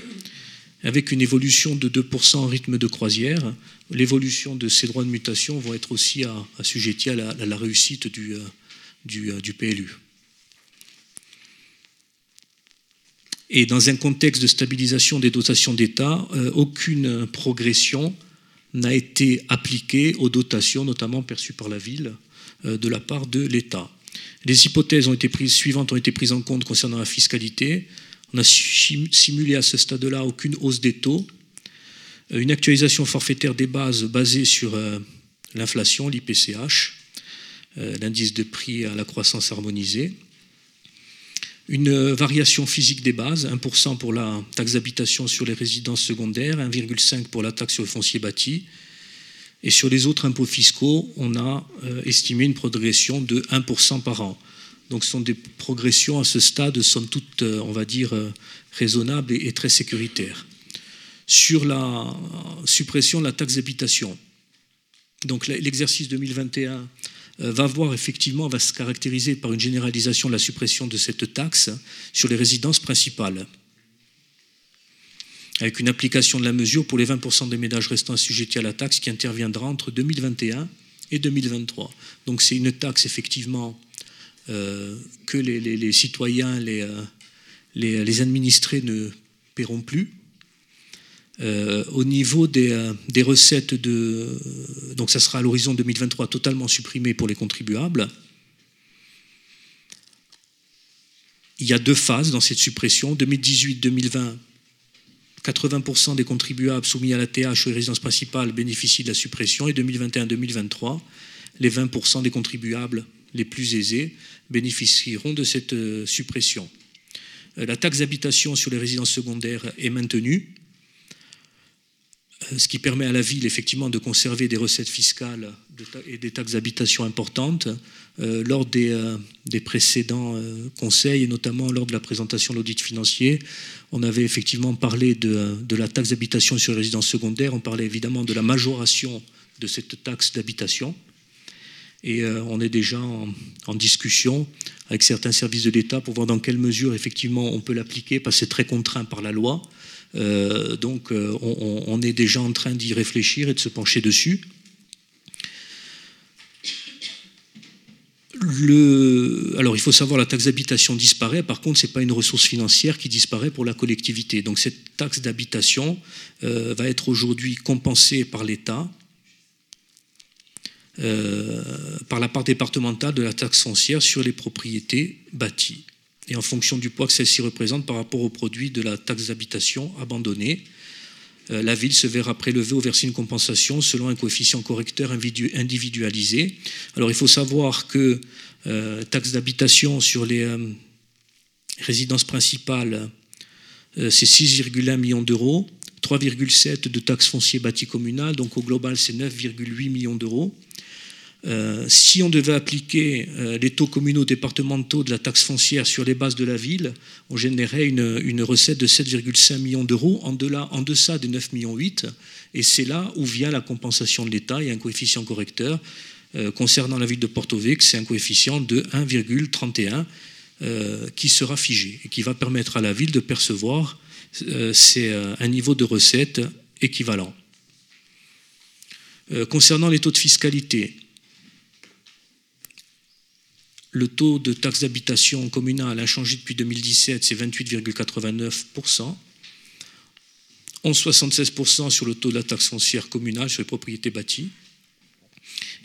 avec une évolution de 2% en rythme de croisière. L'évolution de ces droits de mutation vont être aussi assujettis à, la, réussite du, euh, euh, PLU. Et dans un contexte de stabilisation des dotations d'État, euh, aucune progression n'a été appliquée aux dotations, notamment perçues par la ville, de la part de l'État. Les hypothèses suivantes ont été prises en compte concernant la fiscalité. On a simulé à ce stade-là aucune hausse des taux, euh, une actualisation forfaitaire des bases basée sur euh, l'inflation, l'IPCH, euh, l'indice de prix à la croissance harmonisée, une variation physique des bases, 1% pour la taxe d'habitation sur les résidences secondaires, 1,5% pour la taxe sur le foncier bâti, et sur les autres impôts fiscaux, on a estimé une progression de 1% par an. Donc ce sont des progressions à ce stade, sont toutes, euh, on va dire, euh, raisonnables et très sécuritaires. Sur la suppression de la taxe d'habitation, donc l'exercice 2021 euh, va voir effectivement, va se caractériser par une généralisation de la suppression de cette taxe sur les résidences principales, avec une application de la mesure pour les 20% des ménages restants assujettis à la taxe qui interviendra entre 2021 et 2023. Donc c'est une taxe effectivement euh, que les, citoyens, euh, les, administrés ne paieront plus. Euh, au niveau des, des, recettes de. Donc, ça sera à l'horizon 2023 totalement supprimé pour les contribuables. Il y a deux phases dans cette suppression. 2018-2020, 80% des contribuables soumis à la TH ou les résidences principales bénéficient de la suppression. Et 2021-2023, les 20% des contribuables les plus aisés bénéficieront de cette euh, suppression. Euh, la taxe d'habitation sur les résidences secondaires est maintenue, euh, ce qui permet à la ville effectivement de conserver des recettes fiscales et des taxes d'habitation importantes. lors des, précédents conseils, et notamment lors de la présentation de l'audit financier, on avait effectivement parlé de, la taxe d'habitation sur les résidences secondaires, on parlait évidemment de la majoration de cette taxe d'habitation. Et euh, on est déjà en, discussion avec certains services de l'État pour voir dans quelle mesure effectivement on peut l'appliquer, parce que c'est très contraint par la loi. Euh, donc euh, on, est déjà en train d'y réfléchir et de se pencher dessus. Alors il faut savoir la taxe d'habitation disparaît, par contre ce n'est pas une ressource financière qui disparaît pour la collectivité. Donc cette taxe d'habitation va être aujourd'hui compensée par l'État euh, par la part départementale de la taxe foncière sur les propriétés bâties et en fonction du poids que celle-ci représente par rapport au produit de la taxe d'habitation abandonnée. Euh, la ville se verra prélever ou verser une compensation selon un coefficient correcteur individualisé. Alors il faut savoir que euh, taxe d'habitation sur les résidences principales, c'est 6,1 millions d'euros, 3,7 de taxes foncières bâties communales, donc au global c'est 9,8 millions d'euros. Euh, si on devait appliquer euh, les taux communaux départementaux de la taxe foncière sur les bases de la ville, on générait une, recette de 7,5 millions d'euros en, deçà des 9,8 millions. Et c'est là où vient la compensation de l'État. A un coefficient correcteur. Euh, concernant la ville de Porto Vecchio, c'est un coefficient de 1,31 qui sera figé et qui va permettre à la ville de percevoir un niveau de recette équivalent. concernant les taux de fiscalité, le taux de taxe d'habitation communale a changé depuis 2017, c'est 28,89%. 11,76% sur le taux de la taxe foncière communale sur les propriétés bâties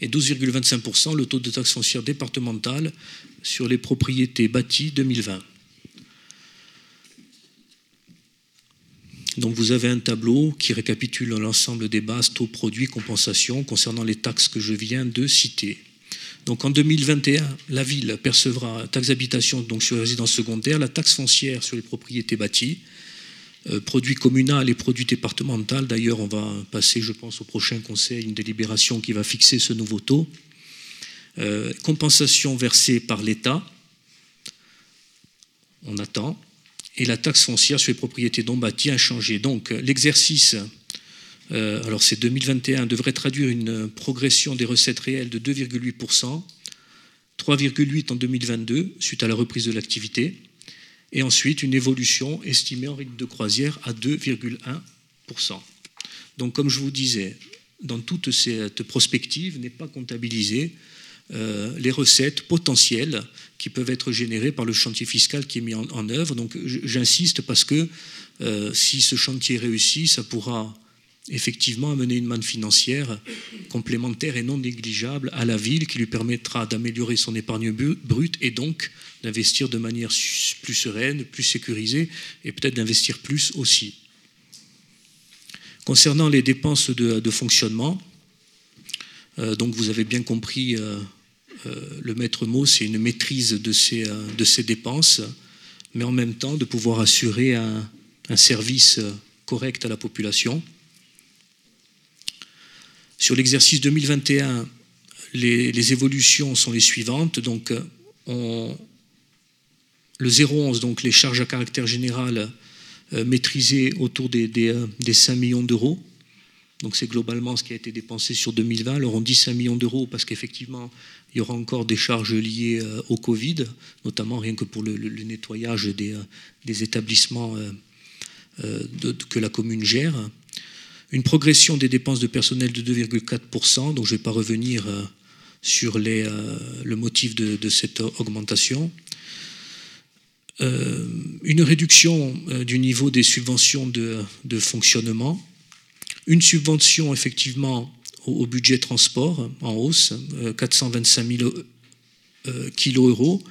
et 12,25% le taux de taxe foncière départementale sur les propriétés bâties 2020. Donc vous avez un tableau qui récapitule l'ensemble des bases, taux, produits, compensations concernant les taxes que je viens de citer. Donc en 2021, la ville percevra taxe d'habitation donc sur les résidences secondaires, la taxe foncière sur les propriétés bâties, produit communal et produit départemental. D'ailleurs, on va passer, je pense, au prochain conseil une délibération qui va fixer ce nouveau taux. compensation versée par l'État, on attend, et la taxe foncière sur les propriétés non bâties a changé. Donc l'exercice, alors c'est 2021, devrait traduire une progression des recettes réelles de 2,8%, 3,8 en 2022 suite à la reprise de l'activité, et ensuite une évolution estimée en rythme de croisière à 2,1%. Donc comme je vous disais, dans toute cette prospective n'est pas comptabilisé euh, les recettes potentielles qui peuvent être générées par le chantier fiscal qui est mis en, œuvre. Donc j'insiste parce que euh, si ce chantier réussit, ça pourra effectivement amener une manne financière complémentaire et non négligeable à la ville qui lui permettra d'améliorer son épargne brute et donc d'investir de manière plus sereine, plus sécurisée et peut-être d'investir plus aussi. Concernant les dépenses de, fonctionnement, euh, donc vous avez bien compris, euh, euh, le maître mot, c'est une maîtrise de ces, dépenses, mais en même temps de pouvoir assurer un service correct à la population. Sur l'exercice 2021, les, évolutions sont les suivantes. Donc, le 0,11, donc les charges à caractère général euh, maîtrisées autour des, 5 euh, millions d'euros. Donc c'est globalement ce qui a été dépensé sur 2020. Alors on dit 5 millions d'euros parce qu'effectivement, il y aura encore des charges liées euh, au Covid, notamment rien que pour le, nettoyage des, établissements que la commune gère une progression des dépenses de personnel de 2,4%, donc je ne vais pas revenir euh, sur euh, le motif de, cette augmentation. Euh, une réduction du niveau des subventions de, fonctionnement, une subvention effectivement au, budget transport en hausse, 425 000 kilos euros.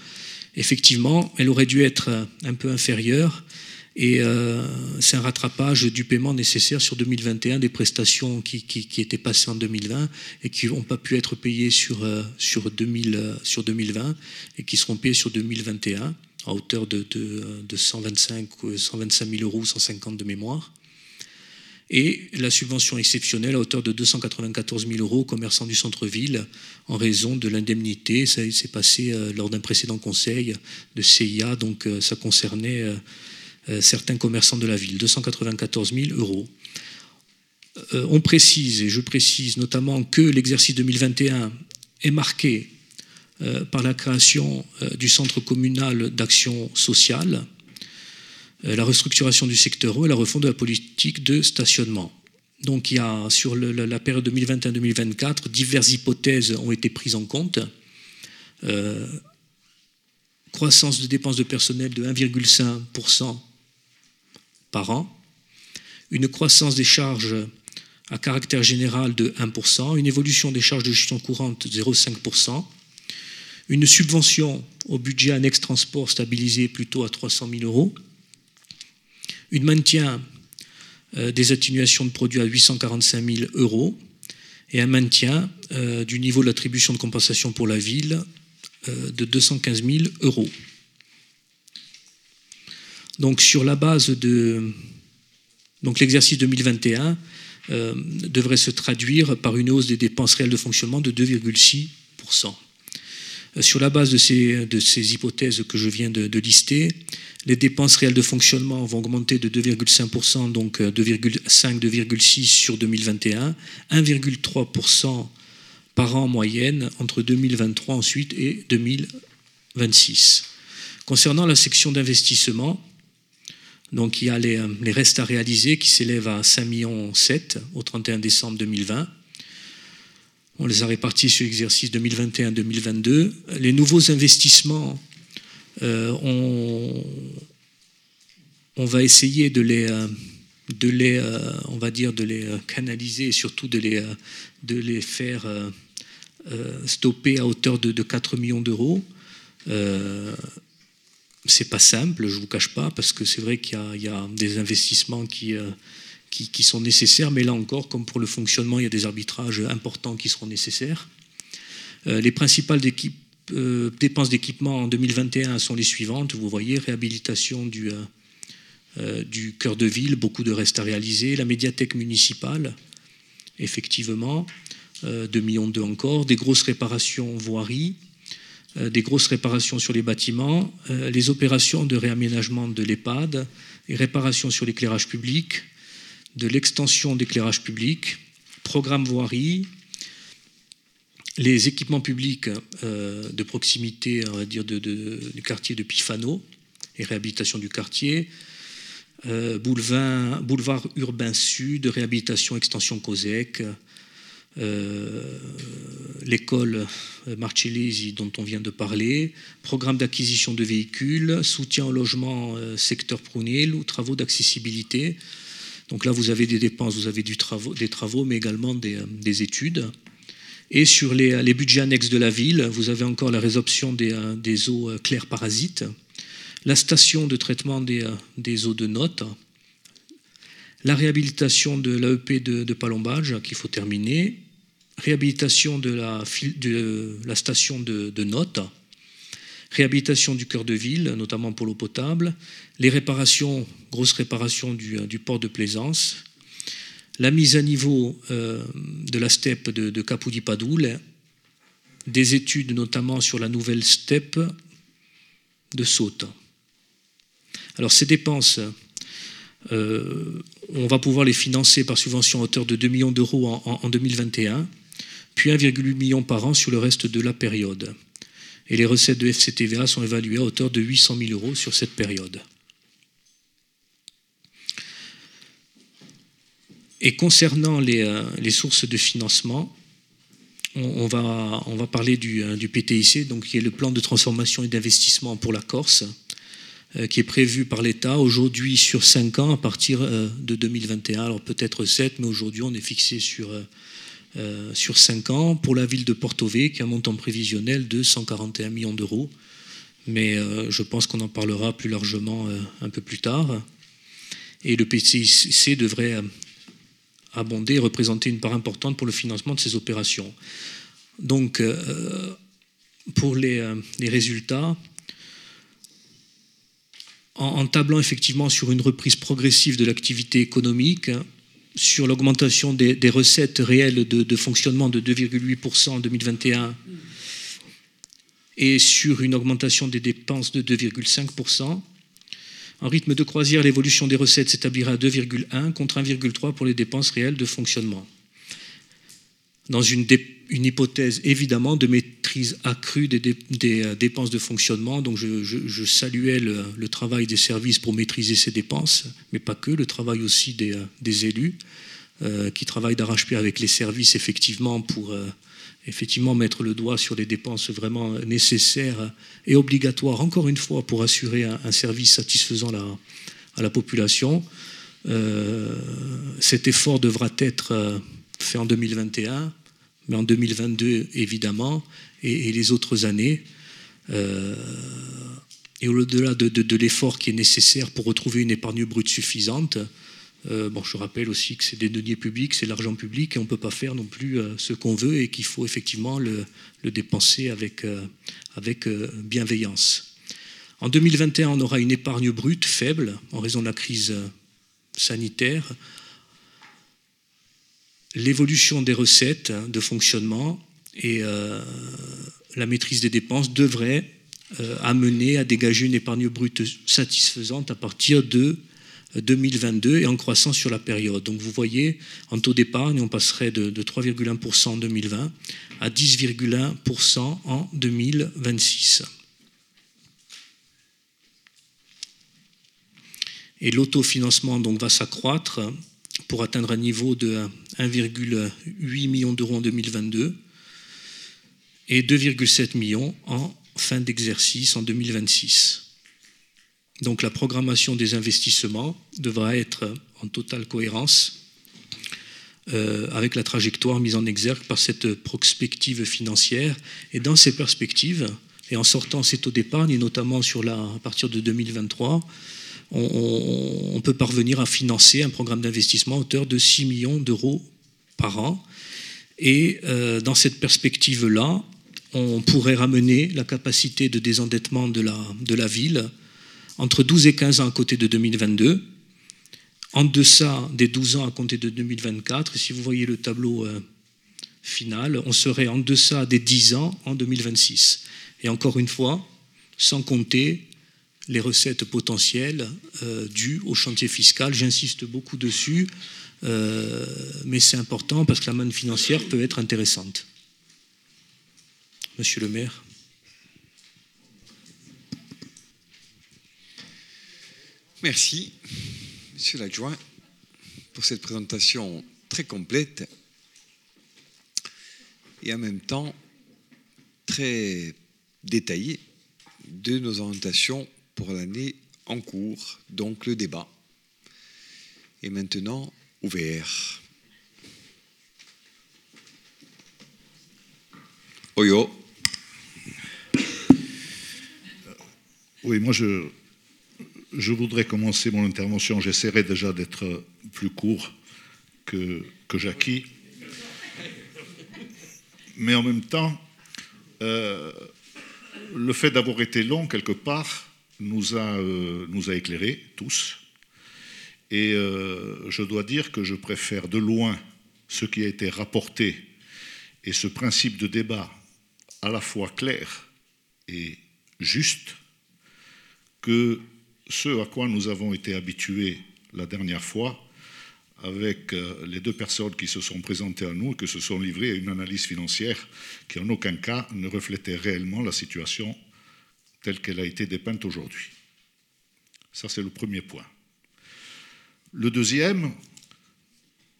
Effectivement, elle aurait dû être un peu inférieure et euh, c'est un rattrapage du paiement nécessaire sur 2021 des prestations qui, étaient passées en 2020 et qui n'ont pas pu être payées sur, euh, sur, 2000, euh, 2020 et qui seront payées sur 2021 à hauteur de, de, 125, 125 000 euros, 150 de mémoire. Et la subvention exceptionnelle à hauteur de 294 000 euros aux commerçants du centre-ville en raison de l'indemnité. Ça s'est passé lors d'un précédent conseil de CIA, donc ça concernait certains commerçants de la ville, 294 000 euros. Euh, on précise, et je précise notamment que l'exercice 2021 est marqué euh, par la création du centre communal d'action sociale, la restructuration du secteur eau et la refonte de la politique de stationnement. Donc il y a sur la période 2021-2024, diverses hypothèses ont été prises en compte. croissance de dépenses de personnel de 1,5% par an, une croissance des charges à caractère général de 1%, une évolution des charges de gestion courante de 0,5%, une subvention au budget annexe transport stabilisée plutôt à 300 000 euros, une maintien euh, des atténuations de produits à 845 000 euros et un maintien euh, du niveau de l'attribution de compensation pour la ville euh, de 215 000 euros. Donc sur la base de donc l'exercice 2021 euh, devrait se traduire par une hausse des dépenses réelles de fonctionnement de 2,6%. Euh, sur la base de ces, de ces, hypothèses que je viens de, lister, les dépenses réelles de fonctionnement vont augmenter de 2,5%, donc 2,5-2,6 euh, sur 2021, 1,3% par an en moyenne entre 2023 ensuite et 2026. Concernant la section d'investissement, donc il y a les, restes à réaliser qui s'élèvent à 5,7 millions au 31 décembre 2020. On les a répartis sur l'exercice 2021-2022. Les nouveaux investissements, euh, on, va essayer de les, euh, euh, on va dire, de les canaliser et surtout de les, de les faire stopper à hauteur de 4 millions d'euros c'est pas simple, je vous cache pas, parce que c'est vrai qu'il y, a des investissements euh, qui, sont nécessaires, mais là encore, comme pour le fonctionnement, il y a des arbitrages importants qui seront nécessaires. Euh, les principales euh, dépenses d'équipement en 2021 sont les suivantes. Vous voyez, réhabilitation du, du cœur de ville, beaucoup de restes à réaliser. La médiathèque municipale, effectivement, 2 millions d'euros encore. Des grosses réparations voiries, des grosses réparations sur les bâtiments, les opérations de réaménagement de l'EHPAD, les réparations sur l'éclairage public, de l'extension d'éclairage public, programme voirie, les équipements publics euh, de proximité, on va dire, du quartier de Pifano et réhabilitation du quartier, euh, boulevard, boulevard, urbain sud, réhabilitation, extension COSEC, euh, l'école Marcellesi dont on vient de parler, programme d'acquisition de véhicules, soutien au logement secteur Prunel ou travaux d'accessibilité. Donc là, vous avez des dépenses, vous avez des travaux, mais également des études. Et sur les, budgets annexes de la ville, vous avez encore la résorption des, euh, eaux euh, claires parasites, la station de traitement des, euh, eaux de notes, la réhabilitation de l'AEP de, Palombage qu'il faut terminer, réhabilitation de la, de station de, notes, réhabilitation du cœur de ville, notamment pour l'eau potable, les réparations, grosses réparations du port de plaisance, la mise à niveau euh, de la steppe de, de Padoul, des études notamment sur la nouvelle steppe de Saute. Alors ces dépenses, euh, on va pouvoir les financer par subvention à hauteur de 2 millions d'euros en, 2021, puis 1,8 million par an sur le reste de la période. Et les recettes de FCTVA sont évaluées à hauteur de 800 000 euros sur cette période. Et concernant les, euh, sources de financement, on, va, parler du, euh, PTIC, donc qui est le plan de transformation et d'investissement pour la Corse, euh, qui est prévu par l'État aujourd'hui sur 5 ans à partir de 2021. Alors peut-être 7, mais aujourd'hui on est fixé sur, sur 5 ans pour la ville de Porto qui a un montant prévisionnel de 141 millions d'euros. Mais je pense qu'on en parlera plus largement un peu plus tard. Et le PTIC devrait abonder et représenter une part importante pour le financement de ces opérations. Donc, euh, pour euh, les résultats, en, tablant effectivement sur une reprise progressive de l'activité économique, sur l'augmentation des, recettes réelles de, de fonctionnement de 2,8% en 2021 et sur une augmentation des dépenses de 2,5%, en rythme de croisière, l'évolution des recettes s'établira à 2,1 contre 1,3 pour les dépenses réelles de fonctionnement. Dans une, hypothèse évidemment de maîtrise accrue des, euh, dépenses de fonctionnement, donc je, saluais le, travail des services pour maîtriser ces dépenses, mais pas que, le travail aussi des, euh, élus euh, qui travaillent d'arrache-pied avec les services effectivement pour effectivement mettre le doigt sur les dépenses vraiment nécessaires et obligatoires, encore une fois, pour assurer un, service satisfaisant à la population. Cet effort devra être fait en 2021, mais en 2022 évidemment, et, les autres années. Euh, et au-delà de l'effort qui est nécessaire pour retrouver une épargne brute suffisante, euh, bon, je rappelle aussi que c'est des deniers publics, c'est l'argent public et on ne peut pas faire non plus euh, ce qu'on veut et qu'il faut effectivement le, dépenser avec, avec bienveillance. En 2021, on aura une épargne brute faible en raison de la crise sanitaire. L'évolution des recettes hein, de fonctionnement et la maîtrise des dépenses devraient amener à dégager une épargne brute satisfaisante à partir de 2022 et en croissance sur la période. Donc vous voyez, en taux d'épargne, on passerait de, 3,1% en 2020 à 10,1% en 2026. Et l'autofinancement donc, va s'accroître pour atteindre un niveau de 1,8 million d'euros en 2022 et 2,7 millions en fin d'exercice en 2026. Donc la programmation des investissements devra être en totale cohérence euh, avec la trajectoire mise en exergue par cette prospective financière. Et dans ces perspectives, et en sortant ces taux d'épargne, et notamment à partir de 2023, on, peut parvenir à financer un programme d'investissement à hauteur de 6 millions d'euros par an. Et euh, dans cette perspective-là, on pourrait ramener la capacité de désendettement de la, ville entre 12 et 15 ans à côté de 2022, en deçà des 12 ans à compter de 2024. Et si vous voyez le tableau euh, final, on serait en deçà des 10 ans en 2026. Et encore une fois, sans compter les recettes potentielles euh, dues au chantier fiscal. J'insiste beaucoup dessus, euh, mais c'est important parce que la manne financière peut être intéressante. Monsieur le maire. Merci, monsieur l'adjoint, pour cette présentation très complète et en même temps très détaillée de nos orientations pour l'année en cours, donc le débat est maintenant ouvert. Oyo. Oui, moi je, voudrais commencer mon intervention. J'essaierai déjà d'être plus court que, que. Mais en même temps, euh, le fait d'avoir été long quelque part nous a, euh, nous a éclairés tous. Et euh, je dois dire que je préfère de loin ce qui a été rapporté et ce principe de débat à la fois clair et juste que ce à quoi nous avons été habitués la dernière fois avec euh, les deux personnes qui se sont présentées à nous et qui se sont livrées à une analyse financière qui en aucun cas ne reflétait réellement la situation telle qu'elle a été dépeinte aujourd'hui. Ça, c'est le premier point. Le deuxième,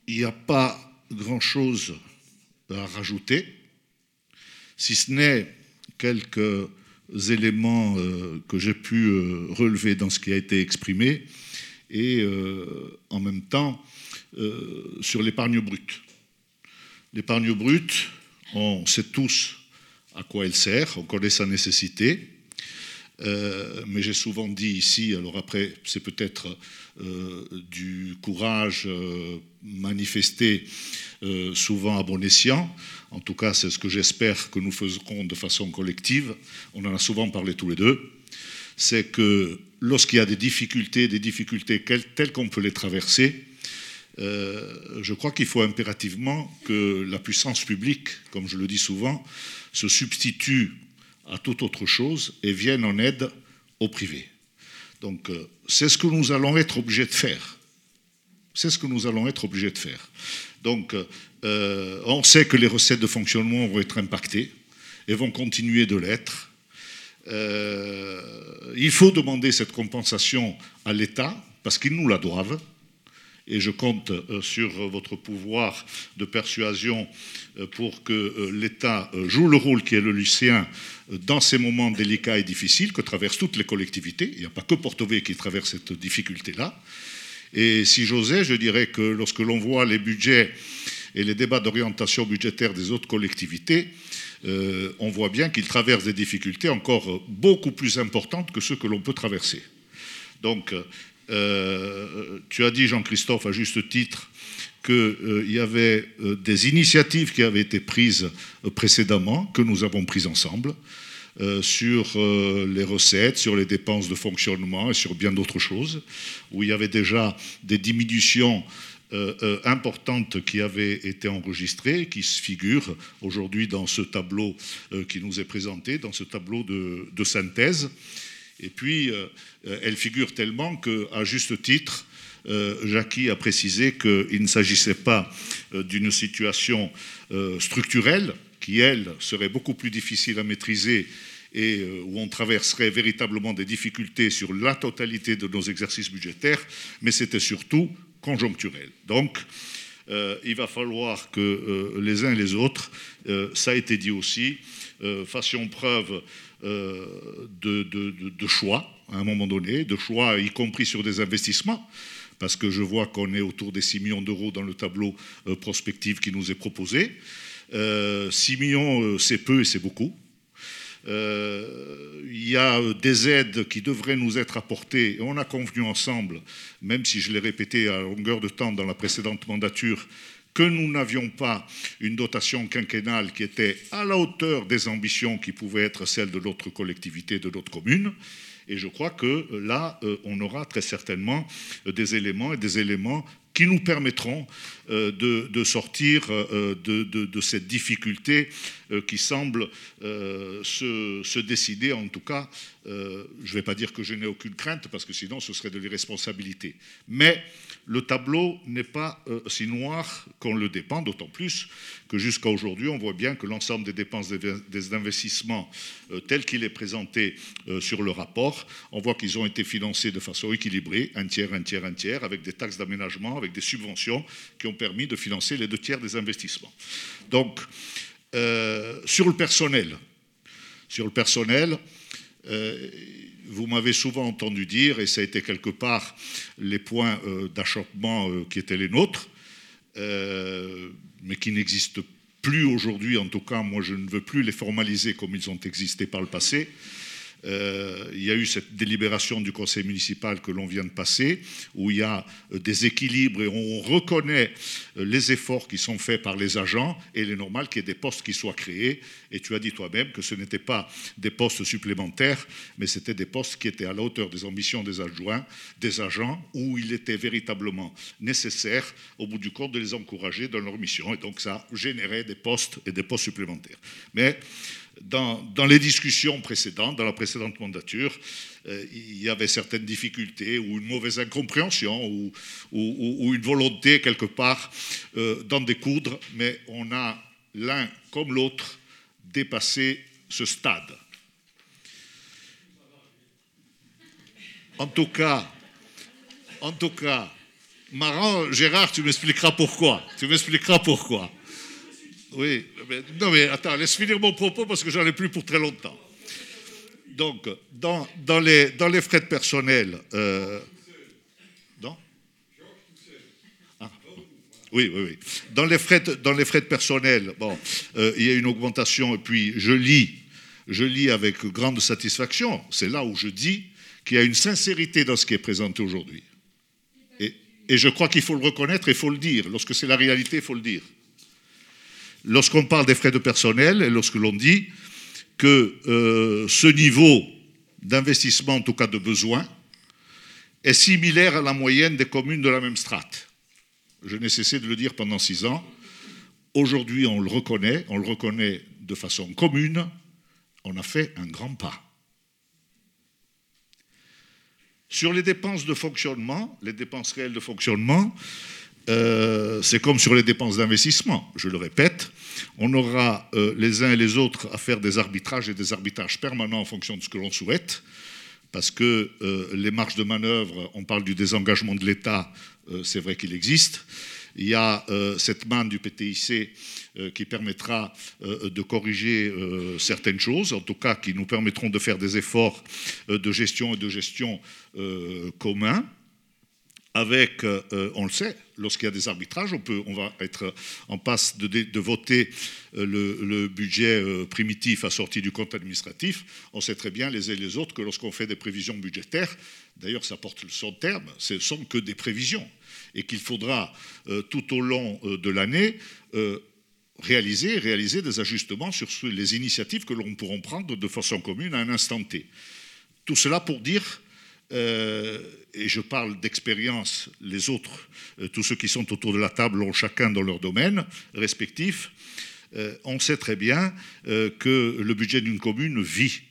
il n'y a pas grand-chose à rajouter, si ce n'est quelques éléments euh, que j'ai pu euh, relever dans ce qui a été exprimé, et euh, en même temps sur l'épargne brute. L'épargne brute, on sait tous à quoi elle sert, on connaît sa nécessité, mais j'ai souvent dit ici, alors après, c'est peut-être du courage manifesté souvent à bon escient, en tout cas c'est ce que j'espère que nous ferons de façon collective, on en a souvent parlé tous les deux, c'est que lorsqu'il y a des difficultés, des difficultés telles qu'on peut les traverser, euh, je crois qu'il faut impérativement que la puissance publique, comme je le dis souvent, se substitue à toute autre chose et vienne en aide au privé. Donc euh, c'est ce que nous allons être obligés de faire. C'est ce que nous allons être obligés de faire. Donc euh, on sait que les recettes de fonctionnement vont être impactées et vont continuer de l'être. Euh, il faut demander cette compensation à l'État parce qu'ils nous la doivent. Et je compte euh, sur votre pouvoir de persuasion pour que l'État joue le rôle qui est le sien dans ces moments délicats et difficiles que traversent toutes les collectivités. Il n'y a pas que Porto qui traverse cette difficulté-là. Et si j'osais, je dirais que lorsque l'on voit les budgets et les débats d'orientation budgétaire des autres collectivités, euh, on voit bien qu'ils traversent des difficultés encore beaucoup plus importantes que ceux que l'on peut traverser. Donc, euh, tu as dit, Jean-Christophe, à juste titre, qu'il euh, y avait des initiatives qui avaient été prises précédemment, que nous avons prises ensemble. Euh, sur euh, les recettes, sur les dépenses de fonctionnement et sur bien d'autres choses, où il y avait déjà des diminutions euh, importantes qui avaient été enregistrées, qui se figurent aujourd'hui dans ce tableau qui nous est présenté, dans ce tableau de synthèse. Et puis, elles figurent tellement qu'à juste titre, Jackie a précisé qu'il ne s'agissait pas d'une situation structurelle, qui, elle, serait beaucoup plus difficile à maîtriser et euh, où on traverserait véritablement des difficultés sur la totalité de nos exercices budgétaires, mais c'était surtout conjoncturel. Donc, euh, il va falloir que euh, les uns et les autres, ça a été dit aussi, fassions preuve de, de, choix à un moment donné, de choix y compris sur des investissements, parce que je vois qu'on est autour des 6 millions d'euros dans le tableau prospectif qui nous est proposé. 6 millions, c'est peu et c'est beaucoup. Euh, il y a des aides qui devraient nous être apportées, et on a convenu ensemble, même si je l'ai répété à longueur de temps dans la précédente mandature, que nous n'avions pas une dotation quinquennale qui était à la hauteur des ambitions qui pouvaient être celles de notre collectivité, de notre commune. Et je crois que là, on aura très certainement des éléments et des éléments qui nous permettront euh, de, sortir euh, de, cette difficulté euh, qui semble se, se, décider, en tout cas, je ne vais pas dire que je n'ai aucune crainte, parce que sinon ce serait de l'irresponsabilité. Mais le tableau n'est pas si noir qu'on le dépend, d'autant plus que jusqu'à aujourd'hui, on voit bien que l'ensemble des dépenses des investissements tel qu'il est présenté sur le rapport, on voit qu'ils ont été financés de façon équilibrée, un tiers, un tiers, un tiers, avec des taxes d'aménagement, avec des subventions qui ont permis de financer les deux tiers des investissements. Donc, euh, sur le personnel, sur le personnel, euh, vous m'avez souvent entendu dire, et ça a été quelque part les points euh, d'achoppement qui étaient les nôtres, mais qui n'existent plus aujourd'hui, en tout cas, moi je ne veux plus les formaliser comme ils ont existé par le passé. Euh, il y a eu cette délibération du conseil municipal que l'on vient de passer, où il y a euh, des équilibres et on reconnaît euh, les efforts qui sont faits par les agents et il est normal qu'il y ait des postes qui soient créés. Et tu as dit toi-même que ce n'étaient pas des postes supplémentaires, mais c'était des postes qui étaient à la hauteur des ambitions des adjoints, des agents, où il était véritablement nécessaire, au bout du compte, de les encourager dans leur mission. Et donc ça générait des postes et des postes supplémentaires. Mais dans, les discussions précédentes, dans la précédente mandature, euh, il y avait certaines difficultés ou une mauvaise incompréhension ou, une volonté quelque part euh, d'en découdre, mais on a l'un comme l'autre dépassé ce stade. En tout cas, en tout cas, marrant, Gérard, tu m'expliqueras pourquoi. Tu m'expliqueras pourquoi. Oui, non mais attends, laisse finir mon propos parce que j'en ai plus pour très longtemps. Donc, dans, dans, les, dans les frais de personnel, euh, ah, oui, oui, oui. Dans les frais de, dans les frais de personnel, bon, euh, il y a une augmentation et puis je lis, je lis avec grande satisfaction. C'est là où je dis qu'il y a une sincérité dans ce qui est présenté aujourd'hui. Et, et je crois qu'il faut le reconnaître et il faut le dire. Lorsque c'est la réalité, il faut le dire lorsqu'on parle des frais de personnel et lorsque l'on dit que euh, ce niveau d'investissement, en tout cas de besoin, est similaire à la moyenne des communes de la même strate. Je n'ai cessé de le dire pendant six ans. Aujourd'hui, on le reconnaît, on le reconnaît de façon commune, on a fait un grand pas. Sur les dépenses de fonctionnement, les dépenses réelles de fonctionnement, euh, c'est comme sur les dépenses d'investissement, je le répète, on aura euh, les uns et les autres à faire des arbitrages et des arbitrages permanents en fonction de ce que l'on souhaite, parce que euh, les marges de manœuvre, on parle du désengagement de l'État, c'est vrai qu'il existe. Il y a cette manne du PTIC qui permettra de corriger certaines choses, en tout cas qui nous permettront de faire des efforts de gestion et de gestion communs avec, euh, euh, on le sait, lorsqu'il y a des arbitrages, on, peut, on va être en passe de, voter euh, le, budget primitif assorti du compte administratif. On sait très bien les uns et les autres que lorsqu'on fait des prévisions budgétaires, d'ailleurs ça porte son terme, ce ne sont que des prévisions, et qu'il faudra tout au long de l'année réaliser, réaliser des ajustements sur les initiatives que l'on pourra prendre de façon commune à un instant T. Tout cela pour dire euh, et je parle d'expérience, les autres, euh, tous ceux qui sont autour de la table ont chacun dans leur domaine respectif, euh, on sait très bien que le budget d'une commune vit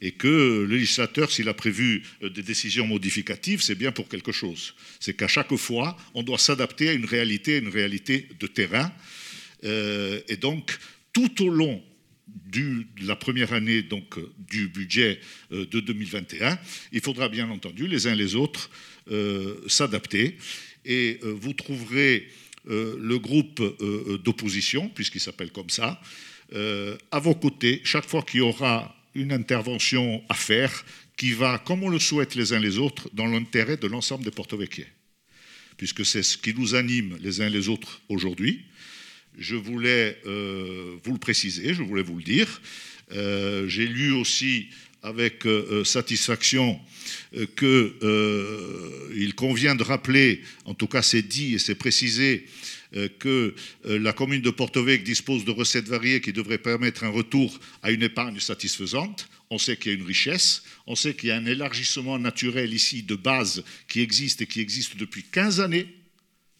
et que le législateur, s'il a prévu des décisions modificatives, c'est bien pour quelque chose. C'est qu'à chaque fois, on doit s'adapter à une réalité, à une réalité de terrain. et donc, tout au long de la première année donc, du budget euh, de 2021, il faudra bien entendu les uns les autres euh, s'adapter. Et euh, vous trouverez le groupe d'opposition, puisqu'il s'appelle comme ça, à vos côtés chaque fois qu'il y aura une intervention à faire qui va, comme on le souhaite les uns les autres, dans l'intérêt de l'ensemble des porto-vecchiers. Puisque c'est ce qui nous anime les uns les autres aujourd'hui je voulais euh, vous le préciser, je voulais vous le dire. Euh, j'ai lu aussi avec euh, satisfaction qu'il convient de rappeler, en tout cas c'est dit et c'est précisé, que la commune de Porto-Vecchio dispose de recettes variées qui devraient permettre un retour à une épargne satisfaisante. On sait qu'il y a une richesse, on sait qu'il y a un élargissement naturel ici de base qui existe et qui existe depuis 15 années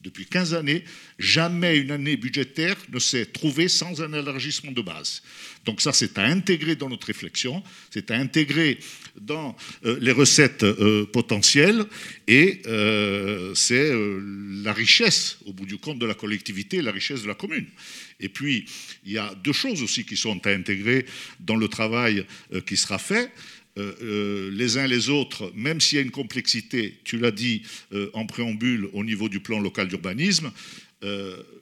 depuis 15 années, jamais une année budgétaire ne s'est trouvée sans un élargissement de base. Donc ça, c'est à intégrer dans notre réflexion, c'est à intégrer dans euh, les recettes euh, potentielles, et euh, c'est la richesse, au bout du compte, de la collectivité, la richesse de la commune. Et puis, il y a deux choses aussi qui sont à intégrer dans le travail qui sera fait. Euh, euh, les uns les autres, même s'il y a une complexité, tu l'as dit euh, en préambule au niveau du plan local d'urbanisme,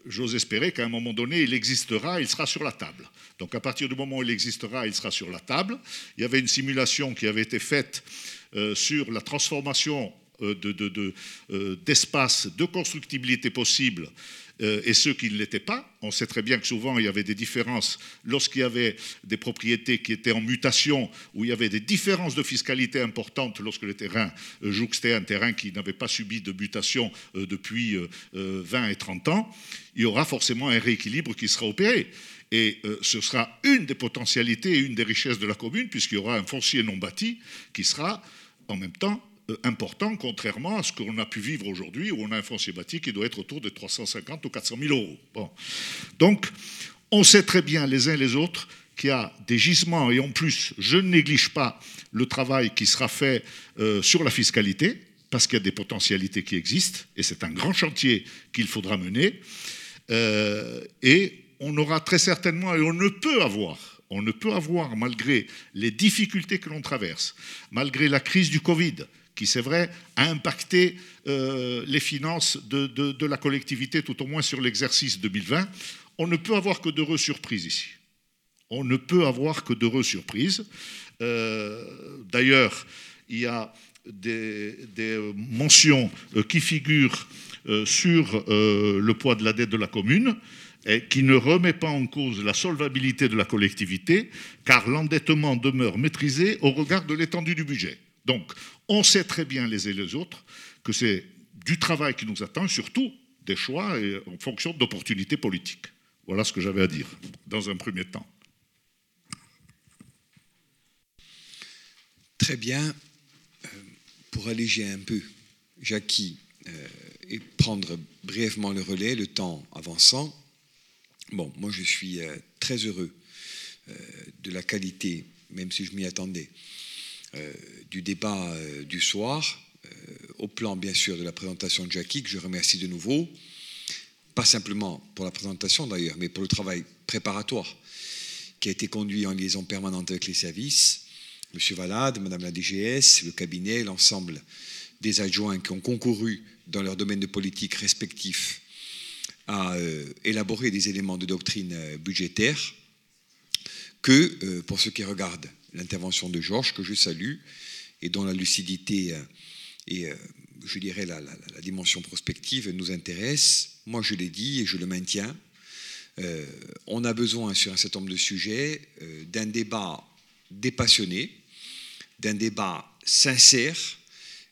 j'ose espérer qu'à un moment donné, il existera, il sera sur la table. Donc à partir du moment où il existera, il sera sur la table. Il y avait une simulation qui avait été faite sur la transformation d'espace de, de, de, constructibilité possible euh, et ceux qui ne l'étaient pas. On sait très bien que souvent il y avait des différences lorsqu'il y avait des propriétés qui étaient en mutation, où il y avait des différences de fiscalité importantes lorsque le terrain euh, jouxtait un terrain qui n'avait pas subi de mutation euh, depuis 20 et 30 ans. Il y aura forcément un rééquilibre qui sera opéré. Et ce sera une des potentialités et une des richesses de la commune, puisqu'il y aura un foncier non bâti qui sera en même temps euh, important, contrairement à ce qu'on a pu vivre aujourd'hui, où on a un foncier bâti qui doit être autour de 350 ou 400 000 euros. Bon. Donc, on sait très bien les uns les autres qu'il y a des gisements, et en plus, je ne néglige pas le travail qui sera fait euh, sur la fiscalité, parce qu'il y a des potentialités qui existent, et c'est un grand chantier qu'il faudra mener, euh, et on aura très certainement, et on ne peut avoir, on ne peut avoir, malgré les difficultés que l'on traverse, malgré la crise du Covid, qui, c'est vrai, a impacté euh, les finances de, la collectivité, tout au moins sur l'exercice 2020. On ne peut avoir que d'heureuses surprises ici. On ne peut avoir que d'heureuses surprises. Euh, d'ailleurs, il y a des, mentions euh, qui figurent sur le poids de la dette de la commune et qui ne remet pas en cause la solvabilité de la collectivité, car l'endettement demeure maîtrisé au regard de l'étendue du budget. Donc, on sait très bien les uns et les autres que c'est du travail qui nous attend, surtout des choix en fonction d'opportunités politiques. Voilà ce que j'avais à dire dans un premier temps. Très bien. Euh, pour alléger un peu, Jackie, euh, et prendre brièvement le relais, le temps avançant, bon, moi je suis euh, très heureux de la qualité, même si je m'y attendais, du débat euh, du soir, euh, au plan bien sûr de la présentation de Jackie, que je remercie de nouveau, pas simplement pour la présentation d'ailleurs, mais pour le travail préparatoire qui a été conduit en liaison permanente avec les services, M. Valade, Mme la DGS, le cabinet, l'ensemble des adjoints qui ont concouru dans leur domaine de politique respectif à élaborer des éléments de doctrine budgétaire, que pour ceux qui regardent l'intervention de Georges, que je salue, et dont la lucidité euh, et, euh, je dirais, la, dimension prospective nous intéresse. Moi, je l'ai dit et je le maintiens. Euh, on a besoin, sur un certain nombre de sujets, d'un débat dépassionné, d'un débat sincère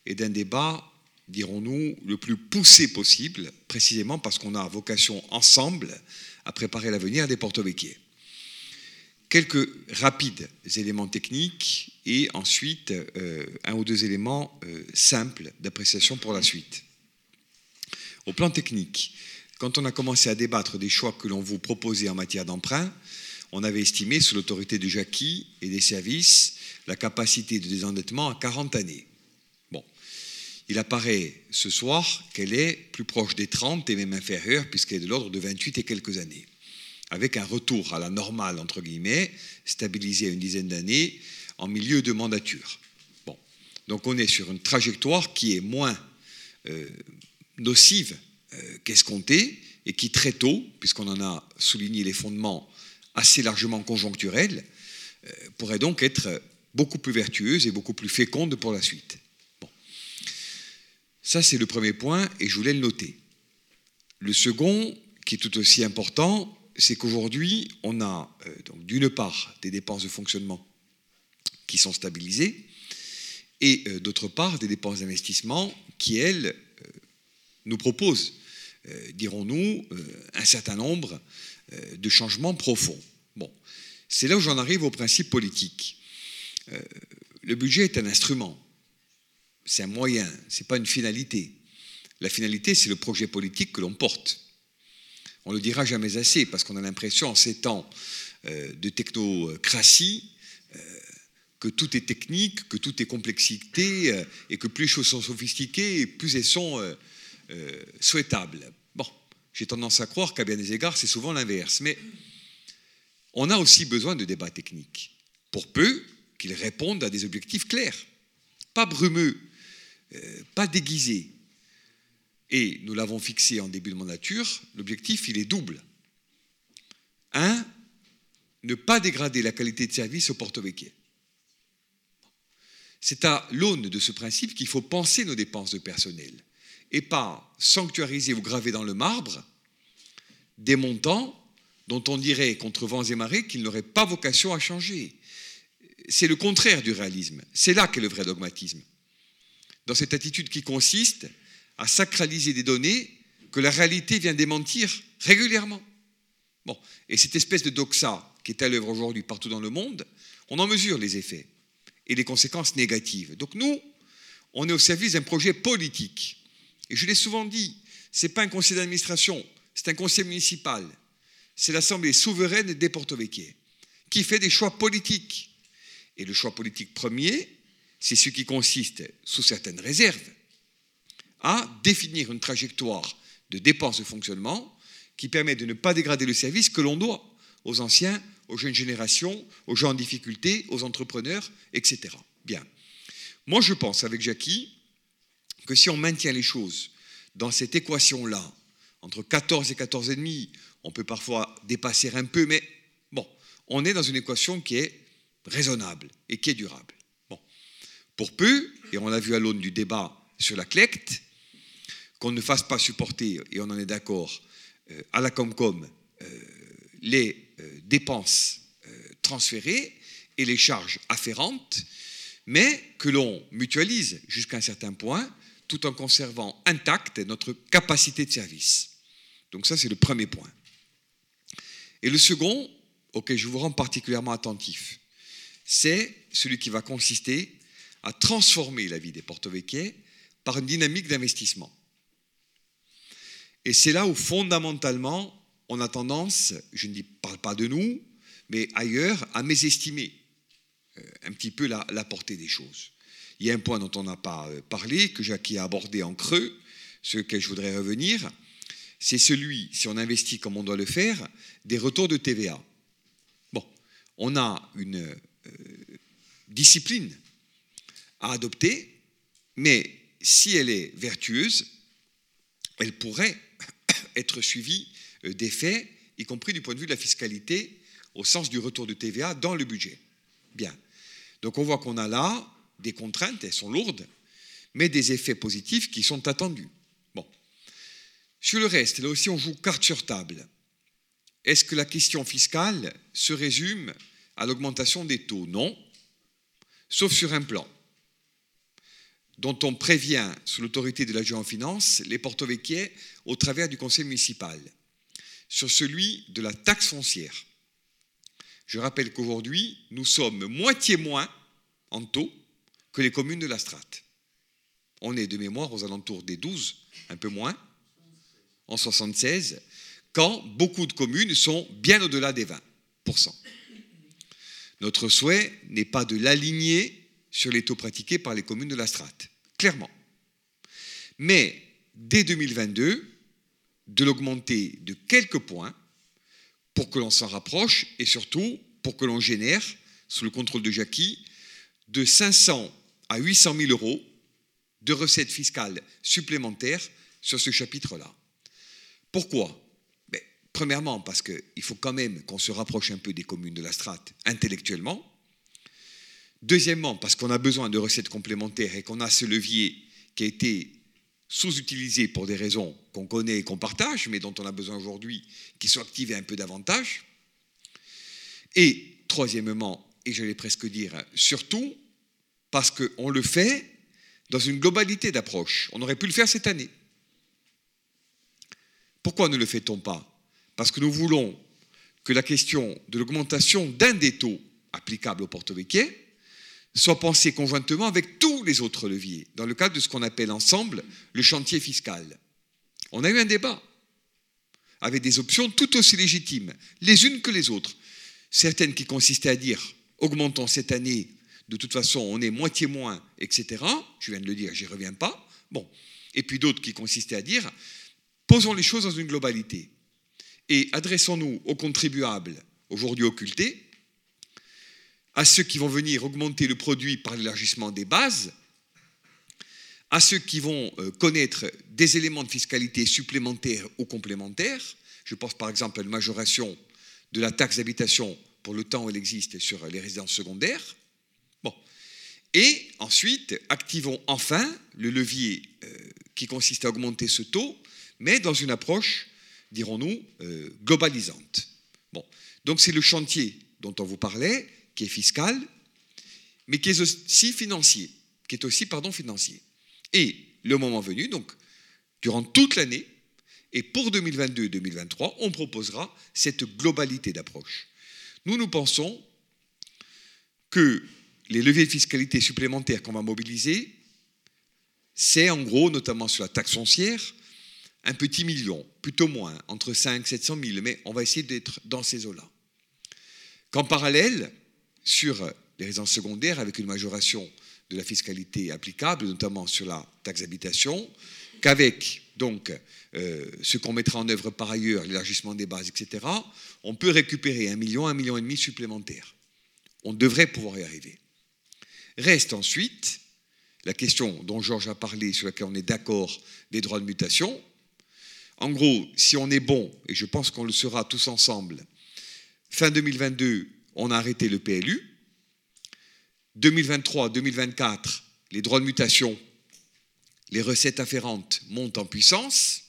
et d'un débat, dirons-nous, le plus poussé possible, précisément parce qu'on a vocation ensemble à préparer l'avenir des porto Quelques rapides éléments techniques et ensuite euh, un ou deux éléments euh, simples d'appréciation pour la suite. Au plan technique, quand on a commencé à débattre des choix que l'on vous proposait en matière d'emprunt, on avait estimé, sous l'autorité de Jackie et des services, la capacité de désendettement à 40 années. Bon, il apparaît ce soir qu'elle est plus proche des 30 et même inférieure, puisqu'elle est de l'ordre de 28 et quelques années avec un retour à la normale, entre guillemets, stabilisé à une dizaine d'années en milieu de mandature. Bon. Donc on est sur une trajectoire qui est moins euh, nocive euh, qu'escomptée et qui très tôt, puisqu'on en a souligné les fondements assez largement conjoncturels, euh, pourrait donc être beaucoup plus vertueuse et beaucoup plus féconde pour la suite. Bon. Ça, c'est le premier point et je voulais le noter. Le second, qui est tout aussi important, c'est qu'aujourd'hui, on a euh, d'une part des dépenses de fonctionnement qui sont stabilisées et euh, d'autre part des dépenses d'investissement qui, elles, euh, nous proposent dirons-nous, un certain nombre de changements profonds. Bon, c'est là où j'en arrive au principe politique. le budget est un instrument, c'est un moyen, ce n'est pas une finalité. La finalité, c'est le projet politique que l'on porte. On ne le dira jamais assez, parce qu'on a l'impression, en ces temps de technocratie, que tout est technique, que tout est complexité, et que plus les choses sont sophistiquées, plus elles sont euh, souhaitable. Bon, j'ai tendance à croire qu'à bien des égards, c'est souvent l'inverse. Mais on a aussi besoin de débats techniques, pour peu qu'ils répondent à des objectifs clairs, pas brumeux, euh, pas déguisés. Et nous l'avons fixé en début de mandature, l'objectif, il est double. Un, ne pas dégrader la qualité de service au Vecchio. C'est à l'aune de ce principe qu'il faut penser nos dépenses de personnel et pas sanctuariser ou graver dans le marbre des montants dont on dirait contre vents et marées qu'ils n'auraient pas vocation à changer. C'est le contraire du réalisme. C'est là qu'est le vrai dogmatisme. Dans cette attitude qui consiste à sacraliser des données que la réalité vient démentir régulièrement. Bon, et cette espèce de doxa qui est à l'œuvre aujourd'hui partout dans le monde, on en mesure les effets et les conséquences négatives. Donc nous, on est au service d'un projet politique et je l'ai souvent dit, ce n'est pas un conseil d'administration, c'est un conseil municipal. C'est l'Assemblée souveraine des Porto qui fait des choix politiques. Et le choix politique premier, c'est ce qui consiste, sous certaines réserves, à définir une trajectoire de dépenses de fonctionnement qui permet de ne pas dégrader le service que l'on doit aux anciens, aux jeunes générations, aux gens en difficulté, aux entrepreneurs, etc. Bien. Moi, je pense avec Jackie que si on maintient les choses dans cette équation-là, entre 14 et 14,5, on peut parfois dépasser un peu, mais bon, on est dans une équation qui est raisonnable et qui est durable. Bon. Pour peu, et on l'a vu à l'aune du débat sur la CLECT, qu'on ne fasse pas supporter, et on en est d'accord, euh, à la Comcom euh, les euh, dépenses transférées et les charges afférentes, mais que l'on mutualise jusqu'à un certain point tout en conservant intacte notre capacité de service. Donc ça, c'est le premier point. Et le second, auquel je vous rends particulièrement attentif, c'est celui qui va consister à transformer la vie des porto-véquiers par une dynamique d'investissement. Et c'est là où fondamentalement, on a tendance, je ne parle pas de nous, mais ailleurs, à mésestimer euh, un petit peu la, portée des choses. Il y a un point dont on n'a pas euh, parlé, que Jackie a abordé en creux, ce que je voudrais revenir, c'est celui, si on investit comme on doit le faire, des retours de TVA. Bon, on a une euh, discipline à adopter, mais si elle est vertueuse, elle pourrait être suivie euh, d'effets, y compris du point de vue de la fiscalité, au sens du retour de TVA dans le budget. Bien. Donc on voit qu'on a là des contraintes, elles sont lourdes, mais des effets positifs qui sont attendus. Bon. Sur le reste, là aussi, on joue carte sur table. Est-ce que la question fiscale se résume à l'augmentation des taux? Non, sauf sur un plan dont on prévient, sous l'autorité de l'agent en finance, les porto au travers du conseil municipal, sur celui de la taxe foncière. Je rappelle qu'aujourd'hui, nous sommes moitié moins en taux que les communes de la strate. On est de mémoire aux alentours des 12, un peu moins, en 76, quand beaucoup de communes sont bien au-delà des 20%. Notre souhait n'est pas de l'aligner sur les taux pratiqués par les communes de la strate, clairement. Mais dès 2022, de l'augmenter de quelques points pour que l'on s'en rapproche et surtout pour que l'on génère, sous le contrôle de Jackie, de 500 à 800 000 euros de recettes fiscales supplémentaires sur ce chapitre-là. Pourquoi? Ben, Premièrement, parce qu'il faut quand même qu'on se rapproche un peu des communes de la strate intellectuellement. Deuxièmement, parce qu'on a besoin de recettes complémentaires et qu'on a ce levier qui a été sous-utilisé pour des raisons qu'on connaît et qu'on partage, mais dont on a besoin aujourd'hui, qui soit activé un peu davantage. Et troisièmement, et j'allais presque dire surtout, parce qu'on le fait dans une globalité d'approche. On aurait pu le faire cette année. Pourquoi ne le fait-on pas? Parce que nous voulons que la question de l'augmentation d'un des taux applicables au porto-vecchie soit pensée conjointement avec tous les autres leviers, dans le cadre de ce qu'on appelle ensemble le chantier fiscal. On a eu un débat avec des options tout aussi légitimes, les unes que les autres. Certaines qui consistaient à dire augmentons cette année, de toute façon on est moitié moins, etc. Je viens de le dire, j'y reviens pas. Bon. Et puis d'autres qui consistaient à dire posons les choses dans une globalité et adressons-nous aux contribuables aujourd'hui occultés, à ceux qui vont venir augmenter le produit par l'élargissement des bases, à ceux qui vont euh, connaître des éléments de fiscalité supplémentaires ou complémentaires. Je pense par exemple à une majoration de la taxe d'habitation pour le temps où elle existe sur les résidences secondaires. Bon. Et ensuite, activons enfin le levier euh, qui consiste à augmenter ce taux, mais dans une approche, dirons-nous, euh, globalisante. Bon. Donc c'est le chantier dont on vous parlait, qui est fiscal, mais qui est aussi financier, qui est aussi, pardon, financier. Et le moment venu, donc, durant toute l'année, et pour 2022-2023, on proposera cette globalité d'approche. Nous, nous pensons que les leviers de fiscalité supplémentaires qu'on va mobiliser, c'est en gros, notamment sur la taxe foncière, un petit million, plutôt moins, entre 5 et 700 000, mais on va essayer d'être dans ces eaux-là. Qu'en parallèle, sur les résidences secondaires, avec une majoration de la fiscalité applicable, notamment sur la taxe d'habitation, qu'avec donc euh, ce qu'on mettra en œuvre par ailleurs, l'élargissement des bases, etc., on peut récupérer un million, un million et demi supplémentaires. On devrait pouvoir y arriver. Reste ensuite la question dont Georges a parlé, sur laquelle on est d'accord, des droits de mutation. En gros, si on est bon, et je pense qu'on le sera tous ensemble, fin 2022, on a arrêté le PLU. 2023-2024, les droits de mutation, les recettes afférentes montent en puissance.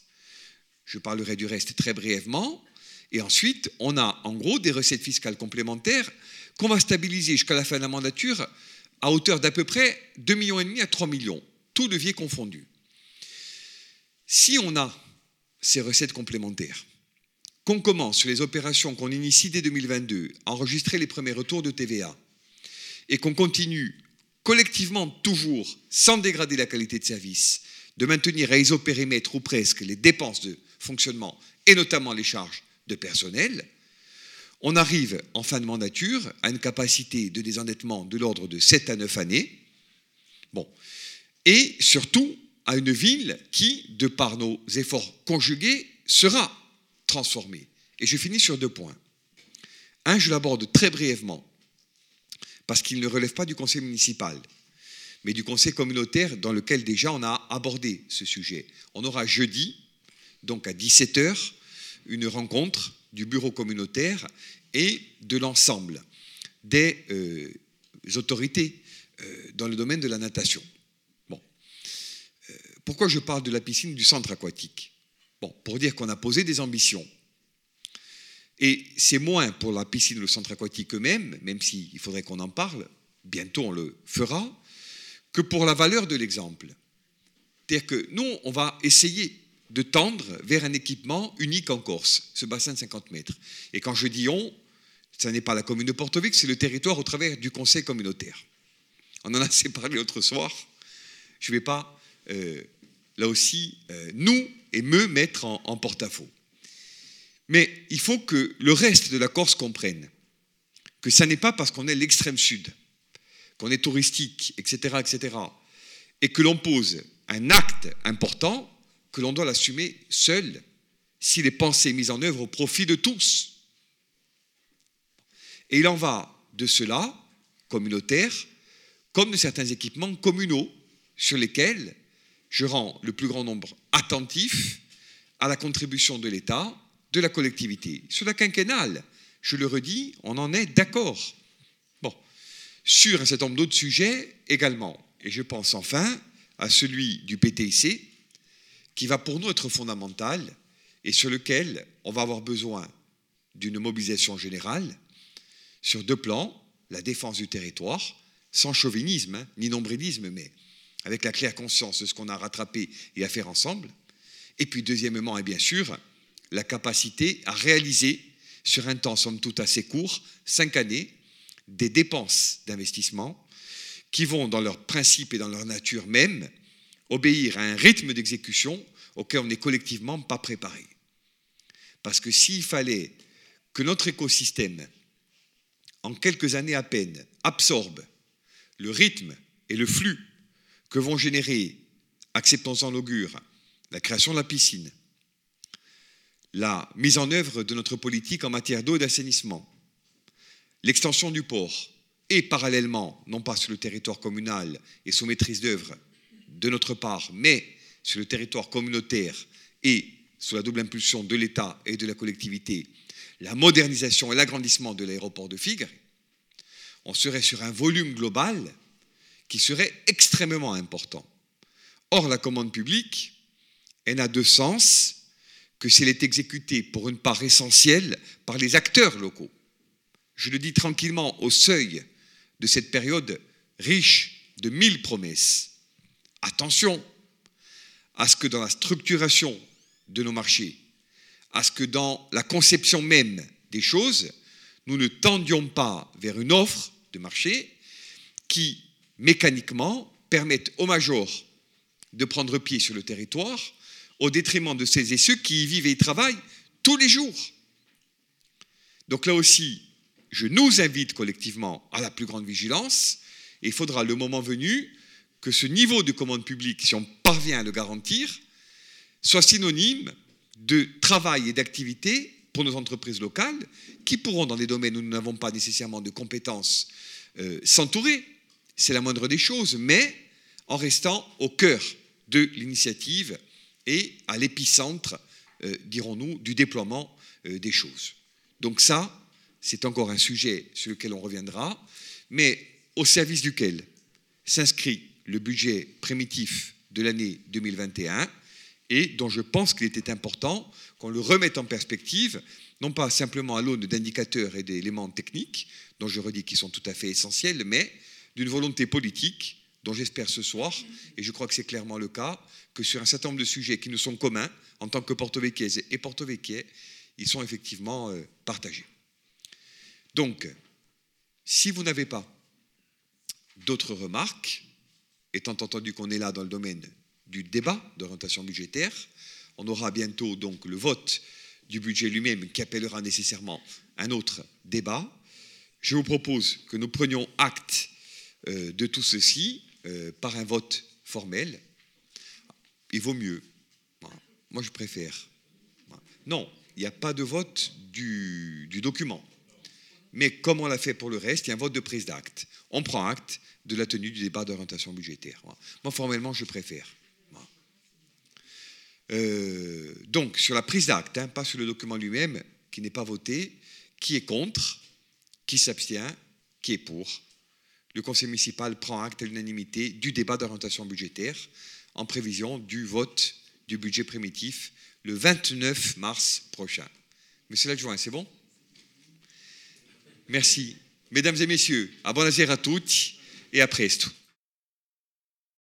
Je parlerai du reste très brièvement. Et ensuite, on a en gros des recettes fiscales complémentaires qu'on va stabiliser jusqu'à la fin de la mandature à hauteur d'à peu près 2,5 millions à 3 millions, tout levier confondu. Si on a ces recettes complémentaires, qu'on commence sur les opérations qu'on initie dès 2022, à enregistrer les premiers retours de TVA, et qu'on continue collectivement toujours, sans dégrader la qualité de service, de maintenir à isopérimètre ou presque les dépenses de fonctionnement et notamment les charges de personnel, on arrive en fin de mandature à une capacité de désendettement de l'ordre de 7 à 9 années. Bon. Et surtout à une ville qui, de par nos efforts conjugués, sera transformée. Et je finis sur deux points. Un, je l'aborde très brièvement, parce qu'il ne relève pas du conseil municipal, mais du conseil communautaire dans lequel déjà on a abordé ce sujet. On aura jeudi, donc à 17h, une rencontre du bureau communautaire et de l'ensemble des euh, autorités euh, dans le domaine de la natation. Bon. Euh, pourquoi je parle de la piscine du centre aquatique? Pour dire qu'on a posé des ambitions. Et c'est moins pour la piscine ou le centre aquatique eux-mêmes, même s'il faudrait qu'on en parle, bientôt on le fera, que pour la valeur de l'exemple. C'est-à-dire que nous, on va essayer de tendre vers un équipement unique en Corse, ce bassin de 50 mètres. Et quand je dis on, ce n'est pas la commune de Portovic, c'est le territoire au travers du conseil communautaire. On en a assez parlé l'autre soir. Je ne vais pas, euh, là aussi, euh, nous et me mettre en, porte-à-faux. Mais il faut que le reste de la Corse comprenne que ça n'est pas parce qu'on est l'extrême sud, qu'on est touristique, etc., etc., et que l'on pose un acte important, que l'on doit l'assumer seul s'il est pensé et mis en œuvre au profit de tous. Et il en va de cela, communautaire, comme de certains équipements communaux sur lesquels je rends le plus grand nombre attentif à la contribution de l'État, de la collectivité. Sur la quinquennale, je le redis, on en est d'accord. Bon, sur un certain nombre d'autres sujets également. Et je pense enfin à celui du PTIC, qui va pour nous être fondamental et sur lequel on va avoir besoin d'une mobilisation générale sur deux plans, la défense du territoire, sans chauvinisme, hein, ni nombrilisme, mais avec la claire conscience de ce qu'on a rattrapé et à faire ensemble. Et puis deuxièmement, et bien sûr, la capacité à réaliser sur un temps somme toute assez court, cinq années, des dépenses d'investissement qui vont dans leur principe et dans leur nature même obéir à un rythme d'exécution auquel on n'est collectivement pas préparé. Parce que s'il fallait que notre écosystème, en quelques années à peine, absorbe le rythme et le flux que vont générer, acceptons-en l'augure, la création de la piscine, la mise en œuvre de notre politique en matière d'eau d'assainissement, l'extension du port, et parallèlement, non pas sur le territoire communal et sous maîtrise d'œuvre de notre part, mais sur le territoire communautaire et sous la double impulsion de l'État et de la collectivité, la modernisation et l'agrandissement de l'aéroport de Figre, on serait sur un volume global qui serait extrêmement important. Or, la commande publique, elle n'a de sens que si elle est exécutée pour une part essentielle par les acteurs locaux. Je le dis tranquillement au seuil de cette période riche de mille promesses. Attention à ce que dans la structuration de nos marchés, à ce que dans la conception même des choses, nous ne tendions pas vers une offre de marché qui, mécaniquement, permette aux majors de prendre pied sur le territoire au détriment de celles et ceux qui y vivent et y travaillent tous les jours. Donc là aussi, je nous invite collectivement à la plus grande vigilance et il faudra le moment venu que ce niveau de commande publique, si on parvient à le garantir, soit synonyme de travail et d'activité pour nos entreprises locales qui pourront, dans des domaines où nous n'avons pas nécessairement de compétences, euh, s'entourer. C'est la moindre des choses, mais en restant au cœur de l'initiative et à l'épicentre, euh, dirons-nous, du déploiement euh, des choses. Donc ça, c'est encore un sujet sur lequel on reviendra, mais au service duquel s'inscrit le budget primitif de l'année 2021 et dont je pense qu'il était important qu'on le remette en perspective, non pas simplement à l'aune d'indicateurs et d'éléments techniques, dont je redis qu'ils sont tout à fait essentiels, mais d'une volonté politique dont j'espère ce soir, et je crois que c'est clairement le cas, que sur un certain nombre de sujets qui nous sont communs, en tant que porto-véquiaises et porto-véquiais, ils sont effectivement euh, partagés. Donc, si vous n'avez pas d'autres remarques, étant entendu qu'on est là dans le domaine du débat d'orientation budgétaire, on aura bientôt donc le vote du budget lui-même qui appellera nécessairement un autre débat. Je vous propose que nous prenions acte de tout ceci euh, par un vote formel. Il vaut mieux. Moi, je préfère. Non, il n'y a pas de vote du, document. Mais comme on l'a fait pour le reste, il y a un vote de prise d'acte. On prend acte de la tenue du débat d'orientation budgétaire. Moi, formellement, je préfère. Euh, donc, sur la prise d'acte, hein, pas sur le document lui-même, qui n'est pas voté, qui est contre, qui s'abstient, qui est pour le conseil municipal prend acte à l'unanimité du débat d'orientation budgétaire en prévision du vote du budget primitif le 29 mars prochain. Monsieur l'adjoint, c'est bon? Merci. Mesdames et messieurs, à bon à toutes et à presto.